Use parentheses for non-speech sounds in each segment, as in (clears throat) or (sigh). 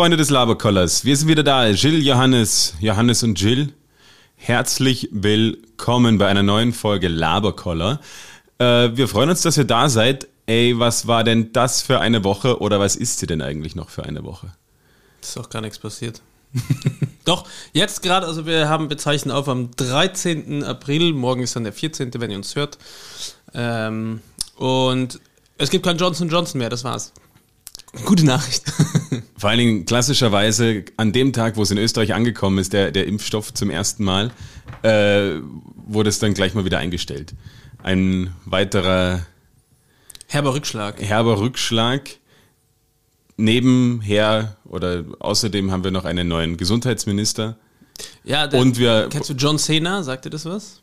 Freunde des Laberkollers, wir sind wieder da. Jill, Johannes, Johannes und Jill. Herzlich willkommen bei einer neuen Folge Laberkoller. Äh, wir freuen uns, dass ihr da seid. Ey, was war denn das für eine Woche oder was ist sie denn eigentlich noch für eine Woche? Ist doch gar nichts passiert. (laughs) Doch, jetzt gerade, also wir haben bezeichnet auf am 13. April, morgen ist dann der 14., wenn ihr uns hört. Ähm, und es gibt kein Johnson Johnson mehr, das war's. Gute Nachricht. (laughs) Vor allen Dingen klassischerweise an dem Tag, wo es in Österreich angekommen ist, der, der Impfstoff zum ersten Mal, äh, wurde es dann gleich mal wieder eingestellt. Ein weiterer Herber Rückschlag. herber Rückschlag. Nebenher oder außerdem haben wir noch einen neuen Gesundheitsminister. Ja, der, Und wir- Kennst du John Cena? Sagt dir das was?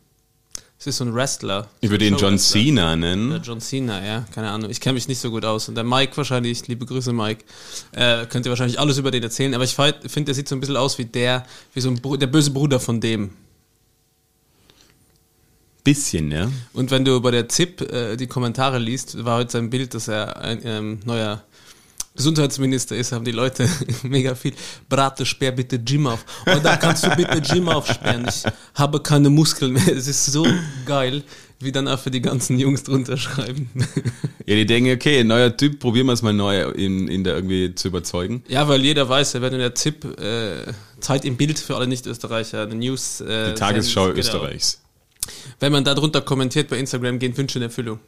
Das ist so ein Wrestler. Ich würde ihn John. Cena nennen. John Cena, ja, keine Ahnung. Ich kenne mich nicht so gut aus. Und der Mike wahrscheinlich, liebe Grüße Mike, äh, könnt ihr wahrscheinlich alles über den erzählen. Aber ich finde, der sieht so ein bisschen aus wie der, wie so ein Bru der böse Bruder von dem. Bisschen, ja. Und wenn du bei der ZIP äh, die Kommentare liest, war heute sein Bild, dass er ein ähm, neuer Gesundheitsminister ist, haben die Leute (laughs) mega viel. Brate, sperr bitte Gym auf. Oder kannst du bitte Gym aufsperren? Ich habe keine Muskeln mehr. Es ist so geil, wie dann auch für die ganzen Jungs drunter schreiben. Ja, die denken, okay, neuer Typ, probieren wir es mal neu, ihn, ihn da irgendwie zu überzeugen. Ja, weil jeder weiß, wenn du in der ZIP äh, Zeit im Bild für alle Nicht-Österreicher, eine News. Äh, Die Tagesschau sendet, genau. Wenn man da drunter kommentiert bei Instagram, gehen Wünsche in Erfüllung.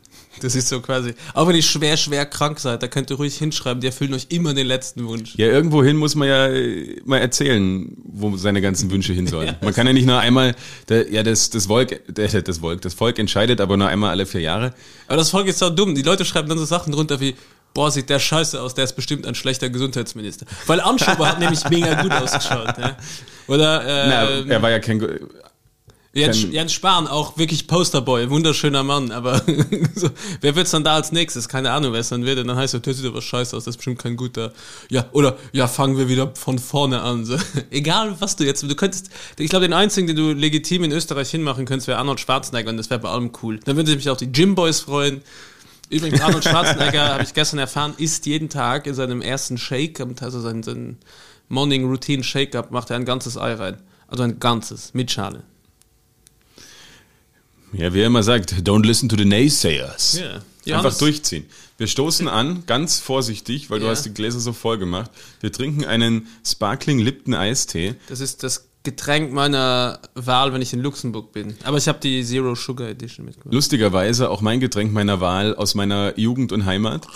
Das ist so quasi. Auch wenn ihr schwer, schwer krank seid, da könnt ihr ruhig hinschreiben, die erfüllen euch immer den letzten Wunsch. Ja, irgendwohin muss man ja äh, mal erzählen, wo seine ganzen Wünsche hin sollen. (laughs) Man kann ja nicht nur einmal, der, ja, das, das Volk, der, das Volk, das Volk entscheidet aber nur einmal alle vier Jahre. Aber das Volk ist so dumm. Die Leute schreiben dann so Sachen drunter wie, boah, sieht der scheiße aus, der ist bestimmt ein schlechter Gesundheitsminister. Weil Amschober hat (laughs) nämlich mega gut ausgeschaut. Ja? Oder Na, äh, er war ja kein, Jens, Jens Spahn, auch wirklich Posterboy, wunderschöner Mann, aber (laughs) so, wer wird's dann da als nächstes? Keine Ahnung, wer es dann wird. Und dann heißt er, der sieht aber scheiße aus, das ist bestimmt kein guter. Ja, oder ja, fangen wir wieder von vorne an. So. (laughs) Egal, was du jetzt, du könntest, ich glaube, den einzigen, den du legitim in Österreich hinmachen könntest, wäre Arnold Schwarzenegger und das wäre bei allem cool. Dann würden sich mich auch die Gym Boys freuen. Übrigens, Arnold Schwarzenegger, (laughs) habe ich gestern erfahren, isst jeden Tag in seinem ersten Shake, also seinen, seinen Morning Routine Shake-Up, macht er ein ganzes Ei rein. Also ein ganzes, mit Schale. Ja, wie er immer sagt, don't listen to the naysayers. Ja. Einfach durchziehen. Wir stoßen an, ganz vorsichtig, weil du Ja. hast die Gläser so voll gemacht. Wir trinken einen Sparkling Lipton Eistee. Das ist das Getränk meiner Wahl, wenn ich in Luxemburg bin. Aber ich habe die Zero Sugar Edition mitgebracht. Lustigerweise auch mein Getränk meiner Wahl aus meiner Jugend und Heimat.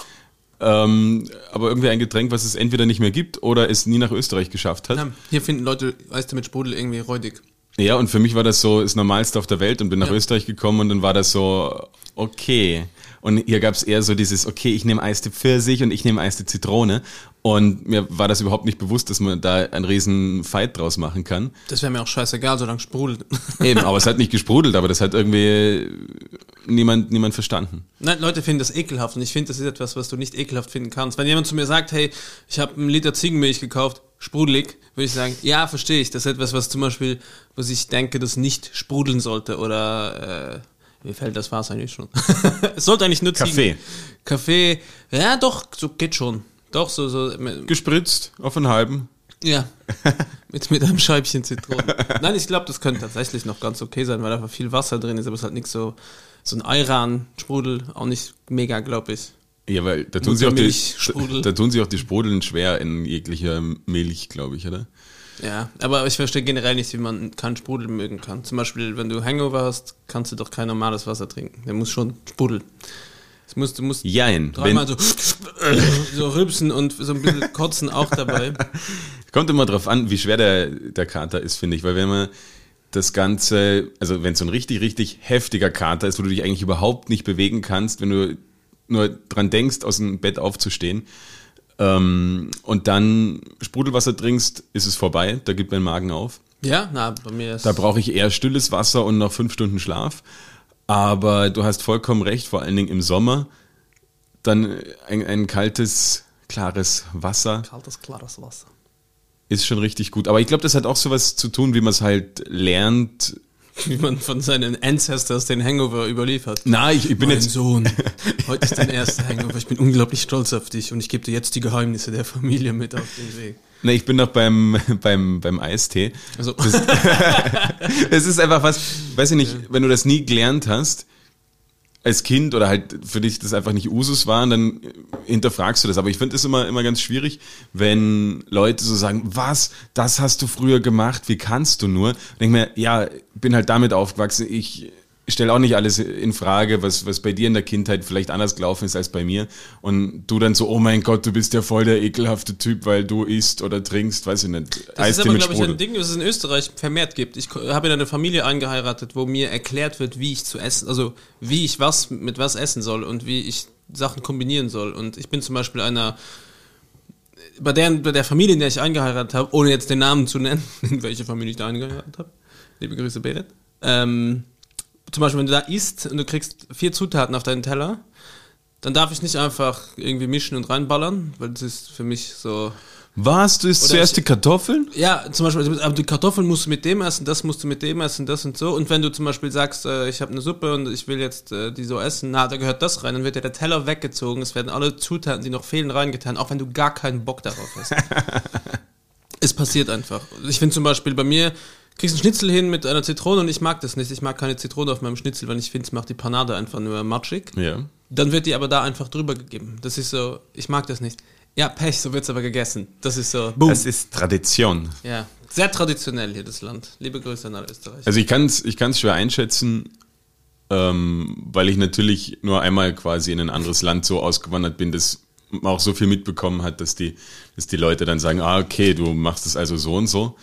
Ähm, aber irgendwie ein Getränk, was es entweder nicht mehr gibt oder es nie nach Österreich geschafft hat. Ja, hier finden Leute Eiste mit Sprudel irgendwie räudig. Ja, und für mich war das so das Normalste auf der Welt und bin nach Ja. Österreich gekommen und dann war das so, okay. Und hier gab es eher so dieses, okay, ich nehme Eiste Pfirsich und ich nehme Eiste Zitrone. Und mir war das überhaupt nicht bewusst, dass man da einen riesen Fight draus machen kann. Das wäre mir auch scheißegal, solange es sprudelt. (laughs) Eben, aber es hat nicht gesprudelt, aber das hat irgendwie niemand, niemand verstanden. Nein, Leute finden das ekelhaft und ich finde, das ist etwas, was du nicht ekelhaft finden kannst. Wenn jemand zu mir sagt, hey, ich habe einen Liter Ziegenmilch gekauft, sprudelig, würde ich sagen, ja, verstehe ich. Das ist etwas, was zum Beispiel, was ich denke, das nicht sprudeln sollte oder äh, mir fällt das Wasser eigentlich schon. (laughs) es sollte eigentlich nur Kaffee. Ziegen- Kaffee, ja doch, so geht schon. Doch, so, so. Gespritzt auf einen halben. Ja. mit, mit einem Scheibchen Zitrone. Nein, ich glaube, das könnte tatsächlich noch ganz okay sein, weil da viel Wasser drin ist, aber es ist halt nicht so, so ein Ayran-Sprudel, auch nicht mega, glaube ich. Ja, weil da tun, sie auch die, da tun sie auch die Sprudeln schwer in jeglicher Milch, glaube ich, oder? Ja, aber ich verstehe generell nicht, wie man keinen Sprudel mögen kann. Zum Beispiel, wenn du Hangover hast, kannst du doch kein normales Wasser trinken. Der muss schon sprudeln. Es muss, du musst Jein. dreimal so, so rülpsen und so ein bisschen kotzen auch dabei. (laughs) kommt immer drauf an, wie schwer der, der Kater ist, finde ich. Weil wenn man das Ganze, also wenn es so ein richtig, richtig heftiger Kater ist, wo du dich eigentlich überhaupt nicht bewegen kannst, wenn du nur dran denkst, aus dem Bett aufzustehen ähm, und dann Sprudelwasser trinkst, ist es vorbei. Da gibt mein Magen auf. Ja, na, bei mir ist Da brauche ich eher stilles Wasser und noch fünf Stunden Schlaf. Aber du hast vollkommen recht, vor allen Dingen im Sommer. Dann ein, ein kaltes, klares Wasser kaltes, klares Wasser. ist schon richtig gut. Aber ich glaube, das hat auch sowas zu tun, wie man es halt lernt, (laughs) wie man von seinen Ancestors den Hangover überliefert. Na, ich, ich bin mein jetzt. Sohn, heute ist dein erster Hangover. Ich bin unglaublich stolz auf dich und ich gebe dir jetzt die Geheimnisse der Familie mit auf den Weg. Na, ich bin noch beim, beim, beim Eistee. Also, Es (laughs) ist einfach was, weiß ich nicht, wenn du das nie gelernt hast, als Kind oder halt für dich das einfach nicht Usus war, dann hinterfragst du das. Aber ich finde es immer, immer ganz schwierig, wenn Leute so sagen, was, das hast du früher gemacht, wie kannst du nur? Denke mir, ja, bin halt damit aufgewachsen, ich stelle auch nicht alles in Frage, was, was bei dir in der Kindheit vielleicht anders gelaufen ist als bei mir. Und du dann so, oh mein Gott, du bist ja voll der ekelhafte Typ, weil du isst oder trinkst, weiß ich nicht. Das ist aber, glaube ich, ein Ding, was es in Österreich vermehrt gibt. Ich habe in eine Familie eingeheiratet, wo mir erklärt wird, wie ich zu essen, also wie ich was mit was essen soll und wie ich Sachen kombinieren soll. Und ich bin zum Beispiel einer, bei der, bei der Familie, in der ich eingeheiratet habe, ohne jetzt den Namen zu nennen, (laughs) in welche Familie ich da eingeheiratet habe, liebe Grüße, Berit, ähm, zum Beispiel, wenn du da isst und du kriegst vier Zutaten auf deinen Teller, dann darf ich nicht einfach irgendwie mischen und reinballern, weil das ist für mich so. Was? Du isst zuerst ich- die Kartoffeln? Ja, zum Beispiel, aber die Kartoffeln musst du mit dem essen, das musst du mit dem essen, das und so. Und wenn du zum Beispiel sagst, äh, ich habe eine Suppe und ich will jetzt äh, die so essen, na, da gehört das rein, dann wird dir der Teller weggezogen, es werden alle Zutaten, die noch fehlen, reingetan, auch wenn du gar keinen Bock darauf hast. (laughs) es passiert einfach. Ich finde zum Beispiel bei mir, kriegst einen Schnitzel hin mit einer Zitrone und ich mag das nicht. Ich mag keine Zitrone auf meinem Schnitzel, weil ich finde, es macht die Panade einfach nur matschig. Ja. Dann wird die aber da einfach drüber gegeben. Das ist so, ich mag das nicht. Ja, Pech, so wird's aber gegessen. Das ist so, boom. Das ist Tradition. Ja, sehr traditionell hier das Land. Liebe Grüße an alle Österreicher. Also ich kann es ich kann's schwer einschätzen, ähm, weil ich natürlich nur einmal quasi in ein anderes Land so ausgewandert bin, dass man auch so viel mitbekommen hat, dass die, dass die Leute dann sagen, ah, okay, du machst es also so und so.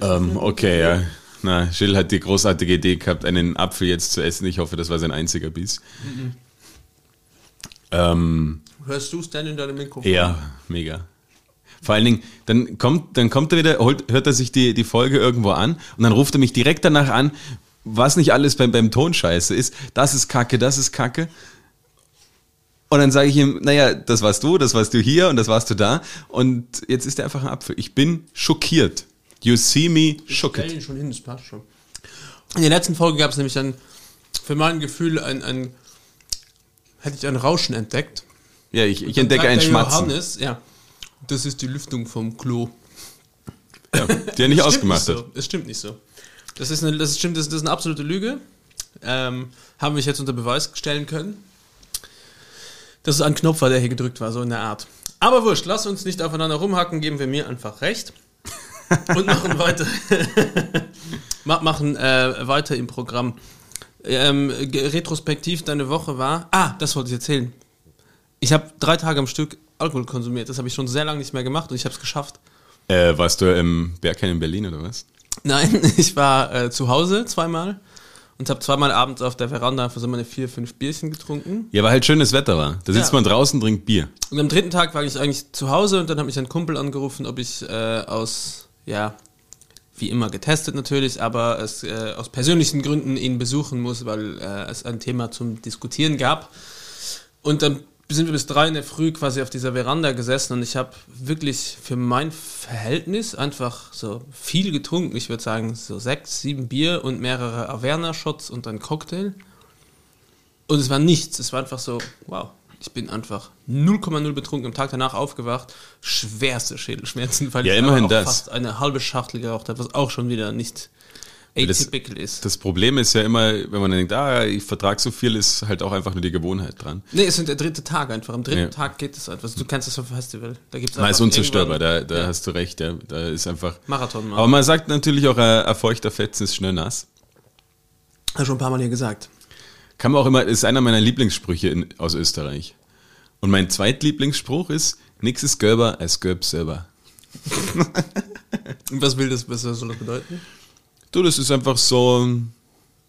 Ähm, okay, ja. Na, Jill hat die großartige Idee gehabt, einen Apfel jetzt zu essen. Ich hoffe, das war sein einziger Biss. Ähm, Hörst du es denn in deinem Mikrofon? ja, mega. Vor allen Dingen, dann kommt, dann kommt er wieder, holt, hört er sich die, die Folge irgendwo an und dann ruft er mich direkt danach an, was nicht alles beim, beim Ton scheiße ist. Das ist Kacke, das ist Kacke. Und dann sage ich ihm, naja, das warst du, das warst du hier und das warst du da. Und jetzt ist er einfach ein Apfel. Ich bin schockiert. You see me shocked. ihn schon hin, das passt schon. In der letzten Folge gab es nämlich ein, für mein Gefühl, ein, ein, hätte ich ein Rauschen entdeckt. Ja, ich, ich Dann entdecke sagt ein der Schmatzen. Johannes, ja, das ist die Lüftung vom Klo. Ja, die er nicht Das ausgemacht hat. nicht so. Es stimmt nicht so. Das ist eine, das stimmt, das, das ist eine absolute Lüge. Ähm, haben wir jetzt unter Beweis stellen können. Dass es ein Knopf war, der hier gedrückt war, so in der Art. Aber wurscht, lass uns nicht aufeinander rumhacken, geben wir mir einfach recht. Und machen weiter. (laughs) Ma- machen äh, weiter im Programm. Ähm, retrospektiv, deine Woche war. Ah, das wollte ich erzählen. Ich habe drei Tage am Stück Alkohol konsumiert. Das habe ich schon sehr lange nicht mehr gemacht und ich habe es geschafft. Äh, warst du im Berghain in Berlin oder was? Nein, (laughs) ich war äh, zu Hause zweimal und habe zweimal abends auf der Veranda einfach so meine vier, fünf Bierchen getrunken. Ja, weil halt schönes Wetter war. Da sitzt Ja. man draußen, trinkt Bier. Und am dritten Tag war ich eigentlich zu Hause und dann hat mich ein Kumpel angerufen, ob ich äh, aus, ja, wie immer getestet natürlich, aber es äh, aus persönlichen Gründen ihn besuchen muss, weil äh, es ein Thema zum Diskutieren gab. Und dann sind wir bis drei in der Früh quasi auf dieser Veranda gesessen und ich habe wirklich für mein Verhältnis einfach so viel getrunken. Ich würde sagen so sechs, sieben Bier und mehrere Averna-Shots und ein Cocktail. Und es war nichts. Es war einfach so, wow. Ich bin einfach 0,0 betrunken. Am Tag danach aufgewacht. Schwerste Schädelschmerzen, weil Ja, ich immerhin auch das. fast eine halbe Schachtel geraucht habe, was auch schon wieder nicht das- atypical ist. Das Problem ist ja immer, wenn man denkt, ah, ich vertrage so viel, ist halt auch einfach nur die Gewohnheit dran. Nee, es sind der dritte Tag einfach. Am dritten Ja. Tag geht es einfach. Du kennst das vom Festival. Da gibt's Man ist einfach unzerstörbar, da, da Ja. hast du recht, ja, da ist einfach. Marathon machen. Aber man sagt natürlich auch, ein, ein feuchter Fetzen ist schnell nass. Hab schon ein paar Mal hier gesagt. Kann man auch immer, ist einer meiner Lieblingssprüche in, aus Österreich. Und mein zweitlieblingsspruch ist, nix ist gelber als gelb selber. Und (laughs) was will das, was soll das bedeuten? Du, das ist einfach so,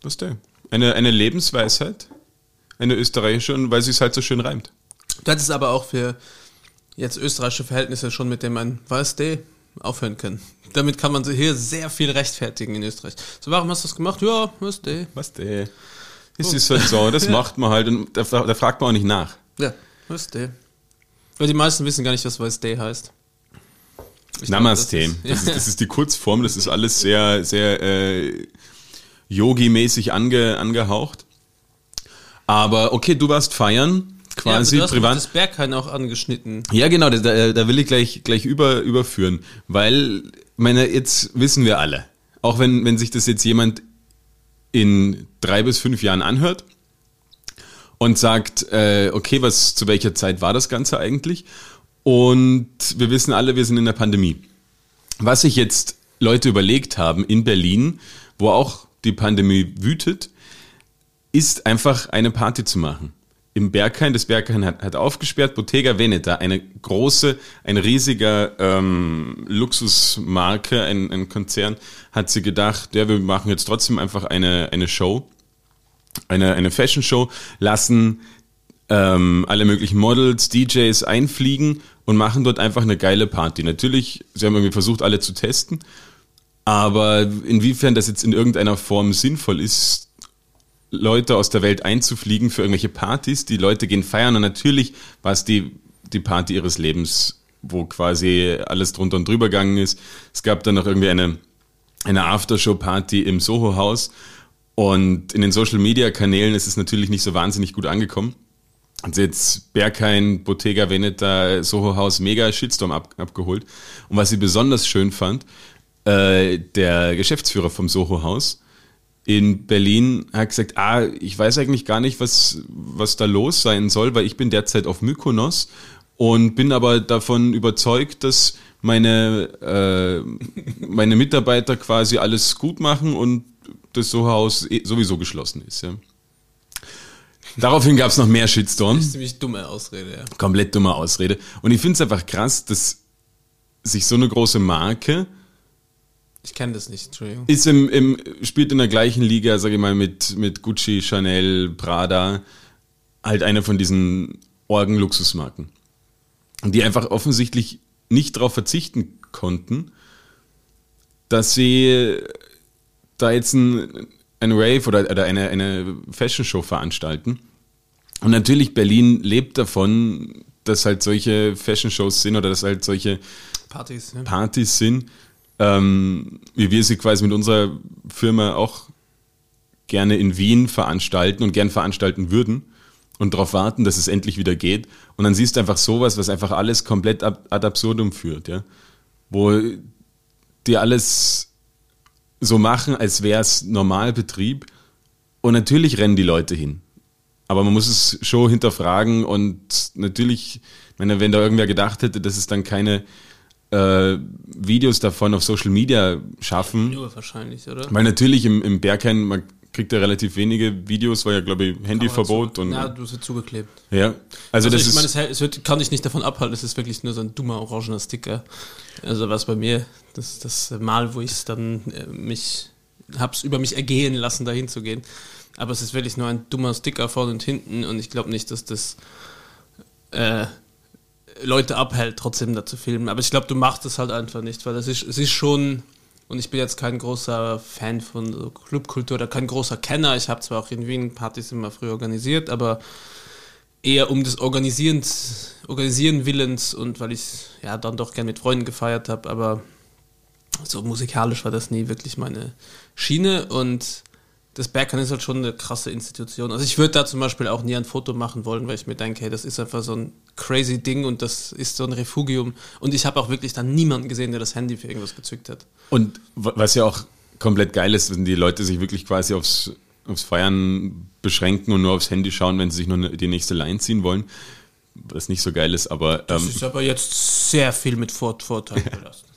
was der? Eine, eine Lebensweisheit, eine österreichische, und weil sie es halt so schön reimt. Du hättest aber auch für jetzt österreichische Verhältnisse schon mit dem ein VSD aufhören können. Damit kann man hier sehr viel rechtfertigen in Österreich. So, warum hast du das gemacht? Ja, VSD. Was der? Es ist halt so, das (laughs) macht man halt und da fragt man auch nicht nach. Ja, VSD. Weil die meisten wissen gar nicht, was VSD heißt. Ich Namaste. glaub, Das ist, das ist die Kurzform, das ist alles sehr, sehr äh, Yogi-mäßig ange, angehaucht. Aber okay, du warst feiern, quasi ja, du hast privat. das Berghain auch angeschnitten. Ja, genau, da- da, da will ich gleich, gleich über, überführen, weil, meine, jetzt wissen wir alle, auch wenn, wenn sich das jetzt jemand in drei bis fünf Jahren anhört und sagt, äh, okay, was, zu welcher Zeit war das Ganze eigentlich? Und wir wissen alle, wir sind in der Pandemie. Was sich jetzt Leute überlegt haben in Berlin, wo auch die Pandemie wütet, ist einfach eine Party zu machen. Im Berghain, das Berghain hat, hat aufgesperrt, Bottega Veneta, eine große, ein riesiger ähm, Luxusmarke, ein, ein Konzern, hat sie gedacht, ja, wir machen jetzt trotzdem einfach eine, eine Show, eine, eine Fashion Show, lassen ähm, alle möglichen Models, DJs einfliegen und machen dort einfach eine geile Party. Natürlich, sie haben irgendwie versucht, alle zu testen, aber inwiefern das jetzt in irgendeiner Form sinnvoll ist, Leute aus der Welt einzufliegen für irgendwelche Partys, die Leute gehen feiern und natürlich war es die, die Party ihres Lebens, wo quasi alles drunter und drüber gegangen ist. Es gab dann noch irgendwie eine, eine Aftershow-Party im Soho-Haus und in den Social-Media-Kanälen ist es natürlich nicht so wahnsinnig gut angekommen. Und jetzt Berghain, Bottega Veneta, Soho House, mega Shitstorm ab, abgeholt. Und was sie besonders schön fand, äh, der Geschäftsführer vom Soho House in Berlin hat gesagt, ah, ich weiß eigentlich gar nicht, was, was da los sein soll, weil ich bin derzeit auf Mykonos und bin aber davon überzeugt, dass meine, äh, meine Mitarbeiter quasi alles gut machen und das Soho House eh- sowieso geschlossen ist. Ja. Daraufhin gab es noch mehr Shitstorm. Das ist ziemlich dumme Ausrede, ja. Komplett dumme Ausrede. Und ich finde es einfach krass, dass sich so eine große Marke Ich kenne das nicht, Entschuldigung. ist im, im spielt in der gleichen Liga, sage ich mal, mit, mit Gucci, Chanel, Prada, halt eine von diesen Orgen-Luxusmarken. Und die einfach offensichtlich nicht darauf verzichten konnten, dass sie da jetzt ein, ein Rave oder, oder eine, eine Fashion Show veranstalten. Und natürlich Berlin lebt davon, dass halt solche Fashion Shows sind oder dass halt solche Partys, ne? Partys sind, ähm, wie wir sie quasi mit unserer Firma auch gerne in Wien veranstalten und gern veranstalten würden und darauf warten, dass es endlich wieder geht. Und dann siehst du einfach sowas, was einfach alles komplett ad absurdum führt, ja. Wo die alles so machen, als wäre es Normalbetrieb. Und natürlich rennen die Leute hin. Aber man muss es schon hinterfragen und natürlich, ich meine, wenn da irgendwer gedacht hätte, dass es dann keine äh, Videos davon auf Social Media schaffen, Nur wahrscheinlich, oder? weil natürlich im, im Berghain, man kriegt ja relativ wenige Videos, weil ja, glaube ich, Handyverbot und Ja, du hast zugeklebt. ja. Also, Also das ich ist meine, es, es wird, kann dich nicht davon abhalten, es ist wirklich nur so ein dummer orangener Sticker. Also was bei mir, das das Mal, wo ich dann äh, mich, hab's über mich ergehen lassen, dahin zu gehen. Aber es ist wirklich nur ein dummer Sticker vorne und hinten und ich glaube nicht, dass das äh, Leute abhält, trotzdem da zu filmen. Aber ich glaube, du machst es halt einfach nicht, weil es ist, es ist schon, und ich bin jetzt kein großer Fan von so Clubkultur oder kein großer Kenner. Ich habe zwar auch in Wien Partys immer früh organisiert, aber eher um des Organisierens, Organisieren Willens und weil ich ja dann doch gern mit Freunden gefeiert habe, aber so musikalisch war das nie wirklich meine Schiene und das Berghain ist halt schon eine krasse Institution. Also ich würde da zum Beispiel auch nie ein Foto machen wollen, weil ich mir denke, hey, das ist einfach so ein crazy Ding und das ist so ein Refugium. Und ich habe auch wirklich dann niemanden gesehen, der das Handy für irgendwas gezückt hat. Und wa- was ja auch komplett geil ist, wenn die Leute sich wirklich quasi aufs, aufs Feiern beschränken und nur aufs Handy schauen, wenn sie sich nur ne- die nächste Line ziehen wollen. Was nicht so geil ist, aber Das ähm, ist aber jetzt sehr viel mit Vor Vorteilen (laughs) belastet.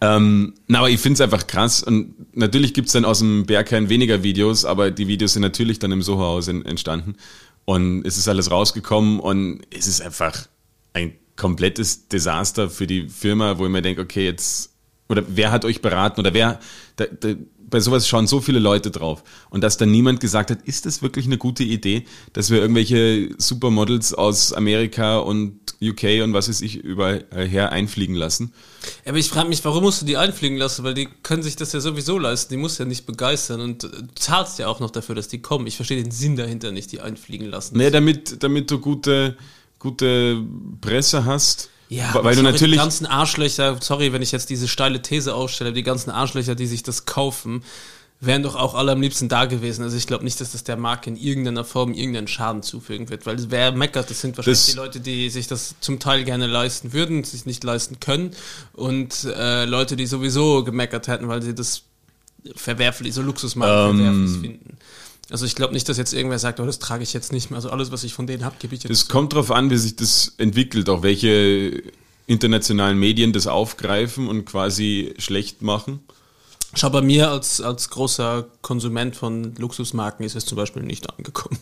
Ähm, na, aber ich finde es einfach krass. Und natürlich gibt es dann aus dem Berghain weniger Videos, aber die Videos sind natürlich dann im Soho-Haus en- entstanden. Und es ist alles rausgekommen und es ist einfach ein komplettes Desaster für die Firma, wo ich mir denke, okay, jetzt, oder wer hat euch beraten oder wer, da, da, bei sowas schauen so viele Leute drauf. Und dass dann niemand gesagt hat, ist das wirklich eine gute Idee, dass wir irgendwelche Supermodels aus Amerika und UK und was weiß ich überall her einfliegen lassen. Aber ich frage mich, warum musst du die einfliegen lassen? Weil die können sich das ja sowieso leisten. Die muss ja nicht begeistern und äh, du zahlst ja auch noch dafür, dass die kommen. Ich verstehe den Sinn dahinter nicht, die einfliegen lassen. Nee, damit, damit du gute, gute Presse hast. Ja, weil aber du sorry, natürlich Die ganzen Arschlöcher, sorry, wenn ich jetzt diese steile These aufstelle, die ganzen Arschlöcher, die sich das kaufen, wären doch auch alle am liebsten da gewesen. Also ich glaube nicht, dass das der Marke in irgendeiner Form irgendeinen Schaden zufügen wird, weil wer meckert, das sind wahrscheinlich Das- die Leute, die sich das zum Teil gerne leisten würden, sich nicht leisten können und äh, Leute, die sowieso gemeckert hätten, weil sie das verwerflich, so Luxusmarken Ähm. verwerflich finden. Also ich glaube nicht, dass jetzt irgendwer sagt, oh, das trage ich jetzt nicht mehr. Also alles, was ich von denen habe, gebe ich jetzt. Es kommt darauf an, wie sich das entwickelt, auch welche internationalen Medien das aufgreifen und quasi schlecht machen. Schau, bei mir als, als großer Konsument von Luxusmarken ist es zum Beispiel nicht angekommen.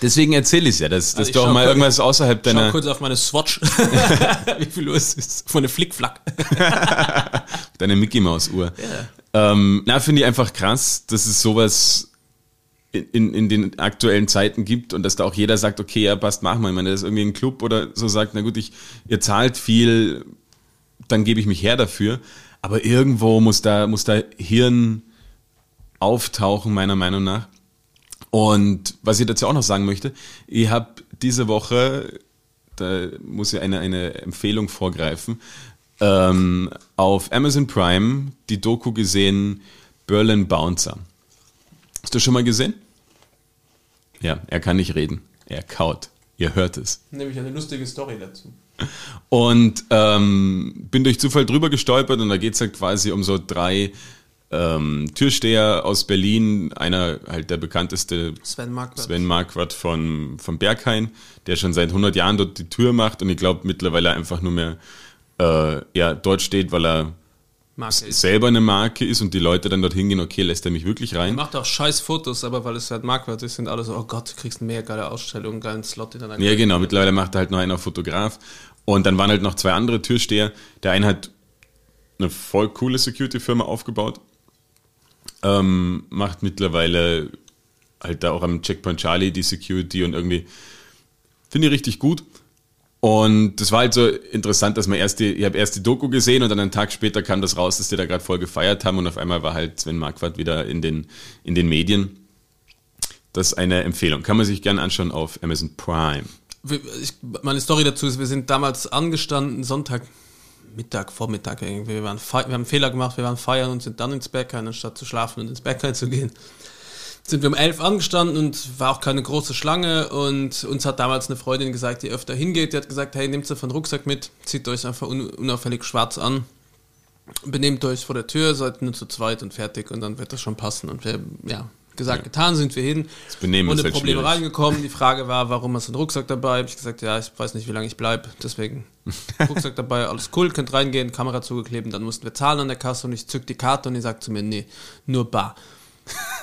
Deswegen erzähle ich es ja, dass, dass Also ich du auch mal kurz- irgendwas außerhalb Schau deiner, kurz auf meine Swatch, (laughs) wie viel Uhr es ist. Von der Flickflack. (laughs) deiner Mickey Maus Uhr. Ähm, na, finde ich einfach krass, dass es sowas in, in, den aktuellen Zeiten gibt und dass da auch jeder sagt, okay, ja, passt, mach mal. Ich meine, dass irgendwie ein Club oder so sagt, na gut, ich, ihr zahlt viel, dann gebe ich mich her dafür. Aber irgendwo muss da, muss da Hirn auftauchen, meiner Meinung nach. Und was ich dazu auch noch sagen möchte, ich habe diese Woche, da muss ich eine, eine Empfehlung vorgreifen, ähm, auf Amazon Prime die Doku gesehen, Berlin Bouncer. Hast du schon mal gesehen? Ja, er kann nicht reden. Er kaut. Ihr hört es. Nämlich eine lustige Story dazu. Und ähm, bin durch Zufall drüber gestolpert und da geht's halt quasi um so drei ähm, Türsteher aus Berlin. Einer halt der bekannteste Sven Marquardt. Sven Marquardt von, von Berghain, der schon seit 100 Jahren dort die Tür macht und ich glaube mittlerweile einfach nur mehr äh, ja, dort steht, weil er selber eine Marke ist und die Leute dann dorthin gehen, okay, lässt er mich wirklich Er rein? macht auch scheiß Fotos, aber weil es halt Marquardt ist, sind alle so, oh Gott, du kriegst eine mega geile Ausstellung, einen geilen Slot in deiner Ja, genau. Mittlerweile macht er halt noch einer Fotograf. Und dann waren halt noch zwei andere Türsteher. Der eine hat eine voll coole Security-Firma aufgebaut. Ähm, macht mittlerweile halt da auch am Checkpoint Charlie die Security und irgendwie finde ich richtig gut. Und das war halt so interessant, dass man erst die, ich habe erst die Doku gesehen und dann einen Tag später kam das raus, dass die da gerade voll gefeiert haben und auf einmal war halt Sven Marquardt wieder in den, in den Medien. Das ist eine Empfehlung. Kann man sich gerne anschauen auf Amazon Prime. Ich, meine Story dazu ist, wir sind damals angestanden, Sonntag, Mittag, Vormittag irgendwie. Wir, waren wir haben einen Fehler gemacht, wir waren feiern und sind dann ins Berghain, anstatt zu schlafen und ins Berghain (laughs) zu gehen. Sind wir um elf angestanden und war auch keine große Schlange und uns hat damals eine Freundin gesagt, die öfter hingeht, die hat gesagt, hey, nehmt einfach einen Rucksack mit, zieht euch einfach un unauffällig schwarz an, benehmt euch vor der Tür, seid nur zu zweit und fertig und dann wird das schon passen. Und wir, ja, gesagt, getan, sind wir hin. Das Benehmen ist ohne halt Probleme schwierig. reingekommen. Die Frage war, warum hast du einen Rucksack dabei? Hab ich gesagt, ja, ich weiß nicht, wie lange ich bleibe. Deswegen (laughs) Rucksack dabei, alles cool, könnt reingehen, Kamera zugeklebt. Dann mussten wir zahlen an der Kasse und ich zück die Karte und die sagt zu mir, nee, nur bar.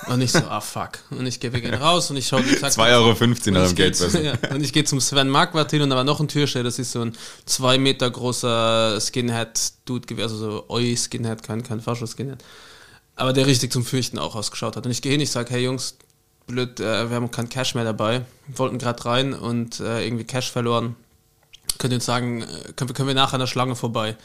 Und ich so, ah fuck. Und ich gehe, wir gehen raus und ich schaue, 2,15 Euro und dem Geld. zu, ja, und ich gehe zum Sven Marquardt hin und da war noch ein Türsteher, das ist so ein zwei Meter großer Skinhead-Dude gewesen, also so Oi-Skinhead, kein, kein Fascho-Skinhead. Aber der richtig zum Fürchten auch ausgeschaut hat. Und ich gehe hin, ich sage, hey Jungs, blöd, äh, wir haben kein Cash mehr dabei, wollten gerade rein und äh, irgendwie Cash verloren. Könnt ihr uns sagen, äh, können, wir- können wir nachher an der Schlange vorbei?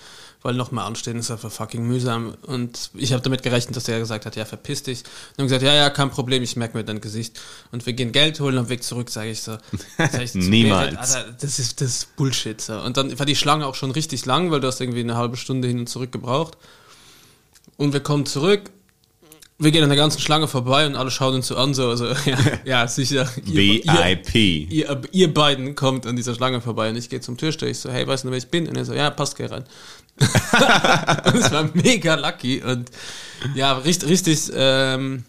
Weil noch mal anstehen ist einfach fucking mühsam. Und ich habe damit gerechnet, dass der gesagt hat, ja, verpiss dich. Und haben gesagt, ja, ja, kein Problem, ich merke mir dein Gesicht. Und wir gehen Geld holen, am Weg zurück sage ich so. sag ich (laughs) Niemals. Alter, das ist das ist Bullshit. So. Und dann war die Schlange auch schon richtig lang, weil du hast irgendwie eine halbe Stunde hin und zurück gebraucht. Und wir kommen zurück. Wir gehen an der ganzen Schlange vorbei und alle schauen uns so an, so, also, (laughs) ja, ja sicher. Ihr, ihr, VIP. ihr, ihr beiden kommt an dieser Schlange vorbei und ich gehe zum Türsteher. Ich so, hey, weißt du, wer ich bin? Und er so, ja, passt, geh rein. (laughs) und es war mega lucky und ja, richtig, richtig ähm,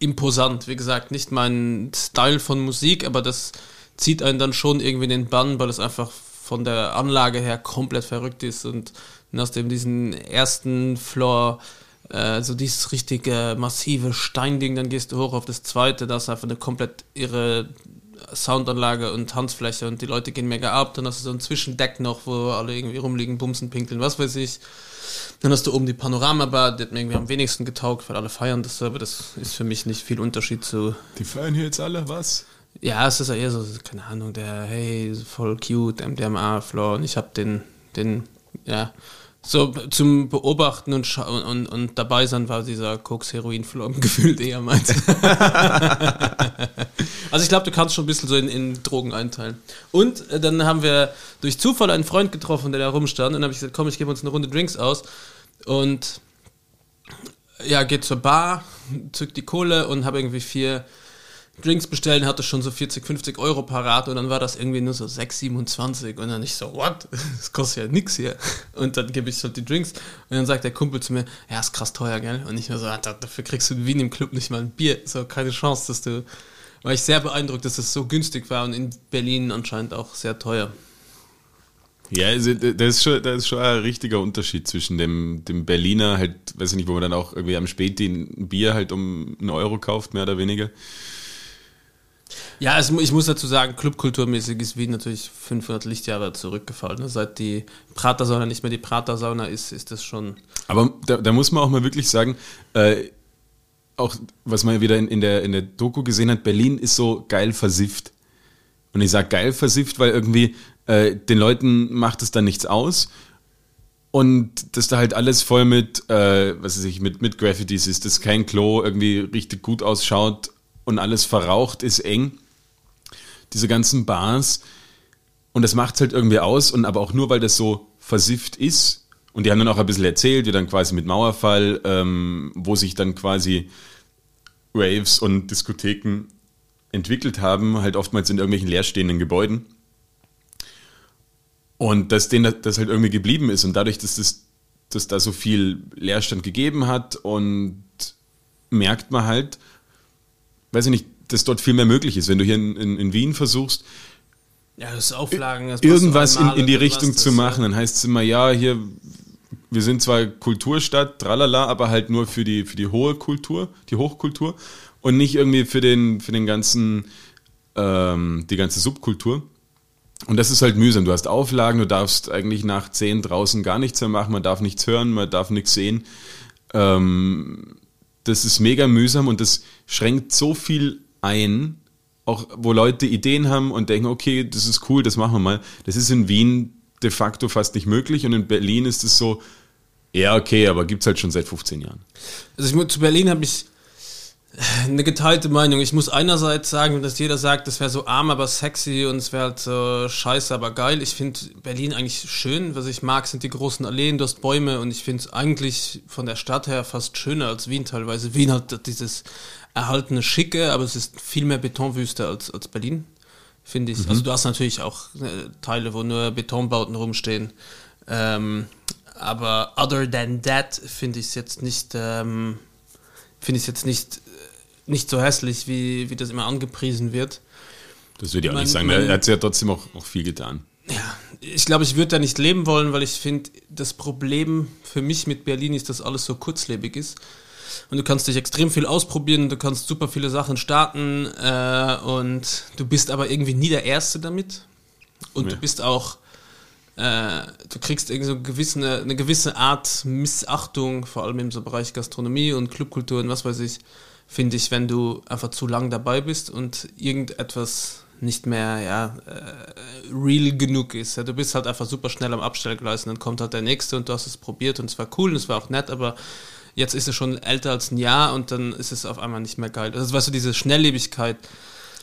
imposant. Wie gesagt, nicht mein Style von Musik, aber das zieht einen dann schon irgendwie in den Bann, weil es einfach von der Anlage her komplett verrückt ist und aus dem diesen ersten Floor äh, so dieses richtige massive Steinding, dann gehst du hoch auf das zweite, das ist einfach eine komplett irre Soundanlage und Tanzfläche und die Leute gehen mega ab, dann hast du so ein Zwischendeck noch, wo alle irgendwie rumliegen, bumsen, pinkeln, was weiß ich. Dann hast du oben die Panoramabar, die hat mir irgendwie am wenigsten getaugt, weil alle feiern das, aber das ist für mich nicht viel Unterschied zu Die feiern hier jetzt alle was? ja, es ist ja eher so, keine Ahnung, der, hey, voll cute, MDMA-Floor und ich habe den, den, ja, so zum Beobachten und, und, und, dabei sein war dieser Koks-Heroin-Floor (laughs) gefühlt eher meins. (laughs) Also ich glaube, du kannst schon ein bisschen so in, in Drogen einteilen. Und äh, dann haben wir durch Zufall einen Freund getroffen, der da rumstand. Und dann habe ich gesagt, komm, ich gebe uns eine Runde Drinks aus. Und ja, geht zur Bar, zückt die Kohle und habe irgendwie vier Drinks bestellen, hatte schon so 40, 50 Euro parat und dann war das irgendwie nur so 6, 27 und dann ich so, what? (laughs) Das kostet ja nix hier. Und dann gebe ich so die Drinks und dann sagt der Kumpel zu mir, ja, ist krass teuer, gell? Und ich mir so, dafür kriegst du in Wien im Club nicht mal ein Bier. So, keine Chance, dass du, war ich sehr beeindruckt, dass es so günstig war und in Berlin anscheinend auch sehr teuer. Ja, also das ist schon, das ist schon ein richtiger Unterschied zwischen dem, dem Berliner, halt, weiß ich nicht, wo man dann auch irgendwie am Späti ein Bier halt um einen Euro kauft, mehr oder weniger. Ja, also ich muss dazu sagen, clubkulturmäßig ist Wien natürlich 500 Lichtjahre zurückgefallen. Ne? Seit die Prater-Sauna nicht mehr die Prater-Sauna ist, ist das schon. Aber da, da muss man auch mal wirklich sagen, äh, auch was man wieder in, in, der, in der Doku gesehen hat, Berlin ist so geil versifft. Und ich sage geil versifft, weil irgendwie äh, den Leuten macht es dann nichts aus. Und dass da halt alles voll mit, äh, was weiß ich, mit, mit Graffitis ist, dass kein Klo irgendwie richtig gut ausschaut und alles verraucht ist eng. Diese ganzen Bars. Und das macht es halt irgendwie aus. Und aber auch nur, weil das so versifft ist. Und die haben dann auch ein bisschen erzählt, wie dann quasi mit Mauerfall, ähm, wo sich dann quasi Raves und Diskotheken entwickelt haben, halt oftmals in irgendwelchen leerstehenden Gebäuden. Und dass denen das halt irgendwie geblieben ist und dadurch, dass das dass da so viel Leerstand gegeben hat und merkt man halt, weiß ich nicht, dass dort viel mehr möglich ist. Wenn du hier in, in, in Wien versuchst, ja, das Auflagen, das irgendwas in, in die Richtung zu machen, dann heißt es immer, ja, hier, wir sind zwar Kulturstadt, tralala, aber halt nur für die, für die hohe Kultur, die Hochkultur und nicht irgendwie für den, für den ganzen, ähm, die ganze Subkultur. Und das ist halt mühsam. Du hast Auflagen, du darfst eigentlich nach zehn draußen gar nichts mehr machen, man darf nichts hören, man darf nichts sehen. Ähm, das ist mega mühsam und das schränkt so viel ein, auch wo Leute Ideen haben und denken, okay, das ist cool, das machen wir mal. Das ist in Wien de facto fast nicht möglich und in Berlin ist es so, ja, okay, aber gibt es halt schon seit 15 Jahren. Also ich, zu Berlin habe ich eine geteilte Meinung. Ich muss einerseits sagen, dass jeder sagt, das wäre so arm, aber sexy und es wäre halt so scheiße, aber geil. Ich finde Berlin eigentlich schön. Was ich mag, sind die großen Alleen, du hast Bäume und ich finde es eigentlich von der Stadt her fast schöner als Wien teilweise. Wien hat dieses erhaltene Schicke, aber es ist viel mehr Betonwüste als, als Berlin, finde ich. Mhm. Also du hast natürlich auch äh, Teile, wo nur Betonbauten rumstehen. Ähm, aber other than that finde ich es jetzt nicht, ähm, finde ich jetzt nicht nicht so hässlich, wie, wie das immer angepriesen wird. Das würde ich auch nicht sagen. Er hat ja trotzdem auch, auch viel getan. Ja, ich glaube, ich würde da nicht leben wollen, weil ich finde, das Problem für mich mit Berlin ist, dass alles so kurzlebig ist. Und du kannst dich extrem viel ausprobieren, du kannst super viele Sachen starten äh, und du bist aber irgendwie nie der Erste damit. Und ja. du bist auch, äh, du kriegst irgendwie so eine gewisse, eine gewisse Art Missachtung, vor allem im so Bereich Gastronomie und Clubkultur und was weiß ich, finde ich, wenn du einfach zu lang dabei bist und irgendetwas nicht mehr ja, äh, real genug ist. Ja, du bist halt einfach super schnell am Abstellgleis und dann kommt halt der nächste und du hast es probiert und es war cool und es war auch nett, aber jetzt ist es schon älter als ein Jahr und dann ist es auf einmal nicht mehr geil. Also weißt du, diese Schnelllebigkeit,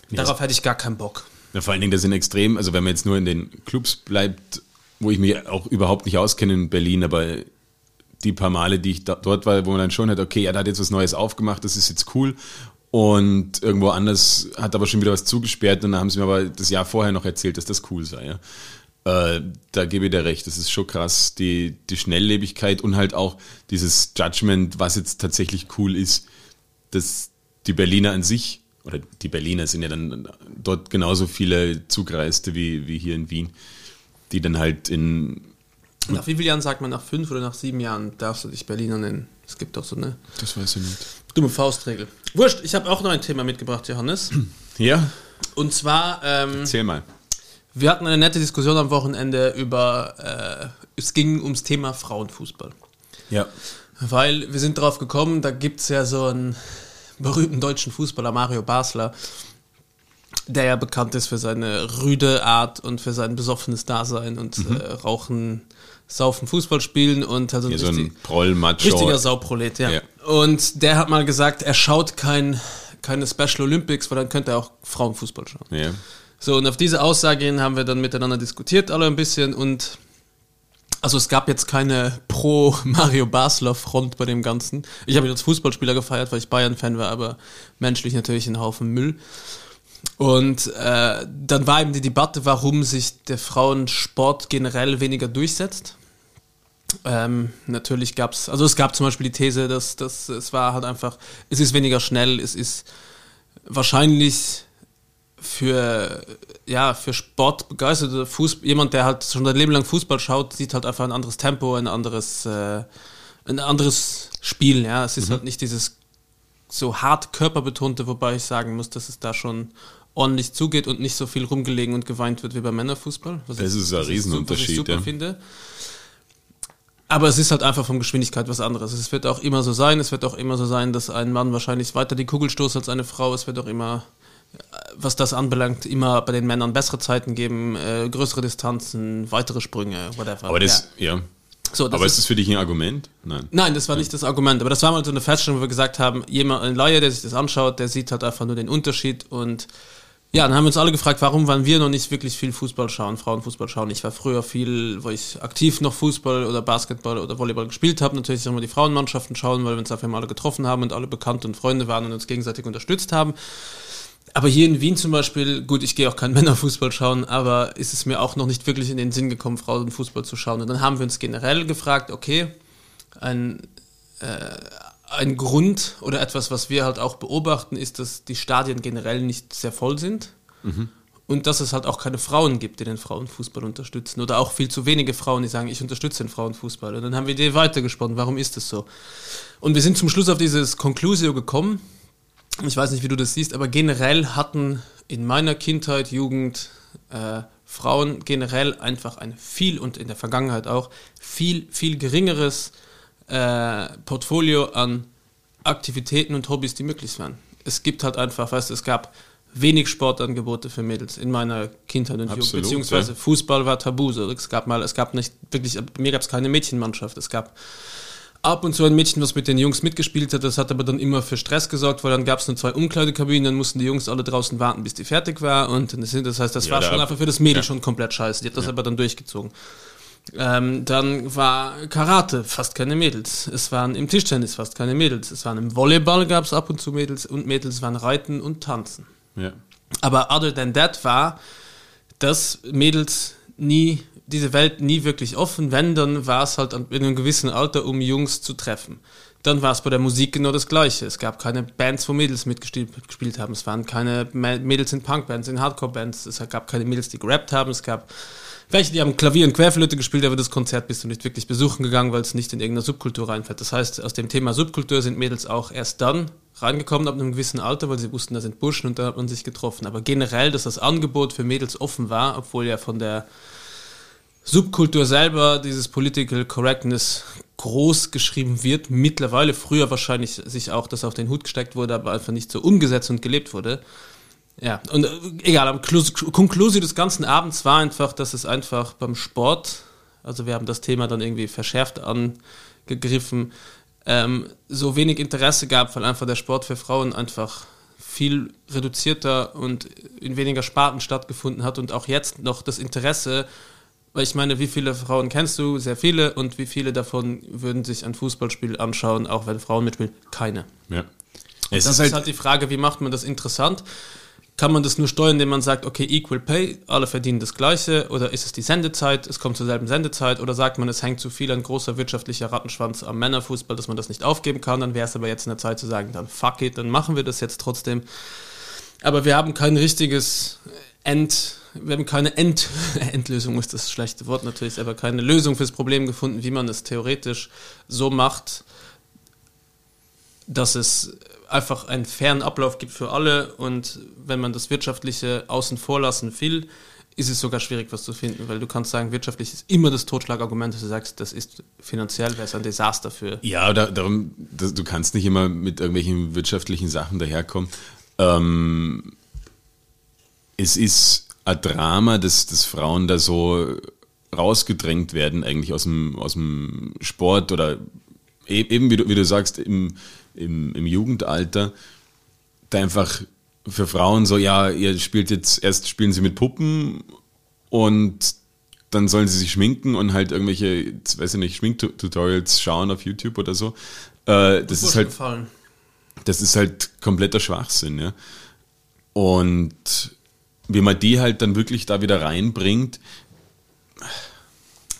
ja. darauf hätte ich gar keinen Bock. Ja, vor allen Dingen, das sind extrem, also wenn man jetzt nur in den Clubs bleibt, wo ich mich auch überhaupt nicht auskenne in Berlin, aber die paar Male, die ich da, dort war, wo man dann schon hat, okay, da hat jetzt was Neues aufgemacht, das ist jetzt cool. Und irgendwo anders hat aber schon wieder was zugesperrt und dann haben sie mir aber das Jahr vorher noch erzählt, dass das cool sei. Ja. Äh, da gebe ich dir recht, das ist schon krass, die, die Schnelllebigkeit und halt auch dieses Judgment, was jetzt tatsächlich cool ist, dass die Berliner an sich, oder die Berliner sind ja dann dort genauso viele Zugreiste wie, wie hier in Wien, die dann halt in nach wie vielen Jahren sagt man, nach fünf oder nach sieben Jahren darfst du dich Berliner nennen? Es gibt doch so eine. Das weiß ich nicht. Dumme Faustregel. Wurscht, ich habe auch noch ein Thema mitgebracht, Johannes. (clears throat) Ja. Und zwar. Ähm, Erzähl mal. Wir hatten eine nette Diskussion am Wochenende über. Äh, es ging ums Thema Frauenfußball. Ja. Weil wir sind drauf gekommen, da gibt es ja so einen berühmten deutschen Fußballer, Mario Basler, der ja bekannt ist für seine rüde Art und für sein besoffenes Dasein und mhm. äh, Rauchen saufen Fußball spielen und also ja, so ein Proll Macho. Richtiger Sauprolet, ja. ja. Und der hat mal gesagt, er schaut kein keine Special Olympics, weil dann könnte er auch Frauenfußball schauen. Ja. So, und auf diese Aussage hin haben wir dann miteinander diskutiert, alle ein bisschen und also es gab jetzt keine pro Mario Basler Front bei dem Ganzen. Ich habe ihn als Fußballspieler gefeiert, weil ich Bayern-Fan war, aber menschlich natürlich ein Haufen Müll. Und äh, dann war eben die Debatte, warum sich der Frauensport generell weniger durchsetzt. Ähm, natürlich gab es, also es gab zum Beispiel die These, dass, dass es war halt einfach, es ist weniger schnell, es ist wahrscheinlich für, ja, für Sport begeisterte Fußball, jemand, der halt schon sein Leben lang Fußball schaut, sieht halt einfach ein anderes Tempo, ein anderes, äh, ein anderes Spiel, ja. Es ist mhm. halt nicht dieses so hart körperbetonte, wobei ich sagen muss, dass es da schon ordentlich zugeht und nicht so viel rumgelegen und geweint wird wie beim Männerfußball. das ich, ist ein Riesenunterschied. Was ich super ja. finde. Aber es ist halt einfach von Geschwindigkeit was anderes. Es wird auch immer so sein, es wird auch immer so sein, dass ein Mann wahrscheinlich weiter die Kugel stoßt als eine Frau. Es wird auch immer was das anbelangt, immer bei den Männern bessere Zeiten geben, äh, größere Distanzen, weitere Sprünge, whatever. Aber das, ja. ja. So, aber ist, ist das für dich ein Argument? Nein. Nein, das war nicht das Argument. Aber das war mal so eine Feststellung, wo wir gesagt haben, jemand, ein Laie, der sich das anschaut, der sieht halt einfach nur den Unterschied und ja, dann haben wir uns alle gefragt, warum waren wir noch nicht wirklich viel Fußball schauen, Frauenfußball schauen. Ich war früher viel, wo ich aktiv noch Fußball oder Basketball oder Volleyball gespielt habe, natürlich immer die Frauenmannschaften schauen, weil wir uns dafür mal alle getroffen haben und alle Bekannte und Freunde waren und uns gegenseitig unterstützt haben. Aber hier in Wien zum Beispiel, gut, ich gehe auch kein (laughs) Männerfußball schauen, aber ist es mir auch noch nicht wirklich in den Sinn gekommen, Frauenfußball zu schauen. Und dann haben wir uns generell gefragt, okay, ein, äh, ein Grund oder etwas, was wir halt auch beobachten, ist, dass die Stadien generell nicht sehr voll sind. Mhm. Und dass es halt auch keine Frauen gibt, die den Frauenfußball unterstützen. Oder auch viel zu wenige Frauen, die sagen, ich unterstütze den Frauenfußball. Und dann haben wir die weitergesponnen, warum ist das so? Und wir sind zum Schluss auf dieses Conclusio gekommen, ich weiß nicht, wie du das siehst, aber generell hatten in meiner Kindheit, Jugend, äh, Frauen generell einfach ein viel und in der Vergangenheit auch viel, viel geringeres äh, Portfolio an Aktivitäten und Hobbys, die möglich waren. Es gibt halt einfach, weißt du, es gab wenig Sportangebote für Mädels in meiner Kindheit und Jugend, beziehungsweise ja. Fußball war tabu. So. Es gab mal, es gab nicht wirklich, mir gab es keine Mädchenmannschaft. Es gab ab und zu ein Mädchen, was mit den Jungs mitgespielt hat. Das hat aber dann immer für Stress gesorgt, weil dann gab es nur zwei Umkleidekabinen, dann mussten die Jungs alle draußen warten, bis die fertig war. Und das heißt, das ja, war schon einfach für das Mädel ja. schon komplett scheiße. Die hat das ja. aber dann durchgezogen. Ähm, dann war Karate, fast keine Mädels. Es waren im Tischtennis fast keine Mädels. Es waren im Volleyball gab es ab und zu Mädels und Mädels waren Reiten und Tanzen. Aber other than that war, dass Mädels nie diese Welt nie wirklich offen. Wenn, dann war es halt in einem gewissen Alter, um Jungs zu treffen. Dann war es bei der Musik genau das Gleiche. Es gab keine Bands, wo Mädels mitgespielt haben. Es waren keine Mädels in Punkbands, in Hardcore-Bands. Es gab keine Mädels, die gerappt haben. Es gab welche, die haben Klavier und Querflöte gespielt, aber das Konzert bist du nicht wirklich besuchen gegangen, weil es nicht in irgendeiner Subkultur reinfällt. Das heißt, aus dem Thema Subkultur sind Mädels auch erst dann reingekommen ab einem gewissen Alter, weil sie wussten, da sind Burschen und da hat man sich getroffen. Aber generell, dass das Angebot für Mädels offen war, obwohl ja von der Subkultur selber, dieses Political Correctness groß geschrieben wird, mittlerweile früher wahrscheinlich sich auch das auf den Hut gesteckt wurde, aber einfach nicht so umgesetzt und gelebt wurde. Ja, und äh, egal, aber Konklusion des ganzen Abends war einfach, dass es einfach beim Sport, also wir haben das Thema dann irgendwie verschärft angegriffen, ähm, so wenig Interesse gab, weil einfach der Sport für Frauen einfach viel reduzierter und in weniger Sparten stattgefunden hat und auch jetzt noch das Interesse weil ich meine, wie viele Frauen kennst du? Sehr viele. Und wie viele davon würden sich ein Fußballspiel anschauen, auch wenn Frauen mitspielen? Keine. Ja. Es das ist halt, halt die Frage, wie macht man das interessant? Kann man das nur steuern, indem man sagt, okay, equal pay, alle verdienen das Gleiche? Oder ist es die Sendezeit, es kommt zur selben Sendezeit? Oder sagt man, es hängt zu viel ein großer wirtschaftlicher Rattenschwanz am Männerfußball, dass man das nicht aufgeben kann? Dann wäre es aber jetzt in der Zeit zu sagen, dann fuck it, dann machen wir das jetzt trotzdem. Aber wir haben kein richtiges End, wir haben keine End, (laughs) Endlösung, ist das schlechte Wort natürlich, aber keine Lösung fürs Problem gefunden, wie man es theoretisch so macht, dass es einfach einen fairen Ablauf gibt für alle und wenn man das Wirtschaftliche außen vor lassen will, ist es sogar schwierig, was zu finden, weil du kannst sagen, wirtschaftlich ist immer das Totschlagargument, dass du sagst, das ist finanziell, wäre es ein Desaster für. Ja, da, darum, das, du kannst nicht immer mit irgendwelchen wirtschaftlichen Sachen daherkommen. Ähm, es ist ein Drama, dass, dass Frauen da so rausgedrängt werden, eigentlich aus dem, aus dem Sport oder e-, eben, wie du, wie du sagst, im, im, im Jugendalter. da einfach für Frauen so, ja, ihr spielt jetzt, erst spielen sie mit Puppen und dann sollen sie sich schminken und halt irgendwelche, weiß ich nicht, Schminktutorials schauen auf YouTube oder so. Äh, das ist halt, gefallen. das ist halt kompletter Schwachsinn, ja. Und wie man die halt dann wirklich da wieder reinbringt.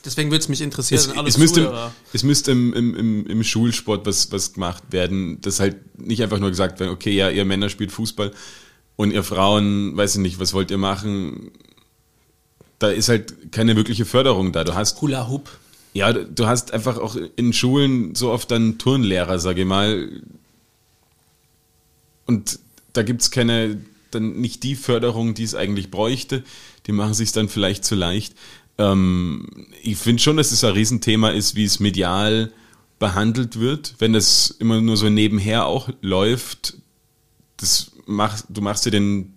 Deswegen würde es mich interessieren, es, es müsste, es müsste im, im, im, im Schulsport was, was gemacht werden, dass halt nicht einfach nur gesagt werden, okay, ja, ihr Männer spielt Fußball und ihr Frauen, weiß ich nicht, was wollt ihr machen? Da ist halt keine wirkliche Förderung da. Du hast Hula Hoop. Ja, du hast einfach auch in Schulen so oft dann Turnlehrer, sage ich mal. Und da gibt es keine dann nicht die Förderung, die es eigentlich bräuchte. Die machen sich dann vielleicht zu leicht. Ähm, ich finde schon, dass es ein Riesenthema ist, wie es medial behandelt wird. Wenn es immer nur so nebenher auch läuft, das mach, du machst dir den,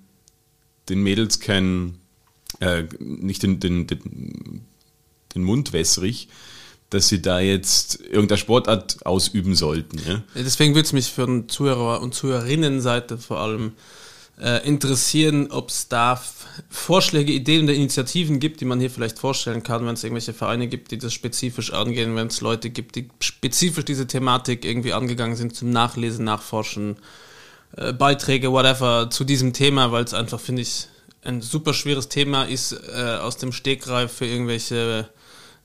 den Mädels kein, äh, nicht den, den, den, den Mund wässrig, dass sie da jetzt irgendeine Sportart ausüben sollten. Ja? Deswegen würde es mich für den Zuhörer und Zuhörerinnenseite vor allem äh, interessieren, ob es da Vorschläge, Ideen oder Initiativen gibt, die man hier vielleicht vorstellen kann, wenn es irgendwelche Vereine gibt, die das spezifisch angehen, wenn es Leute gibt, die spezifisch diese Thematik irgendwie angegangen sind zum Nachlesen, Nachforschen, äh, Beiträge, whatever, zu diesem Thema, weil es einfach, finde ich, ein super schweres Thema ist, äh, aus dem Stegreif für irgendwelche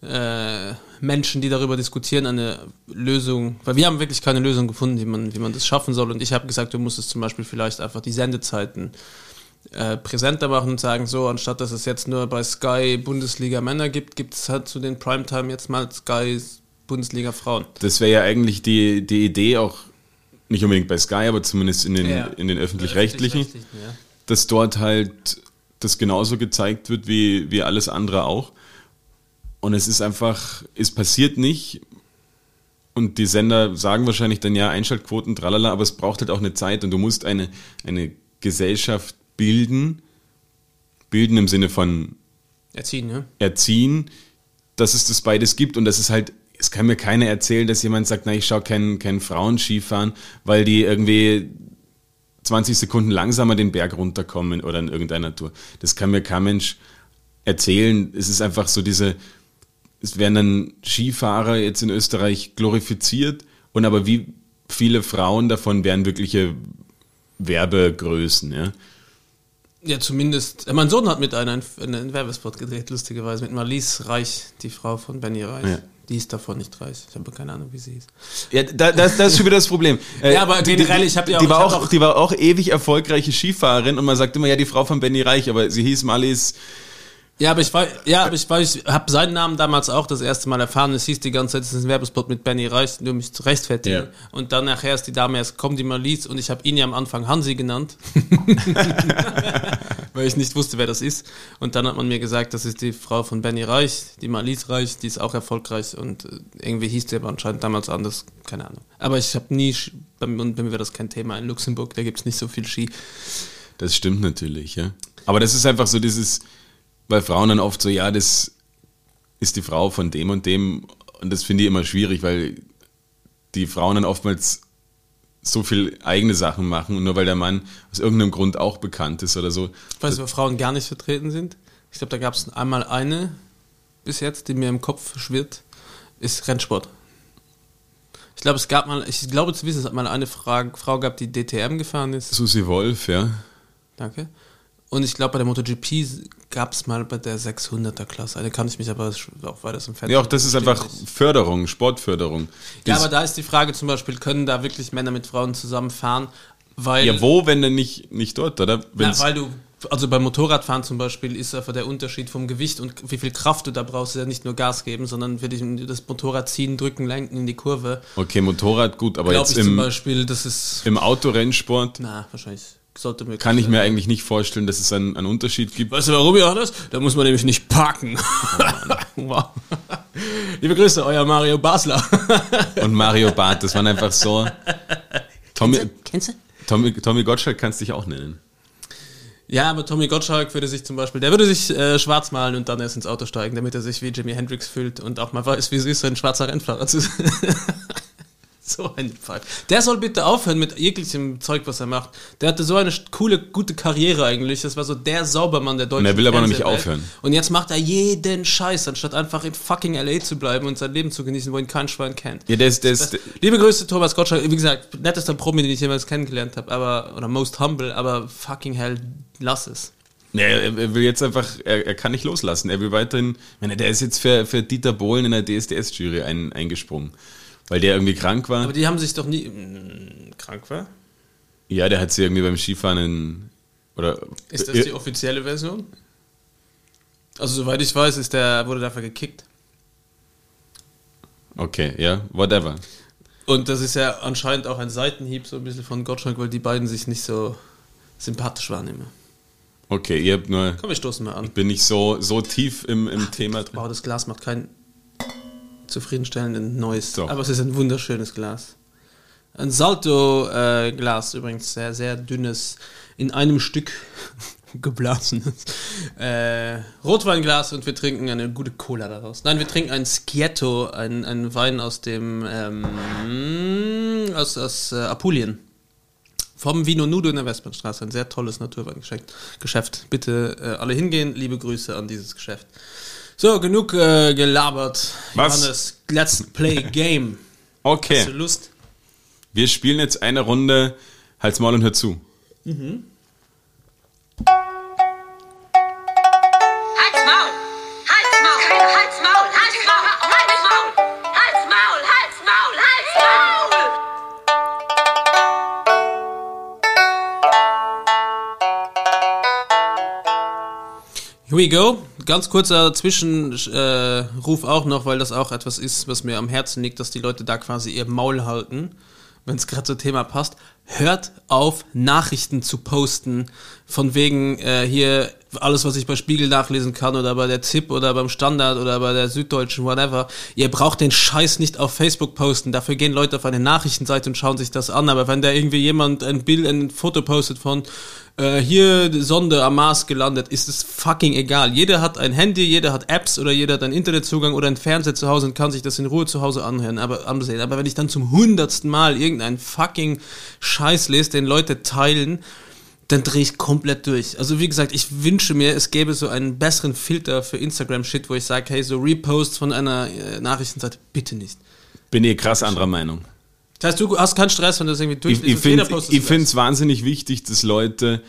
äh, Menschen, die darüber diskutieren, eine Lösung, weil wir haben wirklich keine Lösung gefunden, wie man, wie man das schaffen soll. Und ich habe gesagt, du musst es zum Beispiel vielleicht einfach die Sendezeiten äh, präsenter machen und sagen, so, anstatt dass es jetzt nur bei Sky Bundesliga Männer gibt, gibt es halt zu den Primetime jetzt mal Sky Bundesliga Frauen. Das wäre ja eigentlich die, die Idee auch, nicht unbedingt bei Sky, aber zumindest in den, ja. in den öffentlich-rechtlichen, Öffentlich ja. dass dort halt das genauso gezeigt wird wie, wie alles andere auch. Und es ist einfach, es passiert nicht. Und die Sender sagen wahrscheinlich dann ja Einschaltquoten, tralala, aber es braucht halt auch eine Zeit und du musst eine, eine Gesellschaft bilden, bilden im Sinne von erziehen, ne? erziehen, dass es das beides gibt und das ist halt, es kann mir keiner erzählen, dass jemand sagt, na, ich schaue keinen kein Frauenskifahren, weil die irgendwie 20 Sekunden langsamer den Berg runterkommen oder in irgendeiner Tour. Das kann mir kein Mensch erzählen. Es ist einfach so diese, es werden dann Skifahrer jetzt in Österreich glorifiziert und aber wie viele Frauen davon wären wirkliche Werbegrößen, ja? Ja, zumindest. Mein Sohn hat mit einer einen Werbespot gedreht, lustigerweise, mit Marlies Reich, die Frau von Benny Reich. Ja. Die ist davon nicht reich. Ich habe keine Ahnung, wie sie ist. Ja, da, das, das ist schon wieder das Problem. (laughs) ja, aber generell, ich habe ja auch, die war auch, auch, die war auch ewig erfolgreiche Skifahrerin und man sagt immer, ja, die Frau von Benny Reich, aber sie hieß Marlies ja, aber ich war, ja, aber ich war, ich habe seinen Namen damals auch das erste Mal erfahren. Es hieß die ganze Zeit, es ist ein Werbespot mit Benny Reich, nur mich zu rechtfertigen. Ja. Und dann nachher ist die Dame erst komm die Marlies und ich habe ihn ja am Anfang Hansi genannt, (laughs) weil ich nicht wusste, wer das ist. Und dann hat man mir gesagt, das ist die Frau von Benny Reich, die Marlies Reich, die ist auch erfolgreich und äh, irgendwie hieß die aber anscheinend damals anders, keine Ahnung. Aber ich habe nie, bei mir wäre das kein Thema in Luxemburg, da gibt es nicht so viel Ski. Das stimmt natürlich, ja. Aber das ist einfach so dieses weil Frauen dann oft so, ja, das ist die Frau von dem und dem. Und das finde ich immer schwierig, weil die Frauen dann oftmals so viel eigene Sachen machen und nur weil der Mann aus irgendeinem Grund auch bekannt ist oder so. Weißt du, wo Frauen gar nicht vertreten sind? Ich glaube, da gab es einmal eine bis jetzt, die mir im Kopf schwirrt, ist Rennsport. Ich glaube, es gab mal, ich glaube zu wissen, es hat mal eine Frage, Frau gab, die DTM gefahren ist. Susi Wolf, ja. Danke. Und ich glaube, bei der MotoGP gab es mal bei der 600er Klasse. Eine kann ich mich aber auch weiter im Fernsehen. Ja, auch das ist einfach. Förderung, Sportförderung. Ja, aber da ist die Frage zum Beispiel, können da wirklich Männer mit Frauen zusammenfahren? Weil, ja, wo, wenn denn nicht, nicht dort, oder? Ja, weil du, also beim Motorradfahren zum Beispiel ist einfach der Unterschied vom Gewicht und wie viel Kraft du da brauchst, ist ja nicht nur Gas geben, sondern für dich das Motorrad ziehen, drücken, lenken in die Kurve. Okay, Motorrad gut, aber Glaub jetzt im, zum Beispiel, das ist im Autorennsport. Na, wahrscheinlich sollte mir Kann ich mir eigentlich nicht vorstellen, dass es einen, einen Unterschied gibt. Weißt du warum, Johannes? Da muss man nämlich nicht parken. (laughs) wow. Liebe Grüße, euer Mario Basler. Und Mario Barth, das waren einfach so. Tommy, kennst du? Tommy, Tommy Gottschalk kannst dich auch nennen. Ja, aber Tommy Gottschalk würde sich zum Beispiel, der würde sich äh, schwarz malen und dann erst ins Auto steigen, damit er sich wie Jimi Hendrix fühlt und auch mal weiß, wie es ist, ein schwarzer Rennfahrer zu sein. (laughs) So ein Fall. Der soll bitte aufhören mit jeglichem Zeug, was er macht. Der hatte so eine coole, gute Karriere eigentlich. Das war so der Saubermann der deutschen Und er will aber noch nicht aufhören. Und jetzt macht er jeden Scheiß, anstatt einfach in fucking L.A. zu bleiben und sein Leben zu genießen, wo ihn kein Schwein kennt. Ja, der ist, Liebe Grüße, Thomas Gottschalk. Wie gesagt, nettester Promi, den ich jemals kennengelernt habe, aber, oder most humble, aber fucking hell, lass es. Ja, er will jetzt einfach, er, er kann nicht loslassen. Er will weiterhin, meine, der ist jetzt für, für Dieter Bohlen in der DSDS-Jury ein, eingesprungen. Weil der irgendwie krank war. Aber die haben sich doch nie, mm, krank war? ja, der hat sie irgendwie beim Skifahren in, oder. Ist das äh, die offizielle Version? Also soweit ich weiß, ist der, wurde dafür gekickt. Okay, ja, whatever. Und das ist ja anscheinend auch ein Seitenhieb so ein bisschen von Gottschalk, weil die beiden sich nicht so sympathisch wahrnehmen. Okay, ihr habt nur, Komm, wir stoßen mal an. bin ich so, so tief im, im Thema drin. Wow, das Glas macht kein zufriedenstellenden Noise. Doch. Aber es ist ein wunderschönes Glas. Ein Salto-Glas übrigens, sehr, sehr dünnes, in einem Stück (laughs) geblasenes äh, Rotweinglas und wir trinken eine gute Cola daraus. Nein, wir trinken ein Schietto, ein, ein Wein aus dem ähm, aus, aus äh, Apulien. Vom Vino Nudo in der Westbahnstraße. Ein sehr tolles Naturweingeschäft. Geschäft. Bitte äh, alle hingehen. Liebe Grüße an dieses Geschäft. So, genug äh, gelabert. Was? Johannes, let's play game. (laughs) Hast Okay, du Lust? wir spielen jetzt eine Runde Halt's Maul und hör zu. Halt's Here we go. Ganz kurzer Zwischenruf äh, auch noch, weil das auch etwas ist, was mir am Herzen liegt, dass die Leute da quasi ihr Maul halten, wenn es gerade zum Thema passt. Hört auf, Nachrichten zu posten, von wegen äh, hier alles, was ich bei Spiegel nachlesen kann oder bei der ZIP oder beim Standard oder bei der Süddeutschen, whatever. Ihr braucht den Scheiß nicht auf Facebook posten. Dafür gehen Leute auf eine Nachrichtenseite und schauen sich das an. Aber wenn da irgendwie jemand ein Bild, ein Foto postet von äh, hier Sonde am Mars gelandet, ist es fucking egal. Jeder hat ein Handy, jeder hat Apps oder jeder hat einen Internetzugang oder einen Fernseher zu Hause und kann sich das in Ruhe zu Hause anhören, aber ansehen. Aber wenn ich dann zum hundertsten Mal irgendeinen fucking Scheiß lese, den Leute teilen, dann drehe ich komplett durch. Also wie gesagt, ich wünsche mir, es gäbe so einen besseren Filter für Instagram-Shit, wo ich sage, hey, so Reposts von einer äh, Nachrichtenseite, bitte nicht. Bin ihr krass anderer Meinung. Das heißt, du hast keinen Stress, wenn du das irgendwie durchliest. ich ich es finde es wahnsinnig wichtig, dass Leute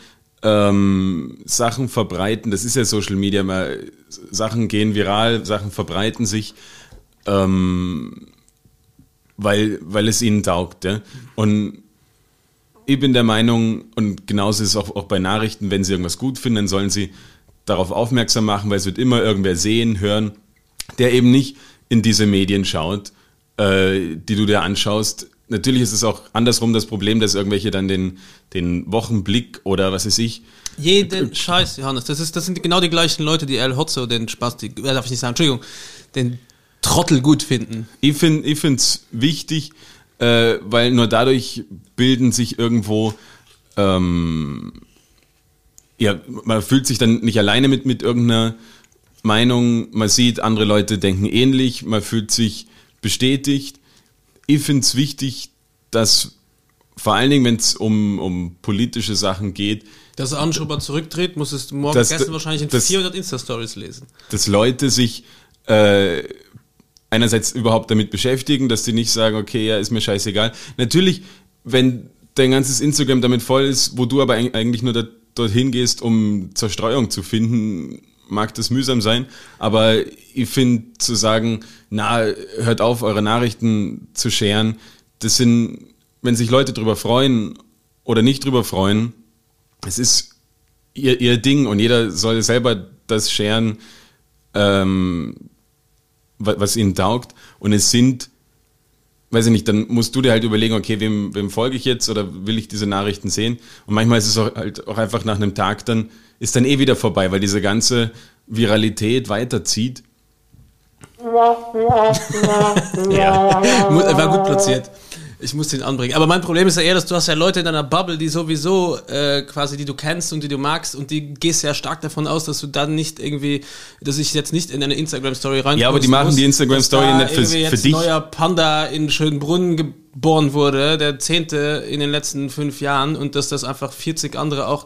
ähm, Sachen verbreiten. Das ist ja Social Media, mal, Sachen gehen viral, Sachen verbreiten sich, ähm, weil, weil es ihnen taugt. Ja? Und ich bin der Meinung, und genauso ist es auch, auch bei Nachrichten, wenn sie irgendwas gut finden, dann sollen sie darauf aufmerksam machen, weil es wird immer irgendwer sehen, hören, der eben nicht in diese Medien schaut, äh, die du dir anschaust. Natürlich ist es auch andersrum das Problem, dass irgendwelche dann den, den Wochenblick oder was weiß ich, Jeden Scheiß, Johannes. Das, ist, das sind genau die gleichen Leute, die El Hotzo, den Spaß, die, äh, darf ich nicht sagen, Entschuldigung, den Trottel gut finden. Ich finde ich es wichtig, äh, weil nur dadurch bilden sich irgendwo, ähm, ja, man fühlt sich dann nicht alleine mit, mit irgendeiner Meinung, man sieht, andere Leute denken ähnlich, man fühlt sich bestätigt. Ich finde es wichtig, dass vor allen Dingen, wenn es um, um politische Sachen geht, Dass er Anschuber zurücktritt, muss es morgen Das- gestern wahrscheinlich in das- 400 Insta-Stories lesen. dass Leute sich äh, einerseits überhaupt damit beschäftigen, dass sie nicht sagen, okay, ja, ist mir scheißegal. Natürlich, wenn dein ganzes Instagram damit voll ist, wo du aber eig- eigentlich nur da, dorthin gehst, um Zerstreuung zu finden, mag das mühsam sein, aber ich finde zu sagen, na, hört auf, eure Nachrichten zu scheren, das sind, wenn sich Leute drüber freuen oder nicht drüber freuen, es ist ihr, ihr Ding und jeder soll selber das scheren, ähm, wa- was ihnen taugt. Und es sind, weiß ich nicht, dann musst du dir halt überlegen, okay, wem, wem folge ich jetzt oder will ich diese Nachrichten sehen? Und manchmal ist es auch, halt auch einfach nach einem Tag dann, ist dann eh wieder vorbei, weil diese ganze Viralität weiterzieht. (laughs) ja. Er war gut platziert. Ich muss den anbringen. Aber mein Problem ist ja eher, dass du hast ja Leute in deiner Bubble, die sowieso äh, quasi, die du kennst und die du magst und die gehst ja stark davon aus, dass du dann nicht irgendwie, dass ich jetzt nicht in eine Instagram-Story rein Ja, aber die machen die Instagram-Story nicht für- irgendwie für jetzt dich. neuer Panda in Schönbrunn ge geboren wurde, der zehnte in den letzten fünf Jahren und dass das einfach 40 andere auch,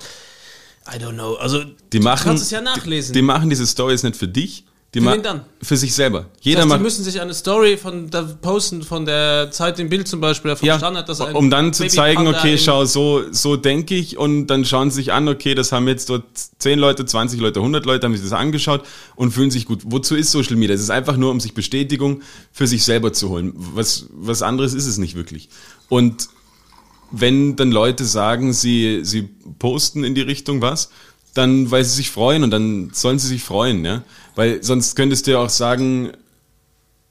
I don't know, also Die machen, du kannst es ja nachlesen. Die, die machen diese Stories nicht für dich, die Für wen dann? Für sich selber. das Jeder heißt, die macht. müssen sich eine Story von der posten von der Zeit im Bild zum Beispiel, vom Ja, Standard, dass ein um dann zu zeigen, Babypanda okay, schau, so, so denke ich und dann schauen sie sich an, okay, das haben jetzt dort 10 Leute, 20 Leute, 100 Leute haben sich das angeschaut und fühlen sich gut. Wozu ist Social Media? Es ist einfach nur, um sich Bestätigung für sich selber zu holen. Was, was anderes ist es nicht wirklich. Und wenn dann Leute sagen, sie, sie posten in die Richtung was, dann weil sie sich freuen und dann sollen sie sich freuen, ja. Weil sonst könntest du ja auch sagen,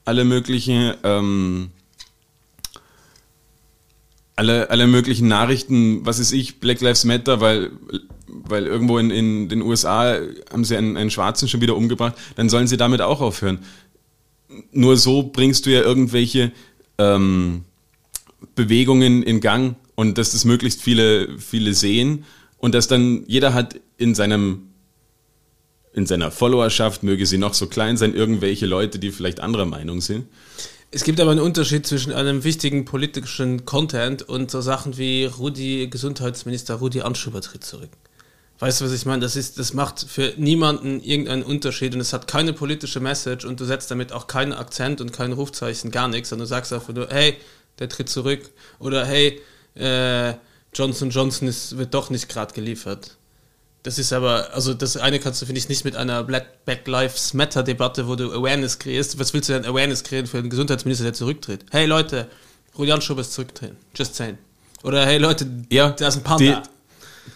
alle möglichen, ähm, alle, alle möglichen Nachrichten, was ist ich, Black Lives Matter, weil, weil irgendwo in, in den USA haben sie einen, einen Schwarzen schon wieder umgebracht, dann sollen sie damit auch aufhören. Nur so bringst du ja irgendwelche ähm, Bewegungen in Gang und dass das möglichst viele, viele sehen und dass dann jeder hat in seinem in seiner Followerschaft, möge sie noch so klein sein, irgendwelche Leute, die vielleicht anderer Meinung sind. Es gibt aber einen Unterschied zwischen einem wichtigen politischen Content und so Sachen wie Rudi, Gesundheitsminister Rudi Anschuber tritt zurück. Weißt du, was ich meine? Das, ist, das macht für niemanden irgendeinen Unterschied und es hat keine politische Message und du setzt damit auch keinen Akzent und kein Rufzeichen, gar nichts, sondern du sagst einfach nur, hey, der tritt zurück oder hey, äh, Johnson Johnson ist, wird doch nicht gerade geliefert. Das ist aber, also das eine kannst du, finde ich, nicht mit einer Black, Black Lives Matter Debatte, wo du Awareness kreierst. Was willst du denn Awareness kreieren für einen Gesundheitsminister, der zurücktritt? Hey Leute, Julian Schub ist zurücktreten. Just saying. Oder hey Leute, Ja, da ist ein die, Panda.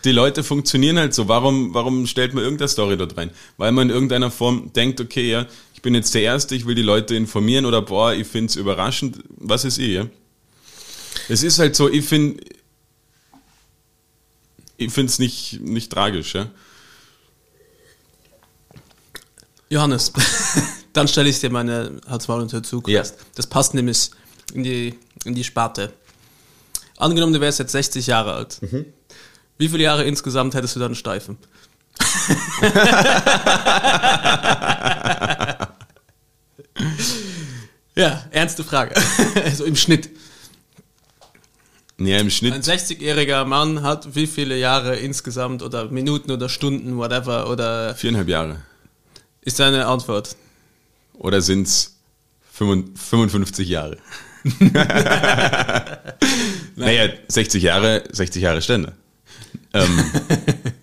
die Leute funktionieren halt so. Warum, warum stellt man irgendeine Story dort rein? Weil man in irgendeiner Form denkt, okay, ja, ich bin jetzt der Erste, ich will die Leute informieren oder boah, ich find's überraschend. Was ist ich, ja? Es ist halt so, ich find ich find's nicht, nicht tragisch, ja. Johannes, (laughs) dann stelle ich dir meine Halsmaul und Hör. Ja. Das passt nämlich in die, in die Sparte. Angenommen, du wärst jetzt 60 Jahre alt. Mhm. Wie viele Jahre insgesamt hättest du dann Steifen? (laughs) ja, ernste Frage. (laughs) so im Schnitt. Ja, im Ein Schnitt. 60-jähriger Mann hat wie viele Jahre insgesamt oder Minuten oder Stunden, whatever, oder Viereinhalb Jahre. ist deine Antwort? Oder sind's 55 Jahre? (laughs) naja, 60 Jahre, 60 Jahre Stände. Ähm, (laughs)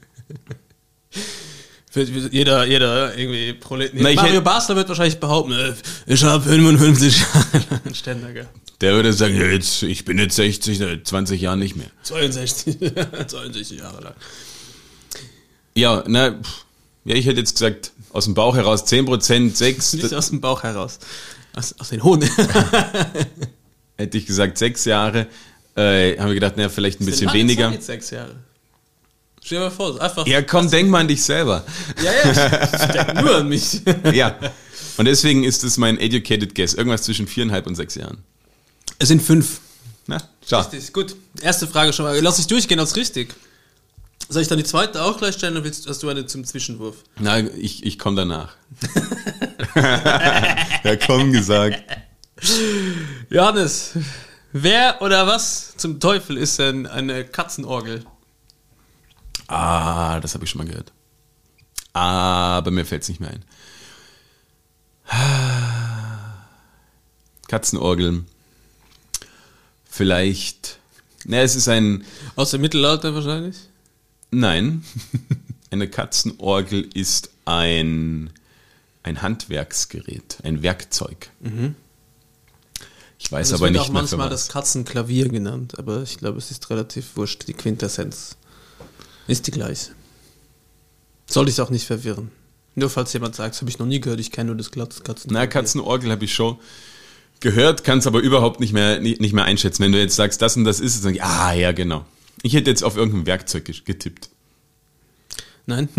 jeder, jeder irgendwie Prolet Na, Mario hätte- Basler wird wahrscheinlich behaupten, äh, ich habe 55 Jahre Ständer der würde sagen, ja, jetzt, ich bin jetzt 60, seit 20 Jahren nicht mehr. 62, 62 (laughs) Jahre lang. Ja, na, ja, ich hätte jetzt gesagt, aus dem Bauch heraus 10%, 6, (laughs) Nicht aus dem Bauch heraus. Aus, aus den Hohn. (laughs) hätte ich gesagt 6 Jahre. Äh, haben wir gedacht, naja, vielleicht ein bisschen weniger. Jetzt sechs Jahre. Stell dir mal vor, einfach. Ja, komm, denk mal an dich selber. ja, ja. Ich, ich denke (laughs) nur an mich. Ja. Und deswegen ist es mein educated guess. Irgendwas zwischen viereinhalb und sechs Jahren. Es sind fünf. Na, schau. Richtig, gut. Erste Frage schon mal. Lass dich durchgehen, als richtig. Soll ich dann die zweite auch gleich stellen oder willst, hast du eine zum Zwischenwurf? Na, ich, ich komme danach. (laughs) ja, komm gesagt. Johannes, wer oder was zum Teufel ist denn eine Katzenorgel? Ah, das habe ich schon mal gehört. Aber mir fällt es nicht mehr ein. Katzenorgel. Vielleicht. Na, es ist ein. Aus dem Mittelalter wahrscheinlich? Nein. (laughs) Eine Katzenorgel ist ein, ein Handwerksgerät, ein Werkzeug. Ich weiß Es aber wird nicht auch mehr für manchmal das Katzenklavier genannt, aber ich glaube, es ist relativ wurscht. Die Quintessenz ist die gleiche. Soll ich auch nicht verwirren. Nur falls jemand sagt, habe ich noch nie gehört, ich kenne nur das Katz- Katzen. Na, Katzenorgel habe ich schon gehört, kann es aber überhaupt nicht mehr, nicht, nicht mehr einschätzen. Wenn du jetzt sagst, das und das ist es, dann ah, ja, genau. Ich hätte jetzt auf irgendein Werkzeug getippt. Nein. (laughs)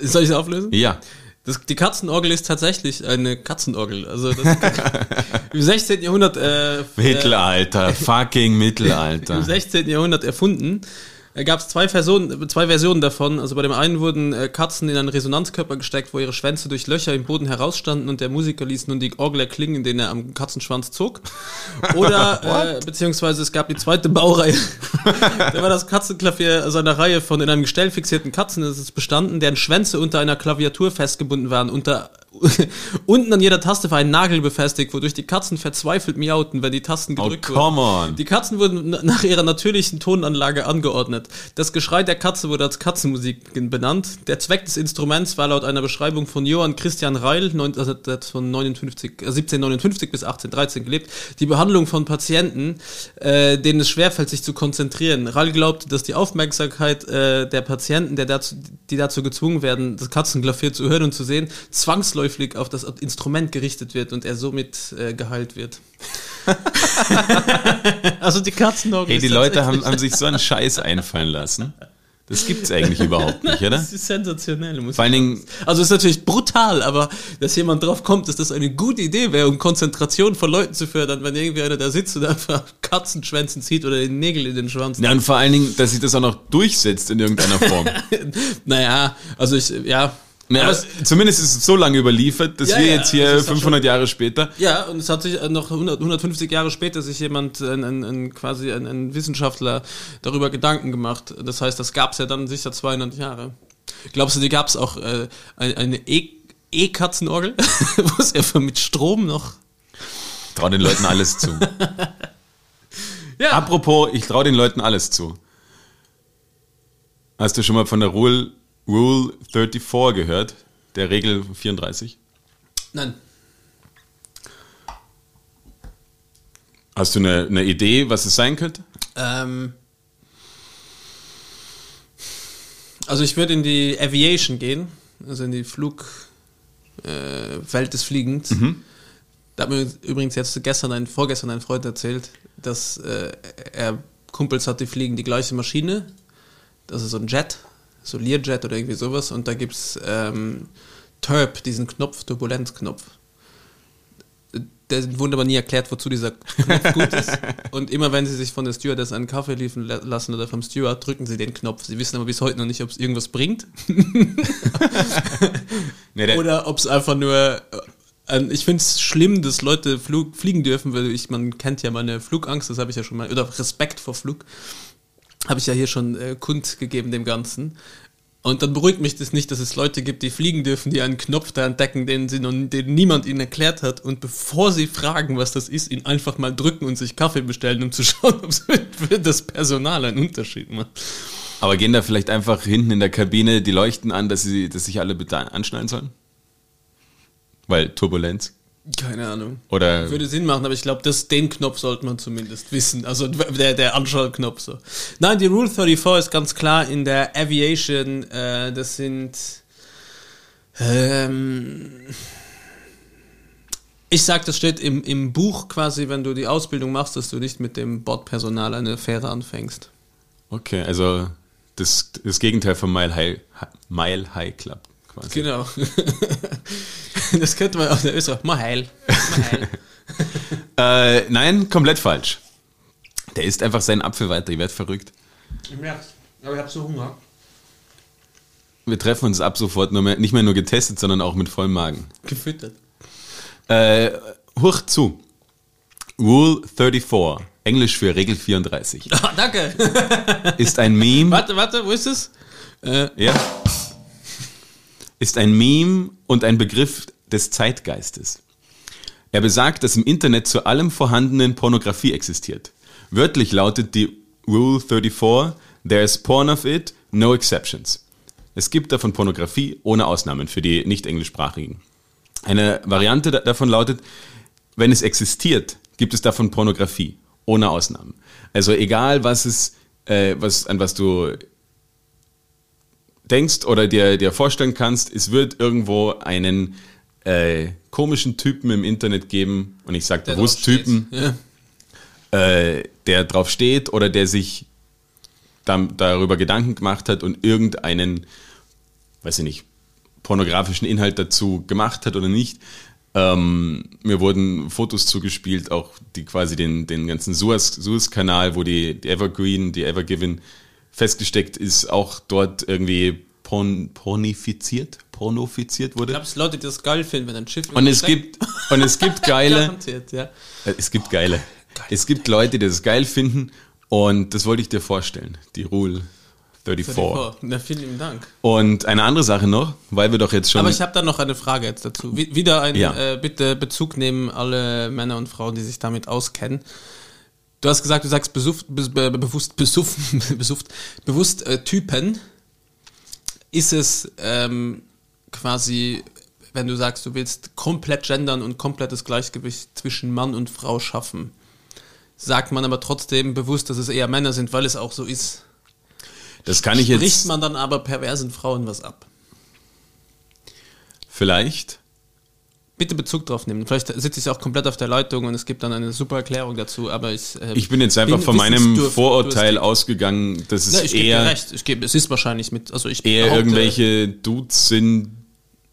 Soll ich es auflösen? Ja. Das, die Katzenorgel ist tatsächlich eine Katzenorgel. Also das, (laughs) im 16. Jahrhundert äh, Mittelalter, fucking (laughs) im Mittelalter. 16. Jahrhundert erfunden. Da gab es zwei, Versionen- zwei Versionen davon. Also bei dem einen wurden äh, Katzen in einen Resonanzkörper gesteckt, wo ihre Schwänze durch Löcher im Boden herausstanden und der Musiker ließ nun die Orgel erklingen, in denen er am Katzenschwanz zog. (laughs) Oder, äh, beziehungsweise es gab die zweite Baureihe. (laughs) da war das Katzenklavier also einer Reihe von in einem Gestell fixierten Katzen es ist bestanden, deren Schwänze unter einer Klaviatur festgebunden waren. Unter, (laughs) unten an jeder Taste war ein Nagel befestigt, wodurch die Katzen verzweifelt miauten, wenn die Tasten Oh, gedrückt come wurden. on. Die Katzen wurden na- nach ihrer natürlichen Tonanlage angeordnet. Das Geschrei der Katze wurde als Katzenmusik benannt. Der Zweck des Instruments war laut einer Beschreibung von Johann Christian Reil, also von 59, äh, 1759 bis 1813 gelebt, die Behandlung von Patienten, äh, denen es schwerfällt, sich zu konzentrieren. Reil glaubte, dass die Aufmerksamkeit äh, der Patienten, der dazu, die dazu gezwungen werden, das Katzenklavier zu hören und zu sehen, zwangsläufig auf das Instrument gerichtet wird und er somit äh, geheilt wird. (laughs) also die Katzenorgel. Ey, die Leute haben, haben sich so einen Scheiß einfallen lassen. Das gibt's eigentlich überhaupt nicht, oder? (laughs) Das ist sensationell. Muss Vor allen ich Dingen, sagen. Also ist natürlich brutal, aber dass jemand drauf kommt, dass das eine gute Idee wäre, um Konzentration von Leuten zu fördern, wenn irgendwie einer da sitzt und einfach Katzenschwänzen zieht oder den Nägel in den Schwanz. ja, und vor allen Dingen, dass sich das auch noch durchsetzt in irgendeiner Form. (laughs) Naja, also ich, ja. Ja, Aber es, zumindest ist es so lange überliefert, dass Ja, wir ja, jetzt hier also es hat 500 Jahre später ja, und es hat sich äh, noch 100, 150 Jahre später sich jemand, ein, ein, ein, quasi ein, ein Wissenschaftler, darüber Gedanken gemacht. Das heißt, das gab es ja dann sicher 200 Jahre. Glaubst du, die gab es auch äh, eine eine E- E-Katzenorgel, (laughs) wo es einfach mit Strom noch trau den Leuten alles zu. (laughs) Ja. Apropos, ich traue den Leuten alles zu. Hast du schon mal von der Rule, Rule 34 gehört? Der Regel 34? Nein. Hast du eine, eine Idee, was es sein könnte? Ähm, also ich würde in die Aviation gehen, also in die Flug äh, des Fliegens. Da hat mir übrigens jetzt gestern ein, vorgestern ein Freund erzählt, dass äh, er Kumpels hat, die fliegen die gleiche Maschine. Das ist so ein Jet, so Learjet oder irgendwie sowas. Und da gibt es ähm, Turb, diesen Knopf, Turbulenzknopf. Der wurde aber nie erklärt, wozu dieser Knopf (laughs) gut ist. Und immer wenn sie sich von der Stewardess einen Kaffee liefern la- lassen oder vom Steward, drücken sie den Knopf. Sie wissen aber bis heute noch nicht, ob es irgendwas bringt. (laughs) Nee, der, Oder ob es einfach nur. äh, Ich finde es schlimm, dass Leute Flug, fliegen dürfen, weil ich, man kennt ja meine Flugangst, das habe ich ja schon mal, oder Respekt vor Flug, habe ich ja hier schon äh, kundgegeben dem Ganzen. Und dann beruhigt mich das nicht, dass es Leute gibt, die fliegen dürfen, die einen Knopf da entdecken, den, sie noch, den niemand ihnen erklärt hat. Und bevor sie fragen, was das ist, ihn einfach mal drücken und sich Kaffee bestellen, um zu (laughs) schauen, ob es für das Personal einen Unterschied macht. aber gehen da vielleicht einfach hinten in der Kabine die Leuchten an, dass, sie, dass sich alle bitte anschneiden sollen? Weil Turbulenz. Keine Ahnung. Oder Würde Sinn machen, aber ich glaube, den Knopf sollte man zumindest wissen. Also der, der Anschaltknopf so. Nein, die Rule 34 ist ganz klar in der Aviation. Äh, das sind. Ähm, ich sag, das steht im, im Buch quasi, wenn du die Ausbildung machst, dass du nicht mit dem Bordpersonal eine Affäre anfängst. Okay, also das, das Gegenteil von Mile High, Mile High Club quasi. Genau. (laughs) das könnte man auch der Österreich. Mal heil. Mal heil. (laughs) Äh, nein, komplett falsch. Der isst einfach seinen Apfel weiter, ich werd verrückt. Ich merk's. Aber ich hab so Hunger. Wir treffen uns ab sofort nur mehr, nicht mehr nur getestet, sondern auch mit vollem Magen. Gefüttert. Äh, hoch zu. Rule 34, Englisch für Regel 34, Ah, danke. ist ein Meme. Warte, warte, wo ist es? Äh, Ja. Ist ein Meme und ein Begriff des Zeitgeistes. Er besagt, dass im Internet zu allem vorhandenen Pornografie existiert. Wörtlich lautet die Rule 34, there's porn of it, no exceptions. Es gibt davon Pornografie ohne Ausnahmen für die nicht englischsprachigen. Eine Variante da- davon lautet, wenn es existiert, gibt es davon Pornografie ohne Ausnahmen. Also egal was es, äh, was, an was du denkst oder dir, dir vorstellen kannst, es wird irgendwo einen äh, komischen Typen im Internet geben, und ich sage bewusst. Typen, Ja. äh, der drauf steht oder der sich dam- darüber Gedanken gemacht hat und irgendeinen, weiß ich nicht, pornografischen Inhalt dazu gemacht hat oder nicht. Ähm, mir wurden Fotos zugespielt, auch die quasi den, den ganzen Suez- Suez-Kanal, wo die, die Evergreen, die Evergiven festgesteckt ist, auch dort irgendwie porn, pornifiziert, pornofiziert wurde. Ich glaube, es Leute, die das geil finden, wenn ein Schiff Und es gibt, und es gibt geile, (laughs) ja. äh, es gibt geile, es gibt Leute, die das geil finden und das wollte ich dir vorstellen, die Rule 34. Na, vielen lieben Dank. Und eine andere Sache noch, weil wir doch jetzt schon, Aber ich habe da noch eine Frage jetzt dazu. Wie, wieder ein, Ja. äh, bitte Bezug nehmen alle Männer und Frauen, die sich damit auskennen. Du hast gesagt, du sagst besuft, be, be, bewusst, besuffen, (laughs) besuft, bewusst äh, Typen. Ist es ähm, quasi, wenn du sagst, du willst komplett gendern und komplettes Gleichgewicht zwischen Mann und Frau schaffen, sagt man aber trotzdem bewusst, dass es eher Männer sind, weil es auch so ist. das kann ich Spricht jetzt man dann aber perversen Frauen was ab? vielleicht, bitte Bezug drauf nehmen. Vielleicht sitze ich auch komplett auf der Leitung und es gibt dann eine super Erklärung dazu, aber ich. äh, ich bin jetzt einfach bin von meinem Vorurteil durstig. ausgegangen, dass es Ja, ich gebe dir eher, recht. Ich gebe, es ist wahrscheinlich mit. Also ich eher behaupte, irgendwelche Dudes sind,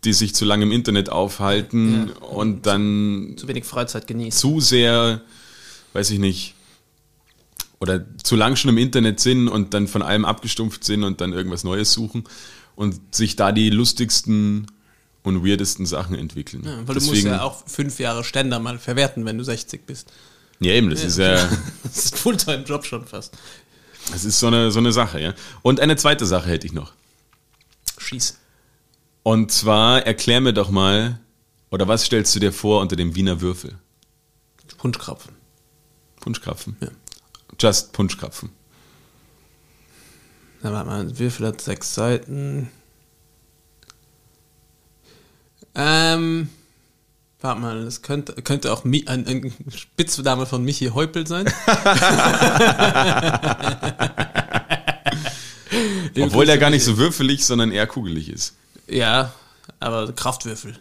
die sich zu lange im Internet aufhalten Ja. und dann zu wenig Freizeit genießen. zu sehr, weiß ich nicht, oder zu lang schon im Internet sind und dann von allem abgestumpft sind und dann irgendwas Neues suchen und sich da die lustigsten und weirdesten Sachen entwickeln. Ja, weil du musst ja auch fünf Jahre Ständer mal verwerten, wenn du 60 bist. ja eben, das ist ja, (laughs) Das ist ein Fulltime-Job schon fast. das ist so eine, so eine Sache, ja. Und eine zweite Sache hätte ich noch. Schieß. Und zwar erklär mir doch mal, oder was stellst du dir vor unter dem Wiener Würfel? Punschkrapfen. Punschkrapfen? Ja. Just Punschkrapfen. Na, warte mal, ein Würfel hat sechs Seiten. Ähm. Warte mal, das könnte, könnte auch Mi, ein, ein Spitzname von Michi Heupel sein. (laughs) Obwohl der gar nicht so würfelig, sondern eher kugelig ist. Ja, aber Kraftwürfel.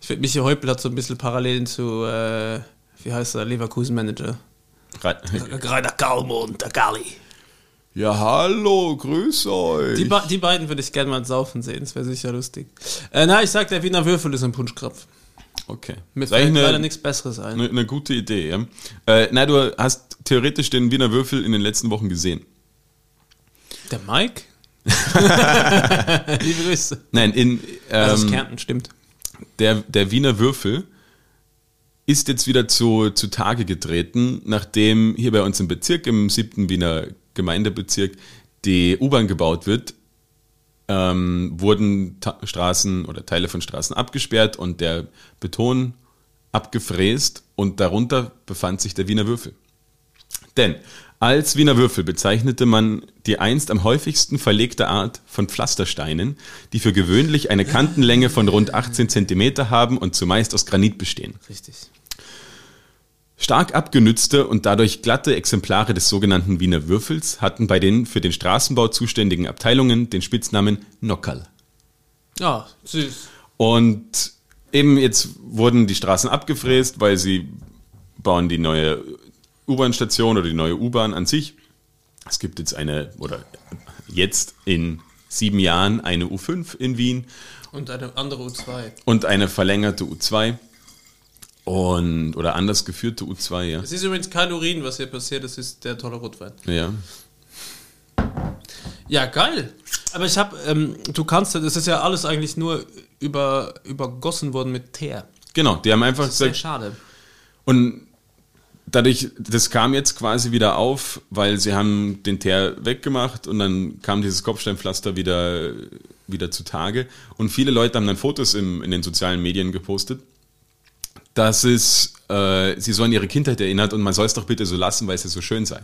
Ich finde, Michi Heupel hat so ein bisschen Parallelen zu, äh, wie heißt der, Leverkusen-Manager. Re- Rainer Kalmund, der Galli. Ja, hallo, grüß euch. Die, be die beiden würde ich gerne mal saufen sehen, das wäre sicher lustig. Äh, na, ich sag, der Wiener Würfel ist ein Punschkrapf. okay. Mir Das fällt leider nichts Besseres ein. eine, eine gute Idee, ja. Äh, na, du hast theoretisch den Wiener Würfel in den letzten Wochen gesehen. Der Mike? (laughs) Liebe Grüße. Nein, in Das ist ähm, Kärnten, stimmt. der, der Wiener Würfel ist jetzt wieder zu, zu Tage getreten, nachdem hier bei uns im Bezirk, im siebten Wiener Gemeindebezirk, die U-Bahn gebaut wird, ähm, wurden Ta Straßen oder Teile von Straßen abgesperrt und der Beton abgefräst und darunter befand sich der Wiener Würfel. Denn als Wiener Würfel bezeichnete man die einst am häufigsten verlegte Art von Pflastersteinen, die für gewöhnlich eine Kantenlänge von rund 18 Zentimeter haben und zumeist aus Granit bestehen. Richtig. Stark abgenützte und dadurch glatte Exemplare des sogenannten Wiener Würfels hatten bei den für den Straßenbau zuständigen Abteilungen den Spitznamen Nockerl. Ja, süß. Und eben jetzt wurden die Straßen abgefräst, weil sie bauen die neue U-Bahn-Station oder die neue U-Bahn an sich. Es gibt jetzt eine, oder jetzt in sieben Jahren eine U5 in Wien Und eine andere U2. und eine verlängerte U2 und oder anders geführte U2, ja. Es ist übrigens kein Urin, was hier passiert, es ist der tolle Rotwein. Ja. Ja, geil. Aber ich habe, ähm, du kannst, das ist ja alles eigentlich nur über, übergossen worden mit Teer. Genau, die haben einfach Das ist sehr gesagt, schade. und dadurch, das kam jetzt quasi wieder auf, weil sie haben den Teer weggemacht und dann kam dieses Kopfsteinpflaster wieder, wieder zutage. Und viele Leute haben dann Fotos im, in den sozialen Medien gepostet, dass es, äh, sie so an ihre Kindheit erinnert und man soll es doch bitte so lassen, weil es ja so schön sei.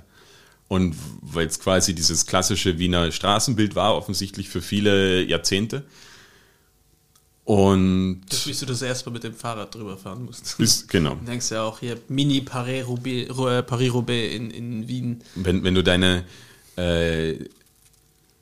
Und weil es quasi dieses klassische Wiener Straßenbild war, offensichtlich für viele Jahrzehnte. Und Das, wie du das erstmal mit dem Fahrrad drüber fahren musst. bis, genau. Du denkst ja auch hier Mini Paris-Roubaix äh, Paris-Roubaix in, in Wien. Wenn, wenn du deine, äh,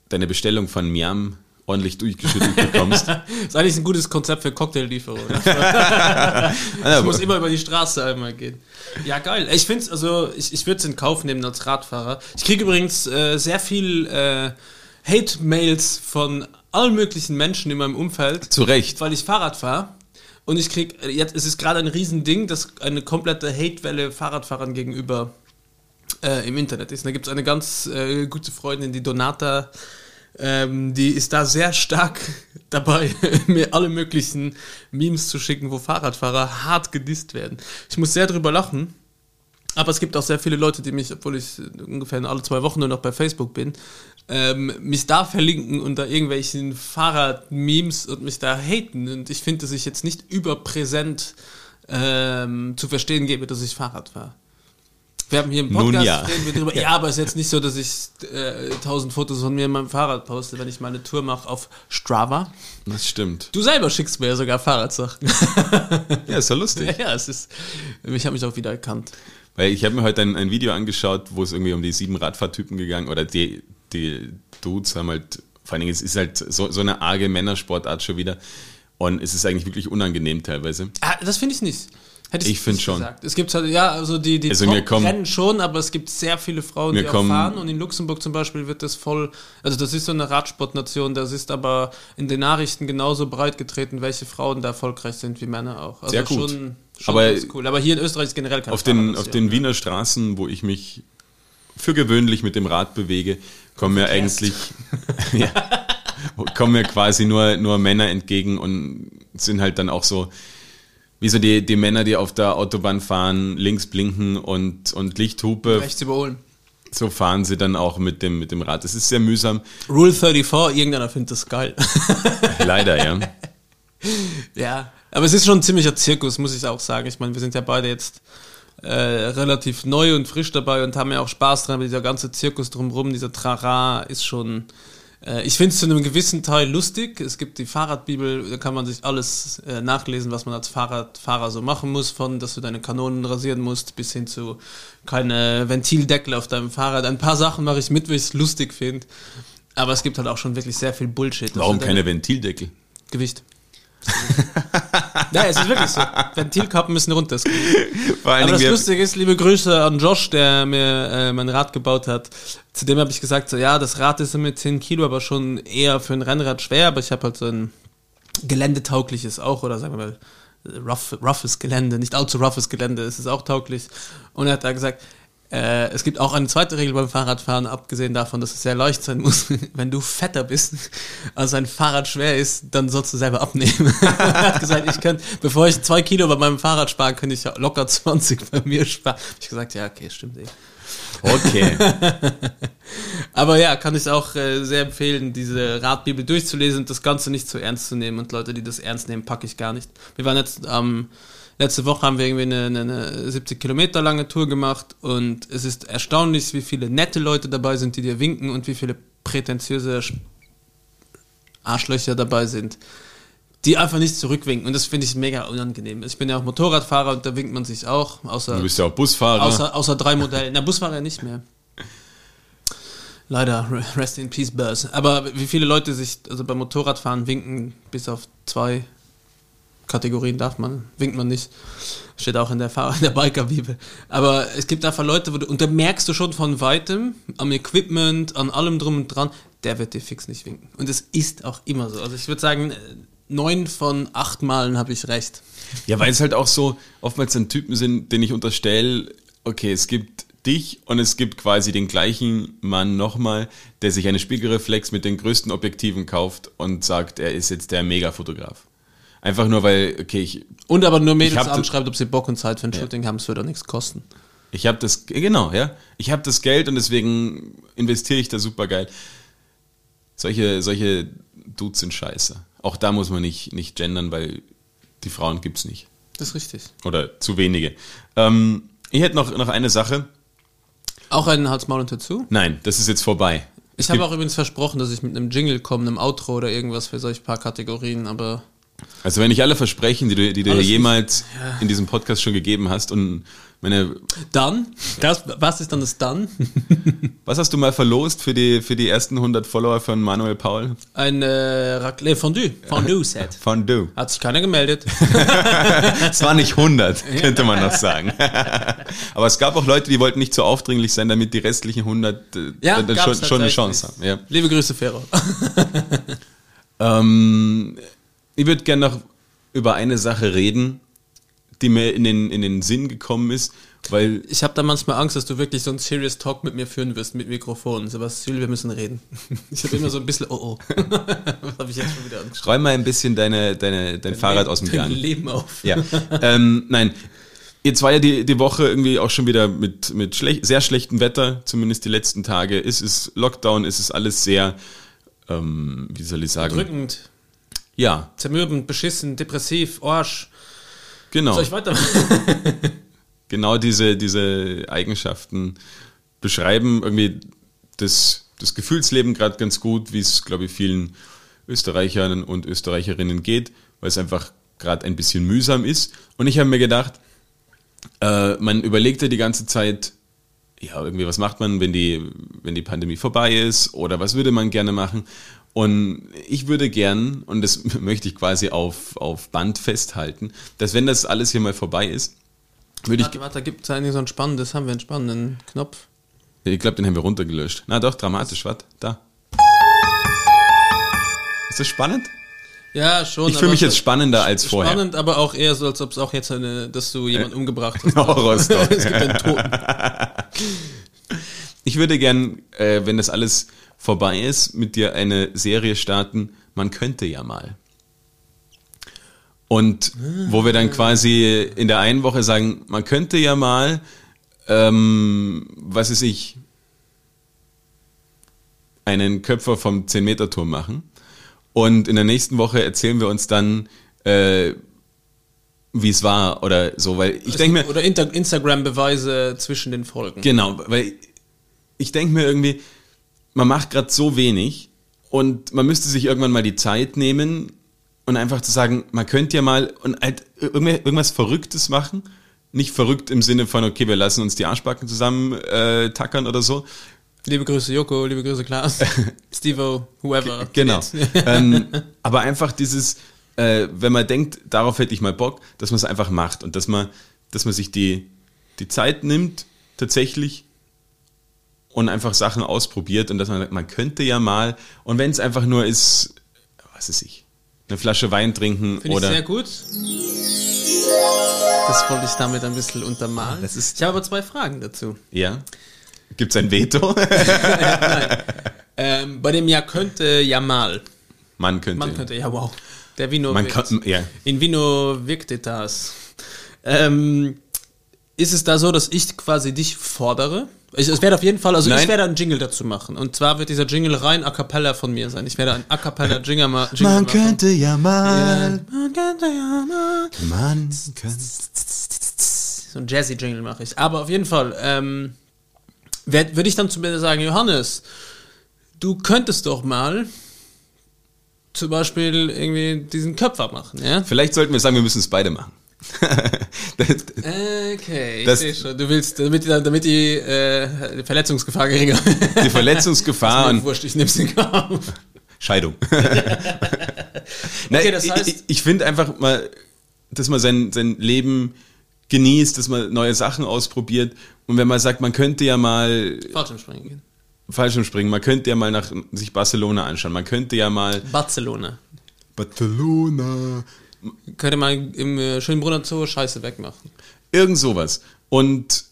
deine Bestellung von Miam ordentlich durchgeschüttelt bekommst. Das (laughs) ist eigentlich ein gutes Konzept für Cocktaillieferung. Ah, (laughs) (laughs) Ich muss immer über die Straße einmal gehen. Ja, geil. Ich finde also ich, ich würde es in Kauf nehmen als Radfahrer. Ich kriege übrigens äh, sehr viel äh, Hate-Mails von allen möglichen Menschen in meinem Umfeld, Zu Recht. weil ich Fahrrad fahre. Und ich krieg, äh, jetzt es ist gerade ein Riesending, dass eine komplette Hate-Welle Fahrradfahrern gegenüber äh, im Internet ist. Und da gibt es eine ganz äh, gute Freundin, die Donata, ähm, die ist da sehr stark (laughs) dabei, (laughs) mir alle möglichen Memes zu schicken, wo Fahrradfahrer hart gedisst werden. Ich muss sehr drüber lachen. Aber es gibt auch sehr viele Leute, die mich, obwohl ich ungefähr alle zwei Wochen nur noch bei Facebook bin, ähm, mich da verlinken unter irgendwelchen Fahrrad-Memes und mich da haten. Und ich finde, dass ich jetzt nicht überpräsent ähm, zu verstehen gebe, dass ich Fahrrad fahre. Wir haben hier im Nun Podcast ja. reden wir drüber. (laughs) Ja, aber es ist jetzt nicht so, dass ich äh, tausend Fotos von mir in meinem Fahrrad poste, wenn ich meine Tour mache auf Strava. Das stimmt. Du selber schickst mir ja sogar Fahrradsachen. (laughs) Ja, ist ja lustig. (laughs) ja, es ist. Ich habe mich auch wieder erkannt. Weil ich habe mir heute ein, ein Video angeschaut, wo es irgendwie um die sieben Radfahrtypen gegangen oder die, die Dudes haben halt, vor allen Dingen, es ist halt so, so eine arge Männersportart schon wieder. Und es ist eigentlich wirklich unangenehm teilweise. Ah, das finde ich nicht. Hätte Ich find nicht schon. Gesagt. Es gibt halt, ja, also die, die Also kommen- rennen schon, aber es gibt sehr viele Frauen, die kommen- fahren. Und in Luxemburg zum Beispiel wird das voll, also das ist so eine Radsportnation, das ist aber in den Nachrichten genauso breit getreten, welche Frauen da erfolgreich sind wie Männer auch. Also Sehr gut. Schon, schon Aber ganz cool. Aber hier in Österreich ist generell kein Auf den, auf den. Wiener Straßen, wo ich mich für gewöhnlich mit dem Rad bewege, kommen mir eigentlich (laughs) ja, kommen mir quasi nur, nur Männer entgegen und sind halt dann auch so, wie so die, die Männer, die auf der Autobahn fahren, links blinken und, und Lichthupe, Rechts überholen. so fahren sie dann auch mit dem, mit dem Rad. Das ist sehr mühsam, Rule 34, irgendeiner findet das geil. (laughs) leider, ja. Ja, aber es ist schon ein ziemlicher Zirkus, muss ich auch sagen. Ich meine, wir sind ja beide jetzt äh, relativ neu und frisch dabei und haben ja auch Spaß dran, aber dieser ganze Zirkus drumherum, dieser Trara ist schon. Äh, ich finde es zu einem gewissen Teil lustig. Es gibt die Fahrradbibel, da kann man sich alles äh, nachlesen, was man als Fahrradfahrer so machen muss, von dass du deine Kanonen rasieren musst, bis hin zu keine Ventildeckel auf deinem Fahrrad. Ein paar Sachen mache ich mit, weil ich es lustig finde. Aber es gibt halt auch schon wirklich sehr viel Bullshit. dass Warum keine Ventildeckel? Gewicht. Ja, es ist wirklich so. Ventilkappen müssen runter. Aber das Lustige ist, liebe Grüße an Josh, der mir äh, mein Rad gebaut hat. Zudem habe ich gesagt, so, ja, das Rad ist mit 10 Kilo, aber schon eher für ein Rennrad schwer, aber ich habe halt so ein geländetaugliches auch, oder sagen wir mal, rough, roughes Gelände, nicht allzu roughes Gelände, es ist auch tauglich. Und er hat da gesagt, äh, es gibt auch eine zweite Regel beim Fahrradfahren, abgesehen davon, dass es sehr leicht sein muss. (laughs) Wenn du fetter bist, als ein Fahrrad schwer ist, dann sollst du selber abnehmen. (laughs) er hat gesagt, ich kann, bevor ich zwei Kilo bei meinem Fahrrad spare, könnte ich ja locker 20 bei mir sparen. Ich gesagt, ja, okay, stimmt eh. okay. (laughs) Aber ja, kann ich auch äh, sehr empfehlen, diese Radbibel durchzulesen und das Ganze nicht zu ernst zu nehmen. Und Leute, die das ernst nehmen, packe ich gar nicht. Wir waren jetzt ähm, letzte Woche haben wir irgendwie eine, eine, eine 70 Kilometer lange Tour gemacht und es ist erstaunlich, wie viele nette Leute dabei sind, die dir winken und wie viele prätentiöse Sch- Arschlöcher dabei sind, die einfach nicht zurückwinken. Und das finde ich mega unangenehm. Ich bin ja auch Motorradfahrer und da winkt man sich auch, außer Du bist ja auch Busfahrer. Außer, außer drei Modellen. Na, Busfahrer nicht mehr. Leider, re- rest in peace, Buzz. Aber wie viele Leute sich, also beim Motorradfahren winken, bis auf zwei Kategorien darf man, winkt man nicht. Steht auch in der, (laughs) der Biker-Bibel. Aber es gibt einfach Leute, wo du, und da merkst du schon von weitem, am Equipment, an allem drum und dran, der wird dir fix nicht winken. Und es ist auch immer so. Also ich würde sagen, neun von acht Malen habe ich recht. Ja, weil es halt auch so oftmals dann Typen sind, denen ich unterstelle, okay, es gibt dich und es gibt quasi den gleichen Mann nochmal, der sich eine Spiegelreflex mit den größten Objektiven kauft und sagt, er ist jetzt der Megafotograf. Einfach nur, weil, okay, ich, Und aber nur Mädels anschreibt, ob sie Bock und Zeit für ein Shooting haben, es würde auch nichts kosten. ich habe das, genau, ja, ich habe das Geld und deswegen investiere ich da super geil. Solche, solche Dudes sind scheiße. Auch da muss man nicht, nicht gendern, weil die Frauen gibt's nicht. Das ist richtig. Oder zu wenige. Ähm, ich hätte noch, noch eine Sache. Auch einen Hals, Maul und dazu. Nein, das ist jetzt vorbei. Ich habe auch übrigens versprochen, dass ich mit einem Jingle komme, einem Outro oder irgendwas für solche paar Kategorien, aber Also wenn ich alle Versprechen, die du, die du jemals in diesem Podcast schon gegeben hast und meine, dann, das, was ist dann das dann? (laughs) was hast du mal verlost für die, für die ersten 100 Follower von Manuel Paul? Ein äh, Raclette Fondue, Fondue-Set. (laughs) Fondue. Hat sich keiner gemeldet. (laughs) Es war nicht 100, könnte man noch sagen. Aber es gab auch Leute, die wollten nicht so aufdringlich sein, damit die restlichen 100 äh, Ja, dann schon, schon eine. Chance haben. Ja. Liebe Grüße, Fero. Ähm, ich würde gerne noch über eine Sache reden, die mir in den, in den Sinn gekommen ist Weil Ich habe da manchmal Angst, dass du wirklich so einen Serious Talk mit mir führen wirst, mit Mikrofon. Sebastian, wir müssen reden. (laughs) Ich habe immer so ein bisschen, oh oh. (laughs) Was habe ich jetzt schon wieder angeschrieben? räum mal ein bisschen deine, deine, dein Fahrrad aus dem Dein Garn. Leben auf. Ja. ähm, nein. Jetzt war ja die, die Woche irgendwie auch schon wieder mit, mit schlech sehr schlechtem Wetter, zumindest die letzten Tage. Es ist Lockdown, es ist alles sehr, ähm, wie soll ich sagen? Drückend, Ja, zermürbend, beschissen, depressiv, Arsch. genau. Soll ich weiter? (laughs) genau diese, diese Eigenschaften beschreiben irgendwie das, das Gefühlsleben gerade ganz gut, wie es, glaube ich, vielen Österreichern und Österreicherinnen geht, weil es einfach gerade ein bisschen mühsam ist. Und ich habe mir gedacht, äh, man überlegte die ganze Zeit, ja, irgendwie, was macht man, wenn die, wenn die Pandemie vorbei ist oder was würde man gerne machen? Und ich würde gern, und das (laughs) möchte ich quasi auf, auf Band festhalten, dass wenn das alles hier mal vorbei ist, würde ich Warte, warte, da gibt es eigentlich so ein spannendes, haben wir einen spannenden Knopf. Ich glaube, den haben wir runtergelöscht. Na doch, dramatisch, was? Da. Ist das spannend? Ja, schon. Ich fühle mich jetzt spannender als vorher. Spannend, aber auch eher so, als ob es auch jetzt eine, dass du jemanden umgebracht (laughs) hast. Horrorstory. (laughs) es gibt einen Toten. Ich würde gern, äh, wenn das alles vorbei ist, mit dir eine Serie starten. Man könnte ja mal. Und wo wir dann quasi in der einen Woche sagen, man könnte ja mal, ähm, was ist ich, einen Köpfer vom 10-Meter-Turm machen. Und in der nächsten Woche erzählen wir uns dann, äh, wie es war oder so, weil ich denke mir, Oder Instagram-Beweise zwischen den Folgen. Genau, weil ich denke mir irgendwie, man macht gerade so wenig und man müsste sich irgendwann mal die Zeit nehmen und einfach zu sagen, man könnte ja mal und halt irgendw- irgendwas Verrücktes machen. Nicht verrückt im Sinne von, okay, wir lassen uns die Arschbacken zusammen äh, tackern oder so. Liebe Grüße Joko, liebe Grüße Klaas, (laughs) Stevo, whoever. Genau. (laughs) ähm, (laughs) aber einfach dieses, äh, wenn man denkt, darauf hätte ich mal Bock, dass man es einfach macht und dass man, dass man sich die, die Zeit nimmt, tatsächlich, und einfach Sachen ausprobiert und dass man sagt, man könnte ja mal, und wenn es einfach nur ist, was ist ich, eine Flasche Wein trinken Finde ich oder. sehr gut. Das wollte ich damit ein bisschen untermalen. Das ist- ich habe aber zwei Fragen dazu. Ja. Gibt es ein Veto? (laughs) Ähm, bei dem Ja könnte, ja mal. man könnte. Man könnte, ja wow. Der Vino Man wirkt. kann, ja. In Vino wirkte das. Ähm, ist es da so, dass ich quasi dich fordere? Ich, es werde auf jeden Fall, also Nein. ich werde einen Jingle dazu machen. Und zwar wird dieser Jingle rein a cappella von mir sein. Ich werde ein a cappella Jingle, ma Jingle machen. ja Ja, mal. man könnte ja mal. Man könnte. So ein Jazzy-Jingle mache ich. Aber auf jeden Fall, ähm, würde ich dann zu mir sagen, Johannes, du könntest doch mal zum Beispiel irgendwie diesen Köpfer machen, ja? Vielleicht sollten wir sagen, wir müssen es beide machen. Das, Okay, ich Das- sehe schon. Du willst, damit, die- damit die, äh, die Verletzungsgefahr geringer die Verletzungsgefahr Mir und Wurscht, ich nehm's in Kauf. Scheidung. (laughs) Nein, Okay, das heißt- ich, ich, ich finde einfach mal, dass man sein, sein Leben genießt, dass man neue Sachen ausprobiert. Und wenn man sagt, man könnte ja mal Fallschirmspringen gehen. Fallschirmspringen, man könnte ja mal nach sich Barcelona anschauen, man könnte ja mal Barcelona. Barcelona, Könnte man im äh, Schönbrunner Zoo Scheiße wegmachen. irgend sowas. Und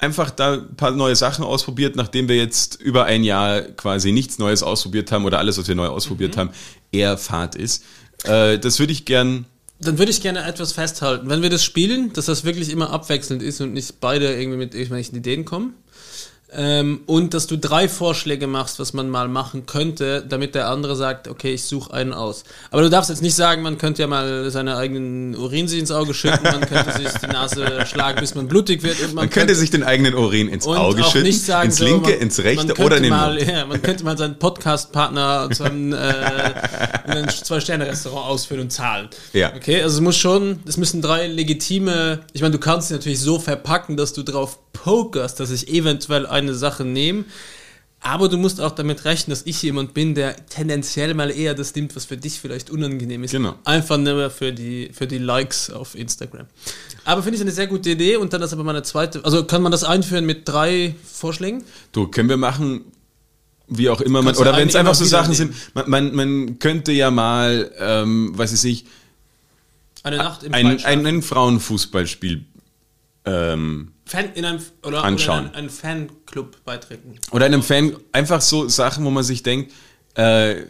einfach da ein paar neue Sachen ausprobiert, nachdem wir jetzt über ein Jahr quasi nichts Neues ausprobiert haben oder alles, was wir neu ausprobiert haben, eher Fahrt ist. Äh, das würde ich gern Dann würde ich gerne etwas festhalten. Wenn wir das spielen, dass das wirklich immer abwechselnd ist und nicht beide irgendwie mit irgendwelchen Ideen kommen. Ähm, und dass du drei Vorschläge machst, was man mal machen könnte, damit der andere sagt, okay, ich suche einen aus. Aber du darfst jetzt nicht sagen, man könnte ja mal seine eigenen Urin sich ins Auge schütten, man könnte sich die Nase (laughs) schlagen, bis man blutig wird. Und man, Man könnte sich den eigenen Urin ins Auge schütten, sagen, ins so, linke, man, ins rechte könnte oder in den mal, ja, Man könnte mal seinen Podcast-Partner zu einem, äh, in ein Zwei-Sterne-Restaurant ausführen und zahlen. Ja. Okay, also es muss schon, es müssen drei legitime, ich meine, du kannst sie natürlich so verpacken, dass du drauf pokerst, dass ich eventuell eine Sache nehme. Aber du musst auch damit rechnen, dass ich jemand bin, der tendenziell mal eher das nimmt, was für dich vielleicht unangenehm ist. Genau. Einfach nur für die, für die Likes auf Instagram. Aber finde ich eine sehr gute Idee und dann ist aber meine zweite, also kann man das einführen mit drei Vorschlägen? Du, können wir machen, wie auch immer man, Kannst oder wenn es einfach so Sachen nehmen. sind, man, man, man könnte ja mal, ähm, weiß ich, Eine Nacht im ein, ein, ein Frauenfußballspiel ähm, Fan in einem oder, Anschauen. oder in einen Fanclub beitreten. Oder einem Fan einfach so Sachen, wo man sich denkt, äh,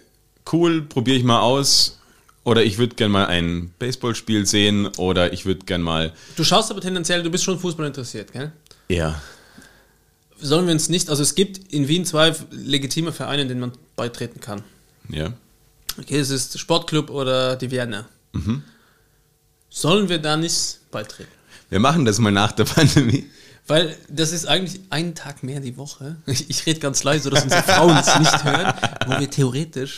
cool, probiere ich mal aus. Oder ich würde gern mal ein Baseballspiel sehen. Oder ich würde gern mal. Du schaust aber tendenziell, du bist schon Fußball interessiert, gell? Ja. Sollen wir uns nicht, also es gibt in Wien zwei legitime Vereine, denen man beitreten kann. Ja. Okay, es ist Sportclub oder die Vienna. Mhm. Sollen wir da nicht beitreten? Wir machen das mal nach der Pandemie. Weil das ist eigentlich ein Tag mehr die Woche. Ich, ich rede ganz leise, dass unsere Frauen es nicht hören, wo wir theoretisch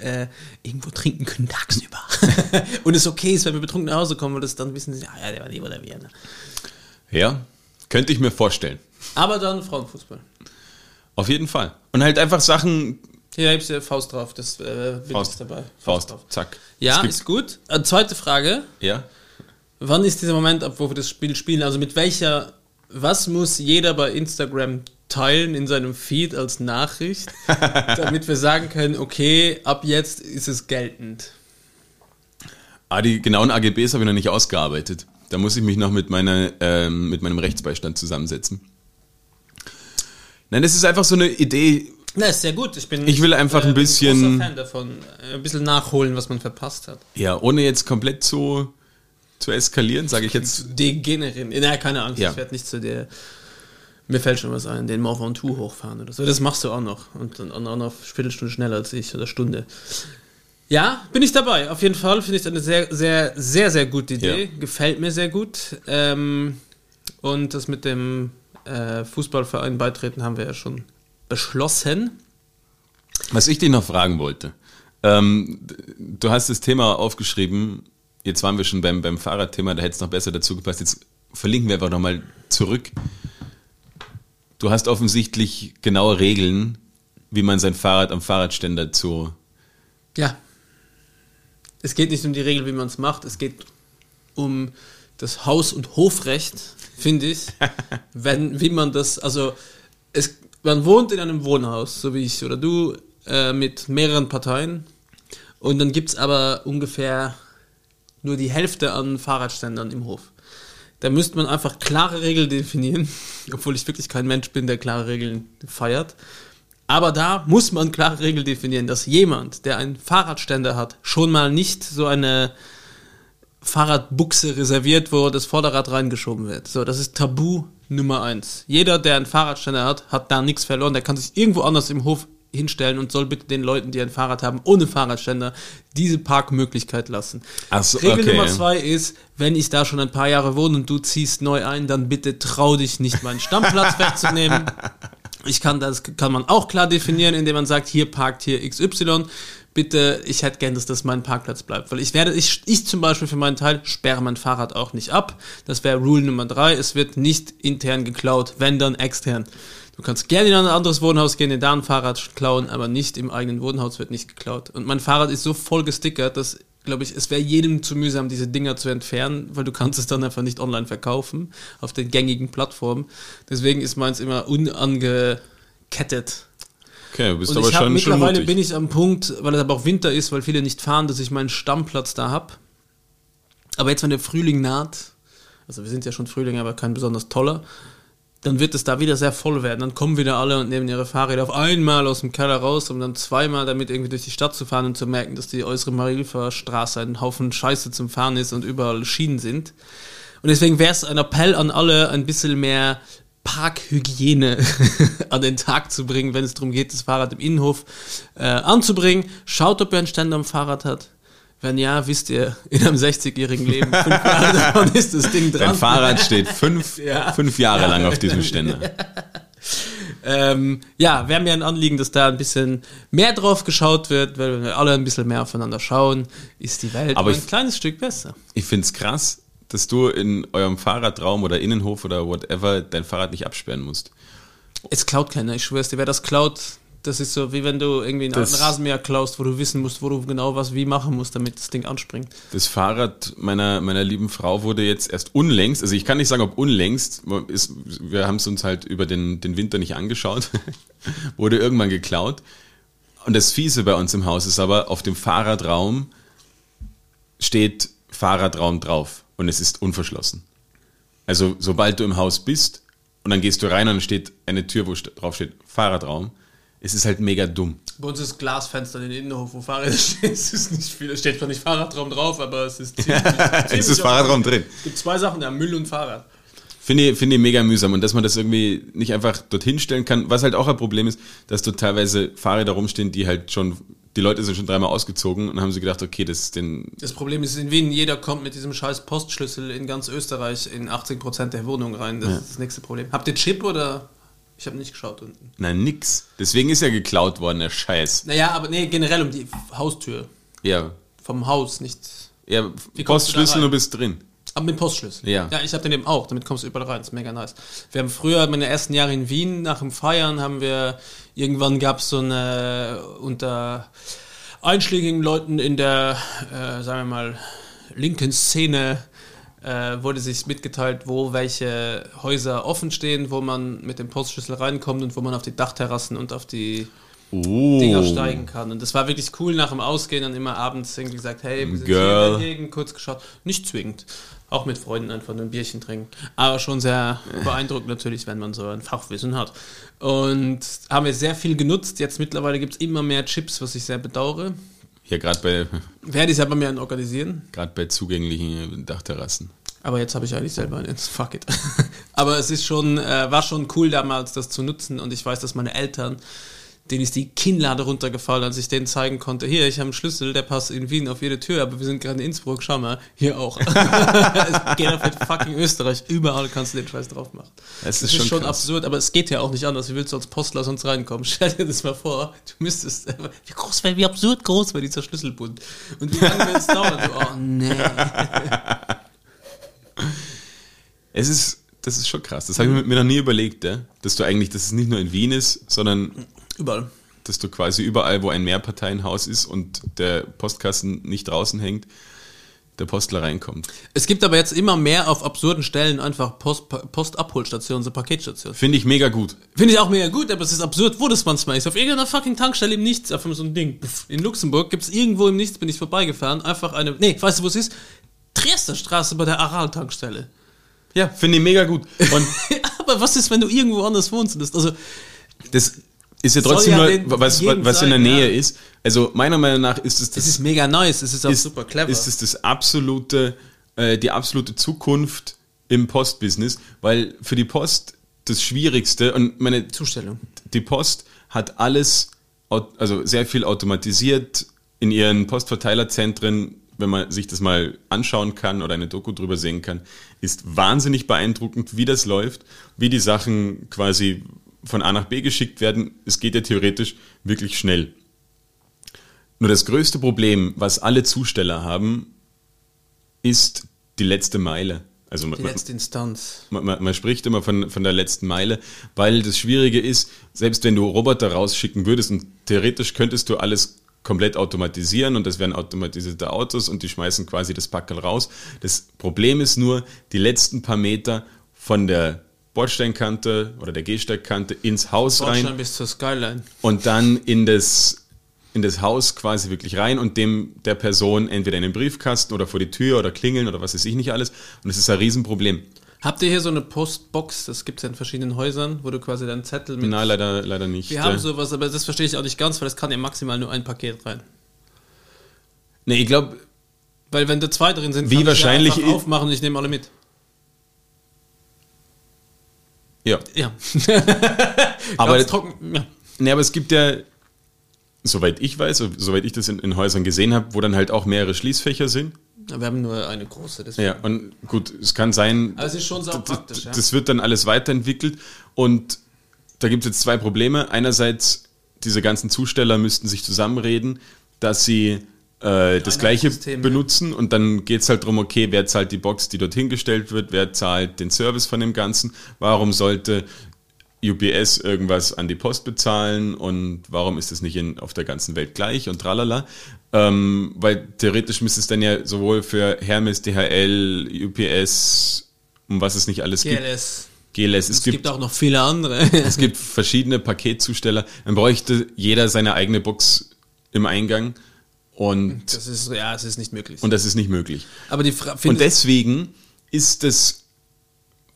äh, irgendwo trinken können tagsüber. (laughs) Und es okay ist, wenn wir betrunken nach Hause kommen, weil das dann wissen sie, ah ja, der war die oder Vienna. Ja. Könnte ich mir vorstellen. Aber dann Frauenfußball. Auf jeden Fall. Und halt einfach Sachen. Hier hebst du Faust drauf, das äh, Faust dabei. Faust. Zack. Ja, Es gibt- ist gut. Äh, zweite Frage. Ja. Wann ist dieser Moment, ab wo wir das Spiel spielen? Also mit welcher, was muss jeder bei Instagram teilen in seinem Feed als Nachricht, (laughs) damit wir sagen können, okay, ab jetzt ist es geltend. Ah, die genauen AGBs habe ich noch nicht ausgearbeitet. Da muss ich mich noch mit, meiner, ähm, mit meinem Rechtsbeistand zusammensetzen. Nein, das ist einfach so eine Idee. Na, ist sehr gut. Ich bin Ich will einfach ein bin bisschen- großer Fan davon. Äh, Ein bisschen nachholen, was man verpasst hat. Ja, ohne jetzt komplett zu, zu eskalieren, sage ich jetzt. Degenerin. Na, keine Angst, Ja. ich werde nicht zu der. Mir fällt schon was ein, den Mont Ventoux hochfahren oder so. Das machst du auch noch. Und dann auch noch eine Viertelstunde schneller als ich oder Stunde. Ja, bin ich dabei. Auf jeden Fall finde ich eine sehr, sehr, sehr, sehr gute Idee. Ja. Gefällt mir sehr gut. Ähm, und das mit dem äh, Fußballverein beitreten haben wir ja schon beschlossen. Was ich dich noch fragen wollte. Ähm, du hast das Thema aufgeschrieben. Jetzt waren wir schon beim, beim Fahrradthema, da hätte es noch besser dazu gepasst. Jetzt verlinken wir einfach nochmal zurück. Du hast offensichtlich genaue Regeln, wie man sein Fahrrad am Fahrradständer zu. Ja. Es geht nicht um die Regel, wie man es macht. Es geht um das Haus- und Hofrecht, finde ich. (laughs) wenn, wie man das, also, es, man wohnt in einem Wohnhaus, so wie ich oder du, äh, mit mehreren Parteien. Und dann gibt es aber ungefähr nur die Hälfte an Fahrradständern im Hof. Da müsste man einfach klare Regeln definieren, (laughs) obwohl ich wirklich kein Mensch bin, der klare Regeln feiert. Aber da muss man klare Regeln definieren, dass jemand, der einen Fahrradständer hat, schon mal nicht so eine Fahrradbuchse reserviert, wo das Vorderrad reingeschoben wird. So, das ist Tabu Nummer eins. Jeder, der einen Fahrradständer hat, hat da nichts verloren. Der kann sich irgendwo anders im Hof hinstellen und soll bitte den Leuten, die ein Fahrrad haben, ohne Fahrradständer, diese Parkmöglichkeit lassen. Ach so, Regel okay. Nummer zwei ist, wenn ich da schon ein paar Jahre wohne und du ziehst neu ein, dann bitte trau dich nicht, meinen Stammplatz (laughs) wegzunehmen. Ich kann das kann man auch klar definieren, indem man sagt, hier parkt hier XY. Bitte, ich hätte gern, dass das mein Parkplatz bleibt. Weil ich werde, ich, ich zum Beispiel für meinen Teil sperre mein Fahrrad auch nicht ab. Das wäre Rule Nummer drei. Es wird nicht intern geklaut, wenn dann extern. Du kannst gerne in ein anderes Wohnhaus gehen, dir da ein Fahrrad klauen, aber nicht im eigenen Wohnhaus wird nicht geklaut. Und mein Fahrrad ist so voll gestickert, dass, glaube ich, es wäre jedem zu mühsam, diese Dinger zu entfernen, weil du kannst es dann einfach nicht online verkaufen auf den gängigen Plattformen. Deswegen ist meins immer unangekettet. Okay, du bist Und aber ich hab, schon, schon mittlerweile mutig. bin ich am Punkt, weil es aber auch Winter ist, weil viele nicht fahren, dass ich meinen Stammplatz da hab. Aber jetzt, wenn der Frühling naht, also wir sind ja schon Frühling, aber kein besonders toller, dann wird es da wieder sehr voll werden. Dann kommen wieder alle und nehmen ihre Fahrräder auf einmal aus dem Keller raus, um dann zweimal damit irgendwie durch die Stadt zu fahren und zu merken, dass die äußere Marilfer Straße ein Haufen Scheiße zum Fahren ist und überall Schienen sind. Und deswegen wäre es ein Appell an alle, ein bisschen mehr Parkhygiene (laughs) an den Tag zu bringen, wenn es darum geht, das Fahrrad im Innenhof äh, anzubringen. Schaut, ob ihr einen Ständer am Fahrrad hat. Wenn ja, wisst ihr, in einem 60-jährigen Leben, fünf Jahre (laughs) davon ist das Ding dran. Dein Fahrrad steht fünf, (laughs) Ja. fünf Jahre lang auf diesem Ständer. (laughs) Ähm, ja, wäre mir ein Anliegen, dass da ein bisschen mehr drauf geschaut wird, weil wenn wir alle ein bisschen mehr aufeinander schauen, ist die Welt Aber ein ich- kleines Stück besser. Ich find's krass, dass du in eurem Fahrradraum oder Innenhof oder whatever dein Fahrrad nicht absperren musst. Es klaut keiner, ich schwör's dir. Wer das klaut, das ist so, wie wenn du irgendwie einen Das- alten Rasenmäher klaust, wo du wissen musst, wo du genau was wie machen musst, damit das Ding anspringt. Das Fahrrad meiner, meiner lieben Frau wurde jetzt erst unlängst, also ich kann nicht sagen, ob unlängst, ist, wir haben es uns halt über den, den Winter nicht angeschaut, (laughs) wurde irgendwann geklaut. Und das Fiese bei uns im Haus ist aber, auf dem Fahrradraum steht Fahrradraum drauf und es ist unverschlossen. Also sobald du im Haus bist, und dann gehst du rein und dann steht eine Tür, wo drauf steht Fahrradraum. Es ist halt mega dumm. Bei uns ist Glasfenster in den Innenhof, wo Fahrräder (laughs) stehen. Es ist nicht viel. Es steht zwar nicht Fahrradraum drauf, aber es ist ziemlich. (laughs) Es ziemlich ist Fahrradraum drin. Es gibt zwei Sachen, ja, Müll und Fahrrad. Finde ich, finde ich mega mühsam und dass man das irgendwie nicht einfach dorthin stellen kann. Was halt auch ein Problem ist, dass dort teilweise Fahrräder rumstehen, die halt schon, die Leute sind schon dreimal ausgezogen und haben sie gedacht, okay, das ist den, Das Problem ist in Wien, jeder kommt mit diesem scheiß Postschlüssel in ganz Österreich in 80% der Wohnungen rein. Das ist das nächste Problem. Habt ihr Chip oder? Ich habe nicht geschaut unten. na nix. Deswegen ist ja geklaut worden, der Scheiß. Naja, aber nee, generell um die Haustür. Ja, Vom Haus, nicht. ja, Wie du Postschlüssel, rein? du bist drin. Aber mit Postschlüssel. Ja. Ja, ich habe den eben auch. Damit kommst du überall rein. Das ist mega nice. Wir haben früher, meine ersten Jahre in Wien, nach dem Feiern haben wir, irgendwann gab es so eine, unter einschlägigen Leuten in der, äh, sagen wir mal, linken Szene, äh, wurde sich mitgeteilt, wo welche Häuser offen stehen, wo man mit dem Postschlüssel reinkommt und wo man auf die Dachterrassen und auf die Oh. Dinger steigen kann. Und das war wirklich cool nach dem Ausgehen dann immer abends irgendwie gesagt, hey, wir sind Girl. hier in der Gegend, kurz geschaut. Nicht zwingend. Auch mit Freunden einfach nur ein Bierchen trinken. Aber schon sehr beeindruckend natürlich, wenn man so ein Fachwissen hat. Und haben wir sehr viel genutzt. Jetzt mittlerweile gibt es immer mehr Chips, was ich sehr bedauere. Ja, gerade bei, Werde ich selber mehr organisieren. gerade bei zugänglichen Dachterrassen. Aber jetzt habe ich eigentlich selber einen. Fuck it. (laughs) Aber es ist schon, äh, war schon cool damals, das zu nutzen. Und ich weiß, dass meine Eltern, denen ist die Kinnlade runtergefallen, als ich denen zeigen konnte, hier, ich habe einen Schlüssel, der passt in Wien auf jede Tür, aber wir sind gerade in Innsbruck, schau mal, hier auch. (laughs) es geht auf fucking Österreich, überall kannst du den Scheiß drauf machen. Das ist schon krass. absurd, aber es geht ja auch nicht anders. Wie willst du als Postler sonst reinkommen? (laughs) Stell dir das mal vor, du müsstest, wie groß wäre, wie absurd groß wäre dieser Schlüsselbund. Und wie lange wird es dauern? Du, oh nee. (laughs) Es ist, das ist schon krass. Das habe ich mir noch nie überlegt, ja? dass du eigentlich, dass es nicht nur in Wien ist, sondern Überall. dass du quasi überall, wo ein Mehrparteienhaus ist und der Postkasten nicht draußen hängt, der Postler reinkommt. Es gibt aber jetzt immer mehr auf absurden Stellen einfach Post, Postabholstationen, so Paketstationen. Finde ich mega gut. Finde ich auch mega gut, aber es ist absurd, wo das manchmal ist. Auf irgendeiner fucking Tankstelle im Nichts, auf so ein Ding. In Luxemburg gibt es irgendwo im Nichts, bin ich vorbeigefahren, einfach eine, nee, weißt du, wo es ist? Triester Straße bei der Aral-Tankstelle. Ja, finde ich mega gut. (laughs) Aber was ist, wenn du irgendwo anders wohnst? Also, das ist ja trotzdem ja nur, was, was in der Nähe ja. ist. Also meiner Meinung nach ist es das, es ist mega nice, es ist auch ist, super clever. ist es das absolute, äh, die absolute Zukunft im Postbusiness, weil für die Post das Schwierigste und meine Zustellung. die Post hat alles, also sehr viel automatisiert in ihren Postverteilerzentren, wenn man sich das mal anschauen kann oder eine Doku drüber sehen kann, ist wahnsinnig beeindruckend, wie das läuft, wie die Sachen quasi von A nach B geschickt werden. Es geht ja theoretisch wirklich schnell. Nur das größte Problem, was alle Zusteller haben, ist die letzte Meile. Also man- Die letzte Instanz. man, man, man spricht immer von, von der letzten Meile, weil das Schwierige ist, selbst wenn du Roboter rausschicken würdest und theoretisch könntest du alles komplett automatisieren und das wären automatisierte Autos und die schmeißen quasi das Packerl raus. Das Problem ist nur, die letzten paar Meter von der Bordsteinkante oder der Gehsteigkante ins Haus rein Deutschland bis zur Skyline. und dann in das, in das Haus quasi wirklich rein und dem der Person entweder in den Briefkasten oder vor die Tür oder klingeln oder was weiß ich nicht alles. Und das ist ein Riesenproblem. Habt ihr hier so eine Postbox? Das gibt es ja in verschiedenen Häusern, wo du quasi deinen Zettel mit. Nein, leider, leider nicht. Wir haben sowas, aber das verstehe ich auch nicht ganz, weil es kann ja maximal nur ein Paket rein. Nee, ich glaube, Weil wenn da zwei drin sind, Wie kann wahrscheinlich ich ja aufmachen und ich nehme alle mit. Ja. Ja. (laughs) Aber, trocken. Ja. nee, aber es gibt ja, soweit ich weiß, so- soweit ich das in, in Häusern gesehen habe, wo dann halt auch mehrere Schließfächer sind. Wir haben nur eine große. Deswegen. Ja, und gut, es kann sein, es ist schon das, praktisch, ja. das wird dann alles weiterentwickelt und da gibt es jetzt zwei Probleme. Einerseits, diese ganzen Zusteller müssten sich zusammenreden, dass sie äh, das gleiche System, benutzen und dann geht es halt darum, okay, wer zahlt die Box, die dorthin gestellt wird, wer zahlt den Service von dem Ganzen, warum sollte UPS irgendwas an die Post bezahlen und warum ist das nicht in, auf der ganzen Welt gleich und tralala. Ähm, weil theoretisch müsste es dann ja sowohl für Hermes, DHL, UPS, um was es nicht alles gibt, GLS. GLS, es, Es gibt, gibt, auch noch viele andere. (laughs) es gibt verschiedene Paketzusteller. Dann bräuchte jeder seine eigene Box im Eingang und, Das ist, ja, es ist nicht möglich. und das ist nicht möglich. aber die Frage. Und deswegen ist es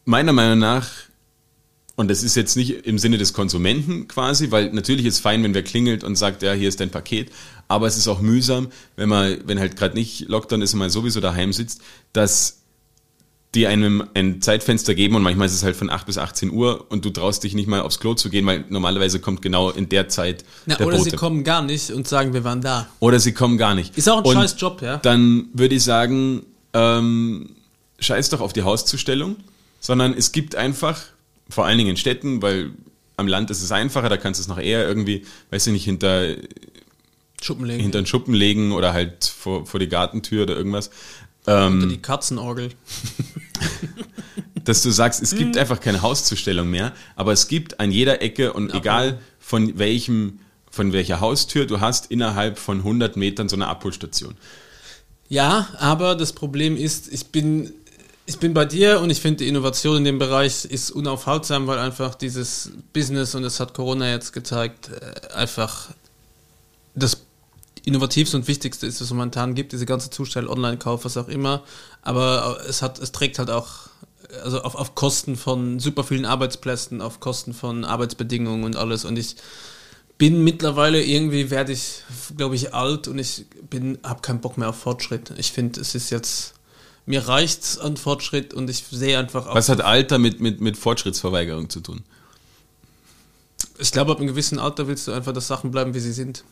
meiner Meinung nach Und das ist jetzt nicht im Sinne des Konsumenten quasi, weil natürlich ist fein, wenn wer klingelt und sagt, ja, hier ist dein Paket, aber es ist auch mühsam, wenn man, wenn halt gerade nicht Lockdown ist und man sowieso daheim sitzt, dass die einem ein Zeitfenster geben und manchmal ist es halt von 8 bis 18 Uhr und du traust dich nicht mal aufs Klo zu gehen, weil normalerweise kommt genau in der Zeit Na, der oder Bote. sie kommen gar nicht und sagen, wir waren da. Oder sie kommen gar nicht. Ist auch ein Und scheiß Job, ja. Dann würde ich sagen, ähm, scheiß doch auf die Hauszustellung, sondern es gibt einfach, vor allen Dingen in Städten, weil am Land ist es einfacher, da kannst du es noch eher irgendwie, weiß ich nicht, hinter, Schuppenlegen. hinter den Schuppen legen oder halt vor, vor die Gartentür oder irgendwas. Ähm, Unter die Katzenorgel. (laughs) dass du sagst, es gibt einfach keine Hauszustellung mehr, aber es gibt an jeder Ecke und egal von welchem, von welcher Haustür du hast, innerhalb von 100 Metern so eine Abholstation. Ja, aber das Problem ist, ich bin, ich bin bei dir und ich finde, die Innovation in dem Bereich ist unaufhaltsam, weil einfach dieses Business, und das hat Corona jetzt gezeigt, äh, einfach das innovativste und wichtigste ist, was es momentan gibt, diese ganze Zustell, Online-Kauf, was auch immer. Aber es hat, es trägt halt auch, also auf, auf Kosten von super vielen Arbeitsplätzen, auf Kosten von Arbeitsbedingungen und alles. Und ich bin mittlerweile irgendwie, werde ich, glaube ich, alt und ich bin, habe keinen Bock mehr auf Fortschritt. Ich finde, es ist jetzt, mir reicht's an Fortschritt und ich sehe einfach auch, Was hat Alter mit, mit, mit Fortschrittsverweigerung zu tun? ich glaube, ab einem gewissen Alter willst du einfach, dass Sachen bleiben, wie sie sind.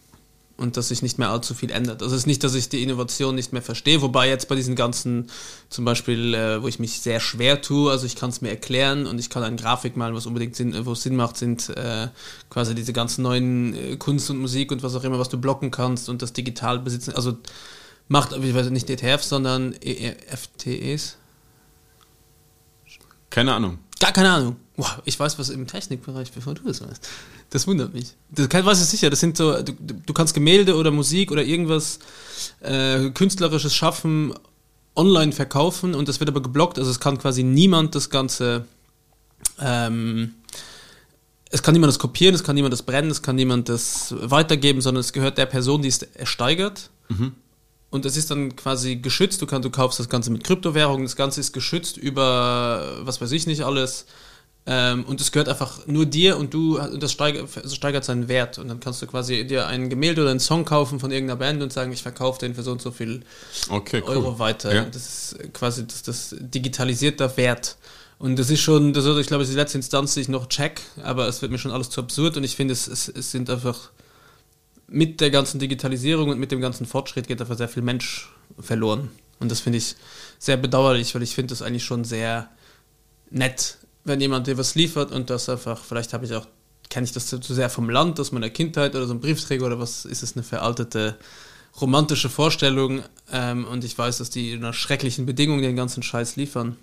Und dass sich nicht mehr allzu viel ändert. Also es ist nicht, dass ich die Innovation nicht mehr verstehe, wobei jetzt bei diesen ganzen, zum Beispiel, äh, wo ich mich sehr schwer tue, also ich kann es mir erklären und ich kann eine Grafik malen, was unbedingt Sinn, wo es Sinn macht, sind äh, quasi diese ganzen neuen äh, Kunst und Musik und was auch immer, was du blocken kannst und das digital besitzen. Also macht, ich weiß nicht ETF, sondern E EFTEs. Keine Ahnung. Gar keine Ahnung. Wow, ich weiß was im Technikbereich, bevor du das weißt. Das wundert mich. Das kann, weiß ich sicher. Das sind so, du, du kannst Gemälde oder Musik oder irgendwas äh, künstlerisches schaffen, online verkaufen und das wird aber geblockt. Also es kann quasi niemand das Ganze. Ähm, es kann niemand das kopieren, es kann niemand das brennen, es kann niemand das weitergeben, sondern es gehört der Person, die es ersteigert. Und es ist dann quasi geschützt. Du, kannst, du kaufst das Ganze mit Kryptowährungen. Das Ganze ist geschützt über, was weiß ich nicht alles. Ähm, und es gehört einfach nur dir und du, und das steigert, das steigert seinen Wert. Und dann kannst du quasi dir ein Gemälde oder einen Song kaufen von irgendeiner Band und sagen, ich verkaufe den für so und so viel Okay, cool. Euro weiter. Ja. Das ist quasi das, das digitalisierter Wert. Und das ist schon, das ist, ich glaube, das ist die letzte Instanz, die ich noch check, aber es wird mir schon alles zu absurd und ich finde, es, es, es sind einfach mit der ganzen Digitalisierung und mit dem ganzen Fortschritt geht einfach sehr viel Mensch verloren. Und das finde ich sehr bedauerlich, weil ich finde das eigentlich schon sehr nett, wenn jemand dir was liefert und das einfach, vielleicht habe ich auch, kenne ich das zu, sehr vom Land, aus meiner Kindheit oder so ein Briefträger oder was ist es eine veraltete romantische Vorstellung ähm, und ich weiß, dass die unter schrecklichen Bedingungen den ganzen Scheiß liefern.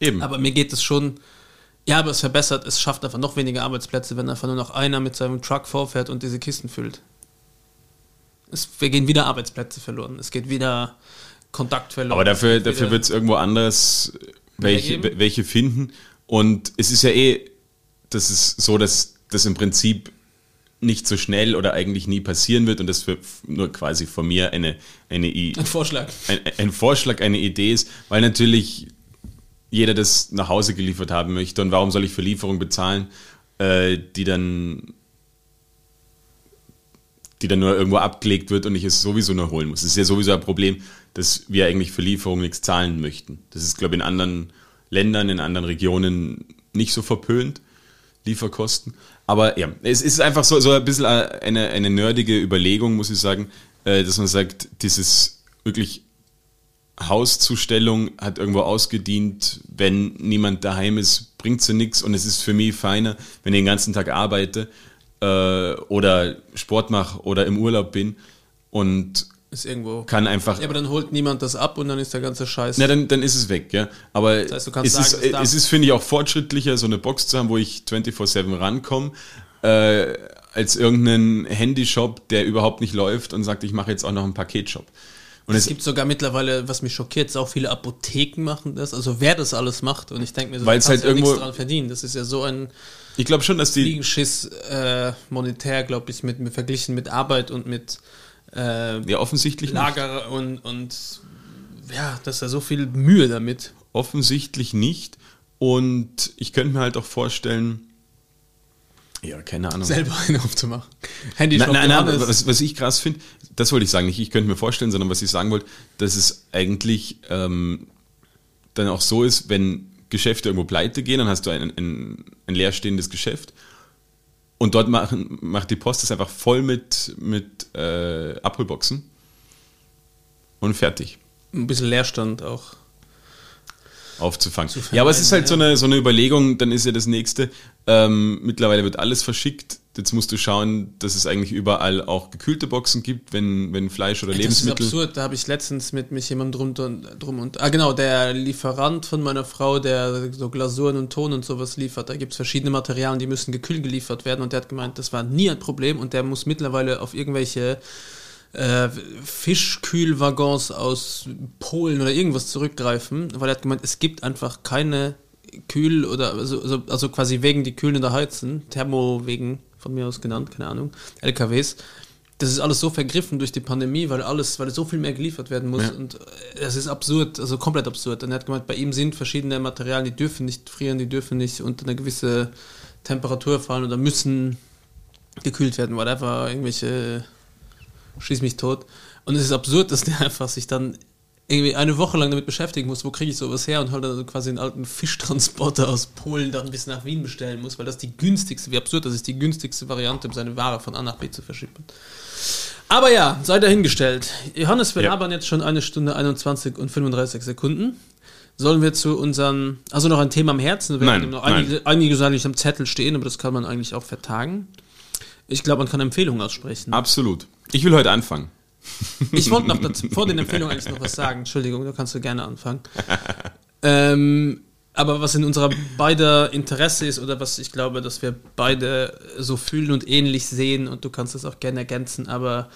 Eben. Aber mir geht es schon, ja, aber es verbessert, es schafft einfach noch weniger Arbeitsplätze, wenn einfach nur noch einer mit seinem Truck vorfährt und diese Kisten füllt. Es, wir gehen wieder Arbeitsplätze verloren. Es geht wieder Kontakt verloren. Aber dafür, dafür wird es irgendwo anders welche, welche finden. Und es ist ja eh, das ist so, dass das im Prinzip nicht so schnell oder eigentlich nie passieren wird und das für, nur quasi von mir eine, eine, I- ein Vorschlag. ein, ein Vorschlag, eine Idee ist, weil natürlich jeder das nach Hause geliefert haben möchte und warum soll ich für Lieferung bezahlen, äh, die dann die dann nur irgendwo abgelegt wird und ich es sowieso nur holen muss. Das ist ja sowieso ein Problem, dass wir eigentlich für Lieferungen nichts zahlen möchten. Das ist, glaube ich, in anderen Ländern, in anderen Regionen nicht so verpönt, Lieferkosten. Aber ja, es ist einfach so, so ein bisschen eine, eine nerdige Überlegung, muss ich sagen, äh, dass man sagt, dieses wirklich Hauszustellung hat irgendwo ausgedient, wenn niemand daheim ist, bringt sie nichts und es ist für mich feiner, wenn ich den ganzen Tag arbeite äh, oder Sport mache oder im Urlaub bin und Ist irgendwo. kann einfach Ja, aber dann holt niemand das ab und dann ist der ganze Scheiß. na, dann, dann ist es weg, ja. Aber heißt, du kannst es, sagen, ist, es es ist, finde ich, auch fortschrittlicher, so eine Box zu haben, wo ich 24-7 rankomme, äh, als irgendeinen Handyshop, der überhaupt nicht läuft und sagt, ich mache jetzt auch noch einen Paketshop. Und es es, gibt sogar mittlerweile, was mich schockiert, auch viele Apotheken machen das. Also wer das alles macht und ich denke mir so, du kannst halt ja nichts irgendwo- dran verdienen. Das ist ja so ein ich glaube schon, dass die, Fliegenschiss äh, monetär, glaube ich, mit, mit verglichen mit Arbeit und mit äh, ja offensichtlich nicht. Lager und, und ja, das ist ja so viel Mühe damit. Offensichtlich nicht. Und ich könnte mir halt auch vorstellen, Ja, keine Ahnung. selber einen aufzumachen. Handy Nein, nein, nein, was, was ich krass finde, das wollte ich sagen, nicht ich könnte mir vorstellen, sondern was ich sagen wollte, dass es eigentlich ähm, dann auch so ist, wenn Geschäfte irgendwo pleite gehen, dann hast du ein, ein, ein leerstehendes Geschäft und dort machen, macht die Post das einfach voll mit, mit äh, Abholboxen und fertig Ein bisschen Leerstand auch. aufzufangen. Vermeiden, ja, aber es ist halt so, ja. eine, so eine Überlegung, dann ist ja das nächste. Ähm, mittlerweile wird alles verschickt. Jetzt musst du schauen, dass es eigentlich überall auch gekühlte Boxen gibt, wenn, wenn Fleisch oder Das Lebensmittel. ist absurd, da habe ich letztens mit mich jemand drum, drum und. Ah, genau, der Lieferant von meiner Frau, der so Glasuren und Ton und sowas liefert. Da gibt es verschiedene Materialien, die müssen gekühlt geliefert werden und der hat gemeint, das war nie ein Problem und der muss mittlerweile auf irgendwelche äh, Fischkühlwaggons aus Polen oder irgendwas zurückgreifen, weil er hat gemeint, es gibt einfach keine Kühl- oder also, also, also quasi wegen die Kühlen in der Heizen, Thermo wegen von mir aus genannt, keine Ahnung, LKWs. Das ist alles so vergriffen durch die Pandemie, weil alles, weil so viel mehr geliefert werden muss Ja. und äh, es ist absurd, also komplett absurd. Und er hat gemeint, bei ihm sind verschiedene Materialien, die dürfen nicht frieren, die dürfen nicht unter eine gewisse Temperatur fallen oder müssen gekühlt werden, whatever, irgendwelche schieß mich tot. Und es ist absurd, dass der (laughs) einfach sich dann irgendwie eine Woche lang damit beschäftigen muss, wo kriege ich sowas her und halt dann quasi einen alten Fischtransporter aus Polen dann bis nach Wien bestellen muss, weil das die günstigste, wie absurd das ist, die günstigste Variante, um seine Ware von A nach B zu verschippen. Aber ja, sei dahingestellt. Johannes, wir Ja. labern jetzt schon eine Stunde 21 und 35 Sekunden. Sollen wir zu unseren, also noch ein Thema am Herzen? Wir Nein, haben noch nein. einige, einige eigentlich am Zettel stehen, aber das kann man eigentlich auch vertagen. Ich glaube, man kann Empfehlungen aussprechen. Absolut. Ich will heute anfangen. Ich wollte noch dazu, vor den Empfehlungen eigentlich noch was sagen. Entschuldigung, da kannst du gerne anfangen. ähm, aber was in unserer beider Interesse ist oder was ich glaube, dass wir beide so fühlen und ähnlich sehen und du kannst das auch gerne ergänzen, aber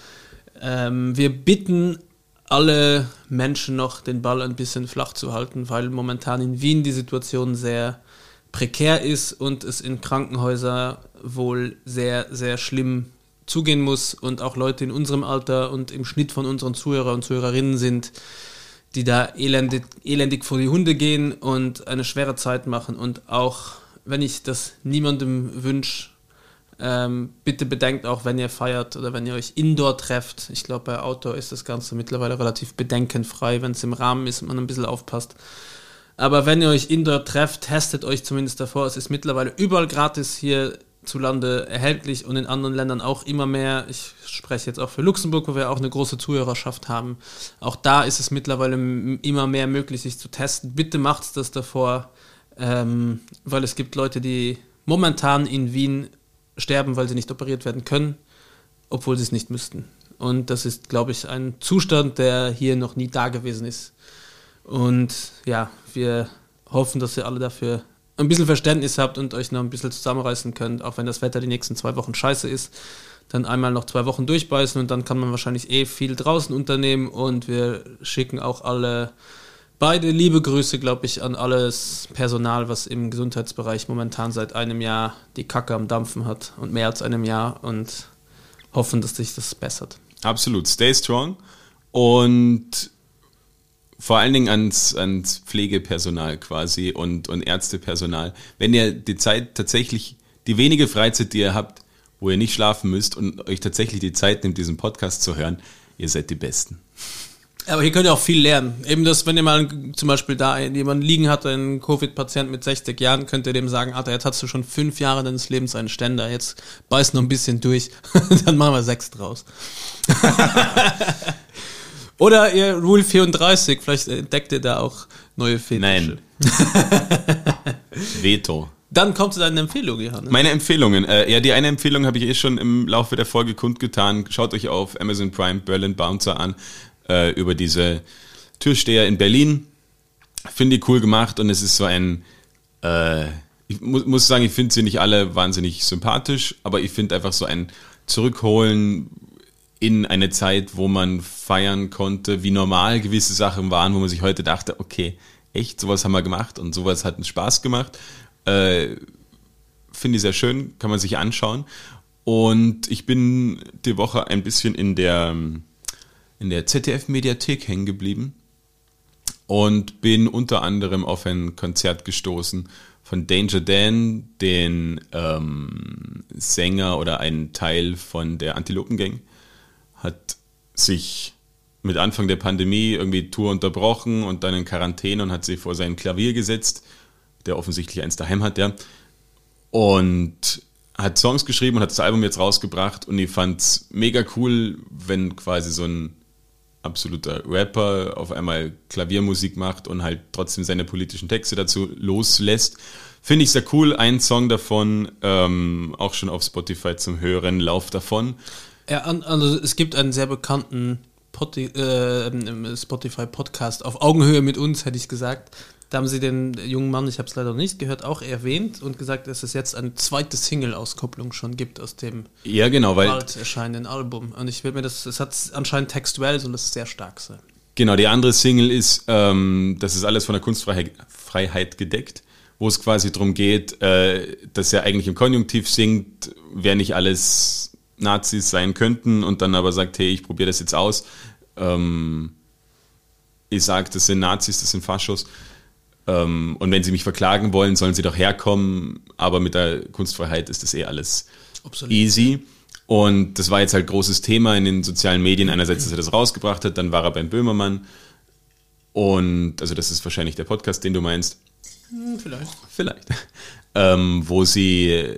ähm, wir bitten alle Menschen noch den Ball ein bisschen flach zu halten, weil momentan in Wien die Situation sehr prekär ist und es in Krankenhäuser wohl sehr, sehr schlimm zugehen muss und auch Leute in unserem Alter und im Schnitt von unseren Zuhörer und Zuhörerinnen sind, die da elendig, elendig vor die Hunde gehen und eine schwere Zeit machen. Und auch wenn ich das niemandem wünsche, ähm, bitte bedenkt auch, wenn ihr feiert oder wenn ihr euch indoor trefft. Ich glaube, bei Outdoor ist das Ganze mittlerweile relativ bedenkenfrei, wenn es im Rahmen ist und man ein bisschen aufpasst. Aber wenn ihr euch indoor trefft, testet euch zumindest davor. Es ist mittlerweile überall gratis hier zu Lande erhältlich und in anderen Ländern auch immer mehr. Ich spreche jetzt auch für Luxemburg, wo wir auch eine große Zuhörerschaft haben. Auch da ist es mittlerweile immer mehr möglich, sich zu testen. Bitte macht's das davor, ähm, weil es gibt Leute, die momentan in Wien sterben, weil sie nicht operiert werden können, obwohl sie es nicht müssten. Und das ist, glaube ich, ein Zustand, der hier noch nie da gewesen ist. Und ja, wir hoffen, dass ihr alle dafür ein bisschen Verständnis habt und euch noch ein bisschen zusammenreißen könnt, auch wenn das Wetter die nächsten zwei Wochen scheiße ist. Dann einmal noch zwei Wochen durchbeißen und dann kann man wahrscheinlich eh viel draußen unternehmen und wir schicken auch alle beide liebe Grüße, glaube ich, an alles Personal, was im Gesundheitsbereich momentan seit einem Jahr die Kacke am Dampfen hat und mehr als einem Jahr und hoffen, dass sich das bessert. Absolut. Stay strong. Und vor allen Dingen ans, ans Pflegepersonal quasi und, und Ärztepersonal. Wenn ihr die Zeit tatsächlich, die wenige Freizeit, die ihr habt, wo ihr nicht schlafen müsst und euch tatsächlich die Zeit nimmt, diesen Podcast zu hören, ihr seid die Besten. Aber hier könnt ihr auch viel lernen. Eben das, wenn ihr mal zum Beispiel da jemanden liegen hat, einen Covid-Patient mit 60 Jahren, könnt ihr dem sagen, Alter, jetzt hast du schon fünf Jahre deines Lebens einen Ständer, jetzt beiß noch ein bisschen durch, (laughs) dann machen wir sechs draus. (laughs) Oder ihr Rule 34, vielleicht entdeckt ihr da auch neue Fetische. Nein. (laughs) Veto. Dann kommt zu deinen Empfehlungen, Johannes. Meine Empfehlungen. Äh, ja, die eine Empfehlung habe ich eh schon im Laufe der Folge kundgetan. Schaut euch auf Amazon Prime Berlin Bouncer an äh, über diese Türsteher in Berlin. Finde ich cool gemacht und es ist so ein. Äh, ich mu muss sagen, ich finde sie nicht alle wahnsinnig sympathisch, aber ich finde einfach so ein Zurückholen in eine Zeit, wo man feiern konnte, wie normal gewisse Sachen waren, wo man sich heute dachte, okay, echt, sowas haben wir gemacht und sowas hat uns Spaß gemacht. Äh, Finde ich sehr schön, kann man sich anschauen. Und ich bin die Woche ein bisschen in der, in der ZDF-Mediathek hängen geblieben und bin unter anderem auf ein Konzert gestoßen von Danger Dan, den ähm, Sänger oder einen Teil von der Antilopen-Gang, hat sich mit Anfang der Pandemie irgendwie Tour unterbrochen und dann in Quarantäne und hat sich vor sein Klavier gesetzt, der offensichtlich eins daheim hat, ja. Und hat Songs geschrieben und hat das Album jetzt rausgebracht und ich fand's mega cool, wenn quasi so ein absoluter Rapper auf einmal Klaviermusik macht und halt trotzdem seine politischen Texte dazu loslässt. Finde ich sehr cool. Ein Song davon, ähm, auch schon auf Spotify zum Hören, Lauf davon. Ja, also es gibt einen sehr bekannten äh, Spotify Podcast auf Augenhöhe mit uns, hätte ich gesagt. Da haben sie den jungen Mann, ich habe es leider nicht gehört, auch erwähnt und gesagt, dass es jetzt eine zweite Single-Auskopplung schon gibt aus dem Ja, genau, weil bald erscheinenden Album. Und ich will mir das, es hat anscheinend textuell, soll das sehr stark sein. Genau, die andere Single ist, ähm, das ist alles von der Kunstfreiheit Freiheit gedeckt, wo es quasi darum geht, äh, dass er eigentlich im Konjunktiv singt, wer nicht alles Nazis sein könnten und dann aber sagt, hey, ich probiere das jetzt aus. Ähm, ich sage, das sind Nazis, das sind Faschos. Ähm, und wenn sie mich verklagen wollen, sollen sie doch herkommen, aber mit der Kunstfreiheit ist das eh alles Obsolet. easy. Und das war jetzt halt großes Thema in den sozialen Medien. Einerseits, dass er das rausgebracht hat, dann war er beim Böhmermann. Und, also das ist wahrscheinlich der Podcast, den du meinst. Hm, vielleicht. Vielleicht. (laughs) Ähm, wo sie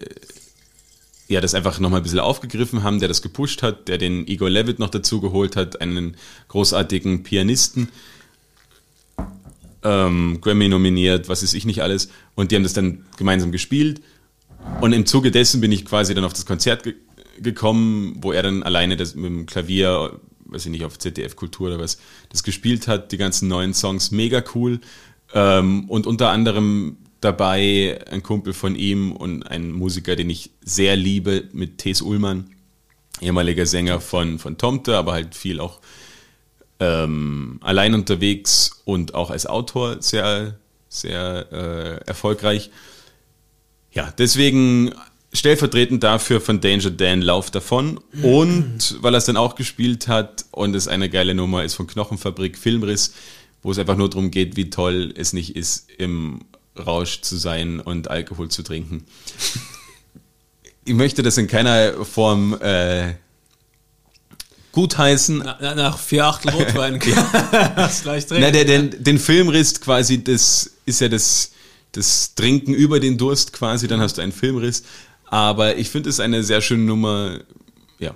ja das einfach nochmal ein bisschen aufgegriffen haben, der das gepusht hat, der den Igor Levitt noch dazu geholt hat, einen großartigen Pianisten, ähm, Grammy nominiert, was ist ich nicht alles. Und die haben das dann gemeinsam gespielt. Und im Zuge dessen bin ich quasi dann auf das Konzert ge gekommen, wo er dann alleine das mit dem Klavier, weiß ich nicht, auf ZDF Kultur oder was, das gespielt hat, die ganzen neuen Songs, mega cool. Ähm, und unter anderem dabei ein Kumpel von ihm und ein Musiker, den ich sehr liebe, mit Thes Ullmann, ehemaliger Sänger von, von Tomte, aber halt viel auch ähm, allein unterwegs und auch als Autor sehr, sehr äh, erfolgreich. Ja, deswegen stellvertretend dafür von Danger Dan Lauf davon und weil er es dann auch gespielt hat und es eine geile Nummer ist von Knochenfabrik Filmriss, wo es einfach nur darum geht, wie toll es nicht ist, im Rausch zu sein und Alkohol zu trinken. Ich möchte das in keiner Form äh, gutheißen, Na, na, nach vier Achtel Rotwein hast leicht recht. na, der, den, den Filmriss quasi, das ist ja das, das Trinken über den Durst quasi, dann hast du einen Filmriss. Aber ich finde es eine sehr schöne Nummer. Ja,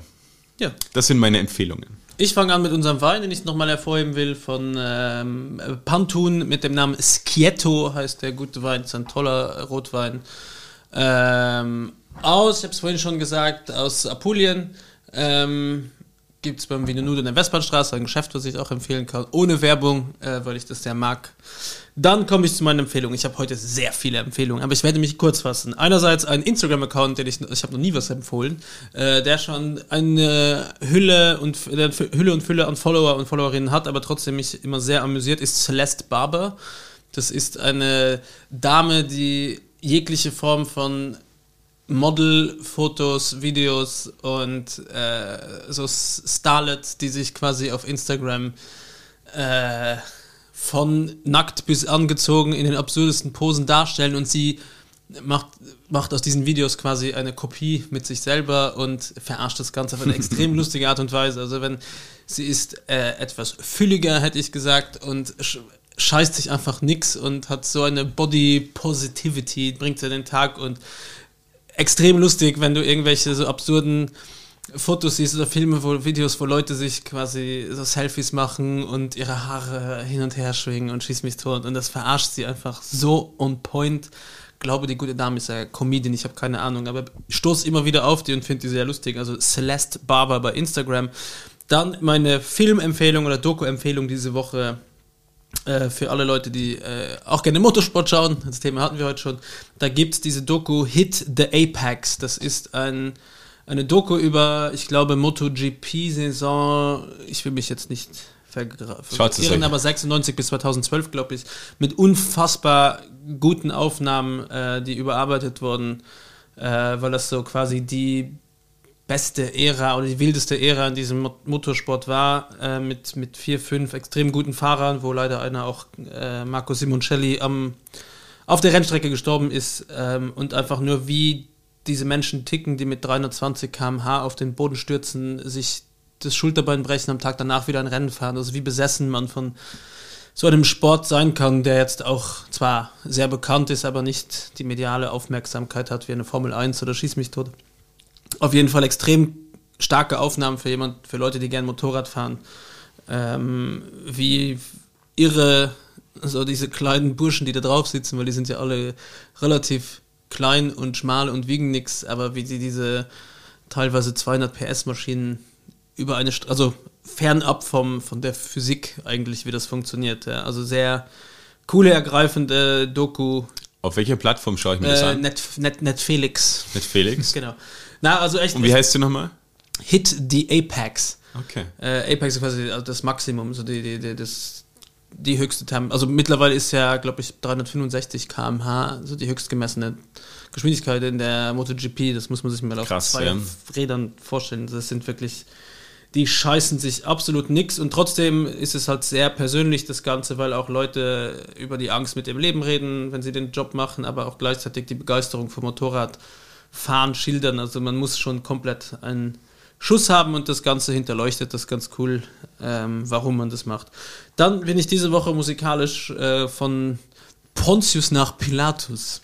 ja. das sind meine Empfehlungen. Ich fange an mit unserem Wein, den ich nochmal hervorheben will, von ähm, Pantun mit dem Namen Schietto heißt der gute Wein, ist ein toller Rotwein. Ähm, aus, ich habe es vorhin schon gesagt, aus Apulien. Ähm, Gibt es beim Wiener Nudeln in der Westbahnstraße, ein Geschäft, was ich auch empfehlen kann, ohne Werbung, äh, weil ich das sehr mag. Dann komme ich zu meinen Empfehlungen. Ich habe heute sehr viele Empfehlungen, aber ich werde mich kurz fassen. Einerseits ein Instagram-Account, den ich, ich habe noch nie was empfohlen, äh, der schon eine Hülle und Hülle und Fülle an Follower und Followerinnen hat, aber trotzdem mich immer sehr amüsiert, ist Celeste Barber. Das ist eine Dame, die jegliche Form von Model-Fotos, Videos und äh, so Starlets, die sich quasi auf Instagram äh, von nackt bis angezogen in den absurdesten Posen darstellen und sie macht, macht aus diesen Videos quasi eine Kopie mit sich selber und verarscht das Ganze auf eine (laughs) extrem lustige Art und Weise. Also wenn sie ist äh, etwas fülliger, hätte ich gesagt, und sch scheißt sich einfach nix und hat so eine Body Positivity, bringt sie den Tag und extrem lustig, wenn du irgendwelche so absurden Fotos siehst oder Filme, wo Videos, wo Leute sich quasi so Selfies machen und ihre Haare hin und her schwingen und schieß mich tot und das verarscht sie einfach so on point. Glaube, die gute Dame ist ja Comedian, ich habe keine Ahnung, aber ich stoße immer wieder auf die und finde die sehr lustig. Also Celeste Barber bei Instagram. Dann meine Filmempfehlung oder Doku-Empfehlung diese Woche äh, für alle Leute, die äh, auch gerne Motorsport schauen, das Thema hatten wir heute schon, da gibt es diese Doku Hit the Apex. Das ist ein, eine Doku über, ich glaube, MotoGP-Saison, ich will mich jetzt nicht vergirren, aber 96 bis 2012, glaube ich, mit unfassbar guten Aufnahmen, äh, die überarbeitet wurden, äh, weil das so quasi die beste Ära oder die wildeste Ära in diesem Mo- Motorsport war, äh, mit, mit vier, fünf extrem guten Fahrern, wo leider einer auch äh, Marco Simoncelli am, auf der Rennstrecke gestorben ist ähm, und einfach nur wie diese Menschen ticken, die mit 320 km/h auf den Boden stürzen, sich das Schulterbein brechen, am Tag danach wieder ein Rennen fahren. Also wie besessen man von so einem Sport sein kann, der jetzt auch zwar sehr bekannt ist, aber nicht die mediale Aufmerksamkeit hat wie eine Formel 1 oder Schieß mich tot. Auf jeden Fall extrem starke Aufnahmen für jemand, für Leute, die gern Motorrad fahren. Ähm, wie ihre, so diese kleinen Burschen, die da drauf sitzen, weil die sind ja alle relativ klein und schmal und wiegen nichts, aber wie sie diese teilweise 200 PS Maschinen über eine, St also fernab vom, von der Physik eigentlich, wie das funktioniert. Ja. Also sehr coole, ergreifende Doku. Auf welcher Plattform schaue ich mir das Äh, an? Net, Net, Netfelix. Mit Felix? (laughs) Genau. Na, also echt, Und wie heißt du nochmal? Hit the Apex. Okay. Äh, Apex ist quasi also das Maximum, so die, die, die, das, die höchste Tem Also mittlerweile ist ja, glaube ich, 365 km/h, so die höchst gemessene Geschwindigkeit in der MotoGP. Das muss man sich mal auf Krass, zwei ja. Rädern vorstellen. Das sind wirklich, die scheißen sich absolut nix und trotzdem ist es halt sehr persönlich, das Ganze, weil auch Leute über die Angst mit dem Leben reden, wenn sie den Job machen, aber auch gleichzeitig die Begeisterung vom Motorradfahren schildern. Also man muss schon komplett einen Schuss haben und das Ganze hinterleuchtet das ganz cool, ähm, warum man das macht. Dann bin ich diese Woche musikalisch äh, von Pontius nach Pilatus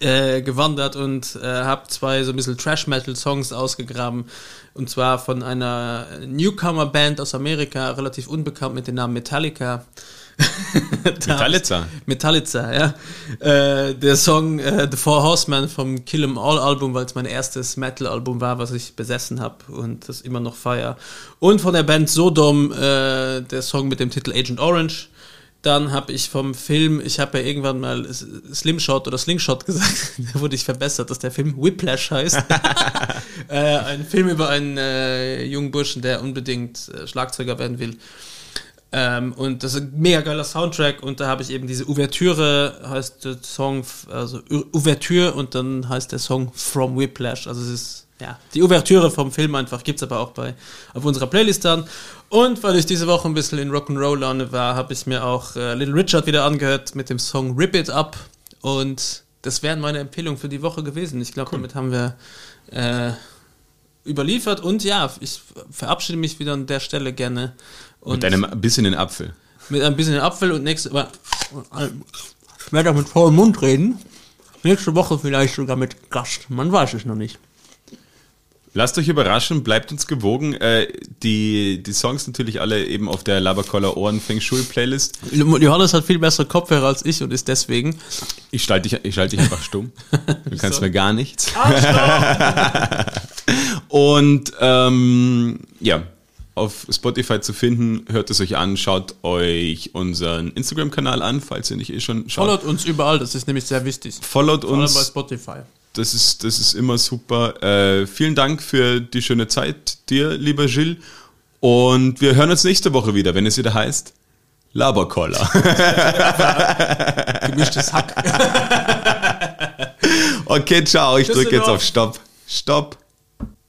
äh, gewandert und äh, habe zwei so ein bisschen Trash-Metal-Songs ausgegraben. Und zwar von einer Newcomer-Band aus Amerika, relativ unbekannt mit dem Namen Metallica. (laughs) Metallica. Metallica, ja. Äh, der Song äh, The Four Horsemen vom Kill 'Em All Album, weil es mein erstes Metal-Album war, was ich besessen habe und das immer noch feier. Und von der Band Sodom äh, der Song mit dem Titel Agent Orange. Dann habe ich vom Film, ich habe ja irgendwann mal Slimshot oder Slingshot (laughs) gesagt, da wurde ich verbessert, dass der Film Whiplash heißt. (laughs) äh, ein Film über einen äh, jungen Burschen, der unbedingt äh, Schlagzeuger werden will. Ähm, und das ist ein mega geiler Soundtrack und da habe ich eben diese Ouvertüre, heißt der Song, also Ouvertüre und dann heißt der Song From Whiplash. Also es ist, ja, die Ouvertüre vom Film einfach, gibt's aber auch bei auf unserer Playlist dann. Und weil ich diese Woche ein bisschen in Rock'n'Roll-Laune war, habe ich mir auch äh, Little Richard wieder angehört mit dem Song Rip It Up und das wären meine Empfehlungen für die Woche gewesen. Ich glaube, damit haben wir äh, überliefert und ja, ich verabschiede mich wieder an der Stelle gerne. Und Mit einem bisschen Apfel. mit ein bisschen Apfel und nächste aber ich werde auch mit vollem Mund reden. Nächste Woche vielleicht sogar mit Gast. Man weiß es noch nicht. Lasst euch überraschen, bleibt uns gewogen. Äh, die, die Songs natürlich alle eben auf der Laberkoller Ohren Feng Shui Playlist. Johannes hat viel bessere Kopfhörer als ich und ist deswegen. Ich schalte dich, ich schalte dich einfach stumm. Du kannst mir gar nichts. (laughs) Und ähm, ja, auf Spotify zu finden, hört es euch an, schaut euch unseren Instagram-Kanal an, falls ihr nicht eh schon schaut. Followt uns überall, das ist nämlich sehr wichtig. Followt Vor allem bei uns, Spotify. das ist, das ist immer super. Äh, vielen Dank für die schöne Zeit dir, lieber Gilles. Und wir hören uns nächste Woche wieder, wenn es wieder heißt Laberkoller. (laughs) Gemischtes Hack. (laughs) Okay, ciao, ich drücke jetzt auf Stopp. Stopp.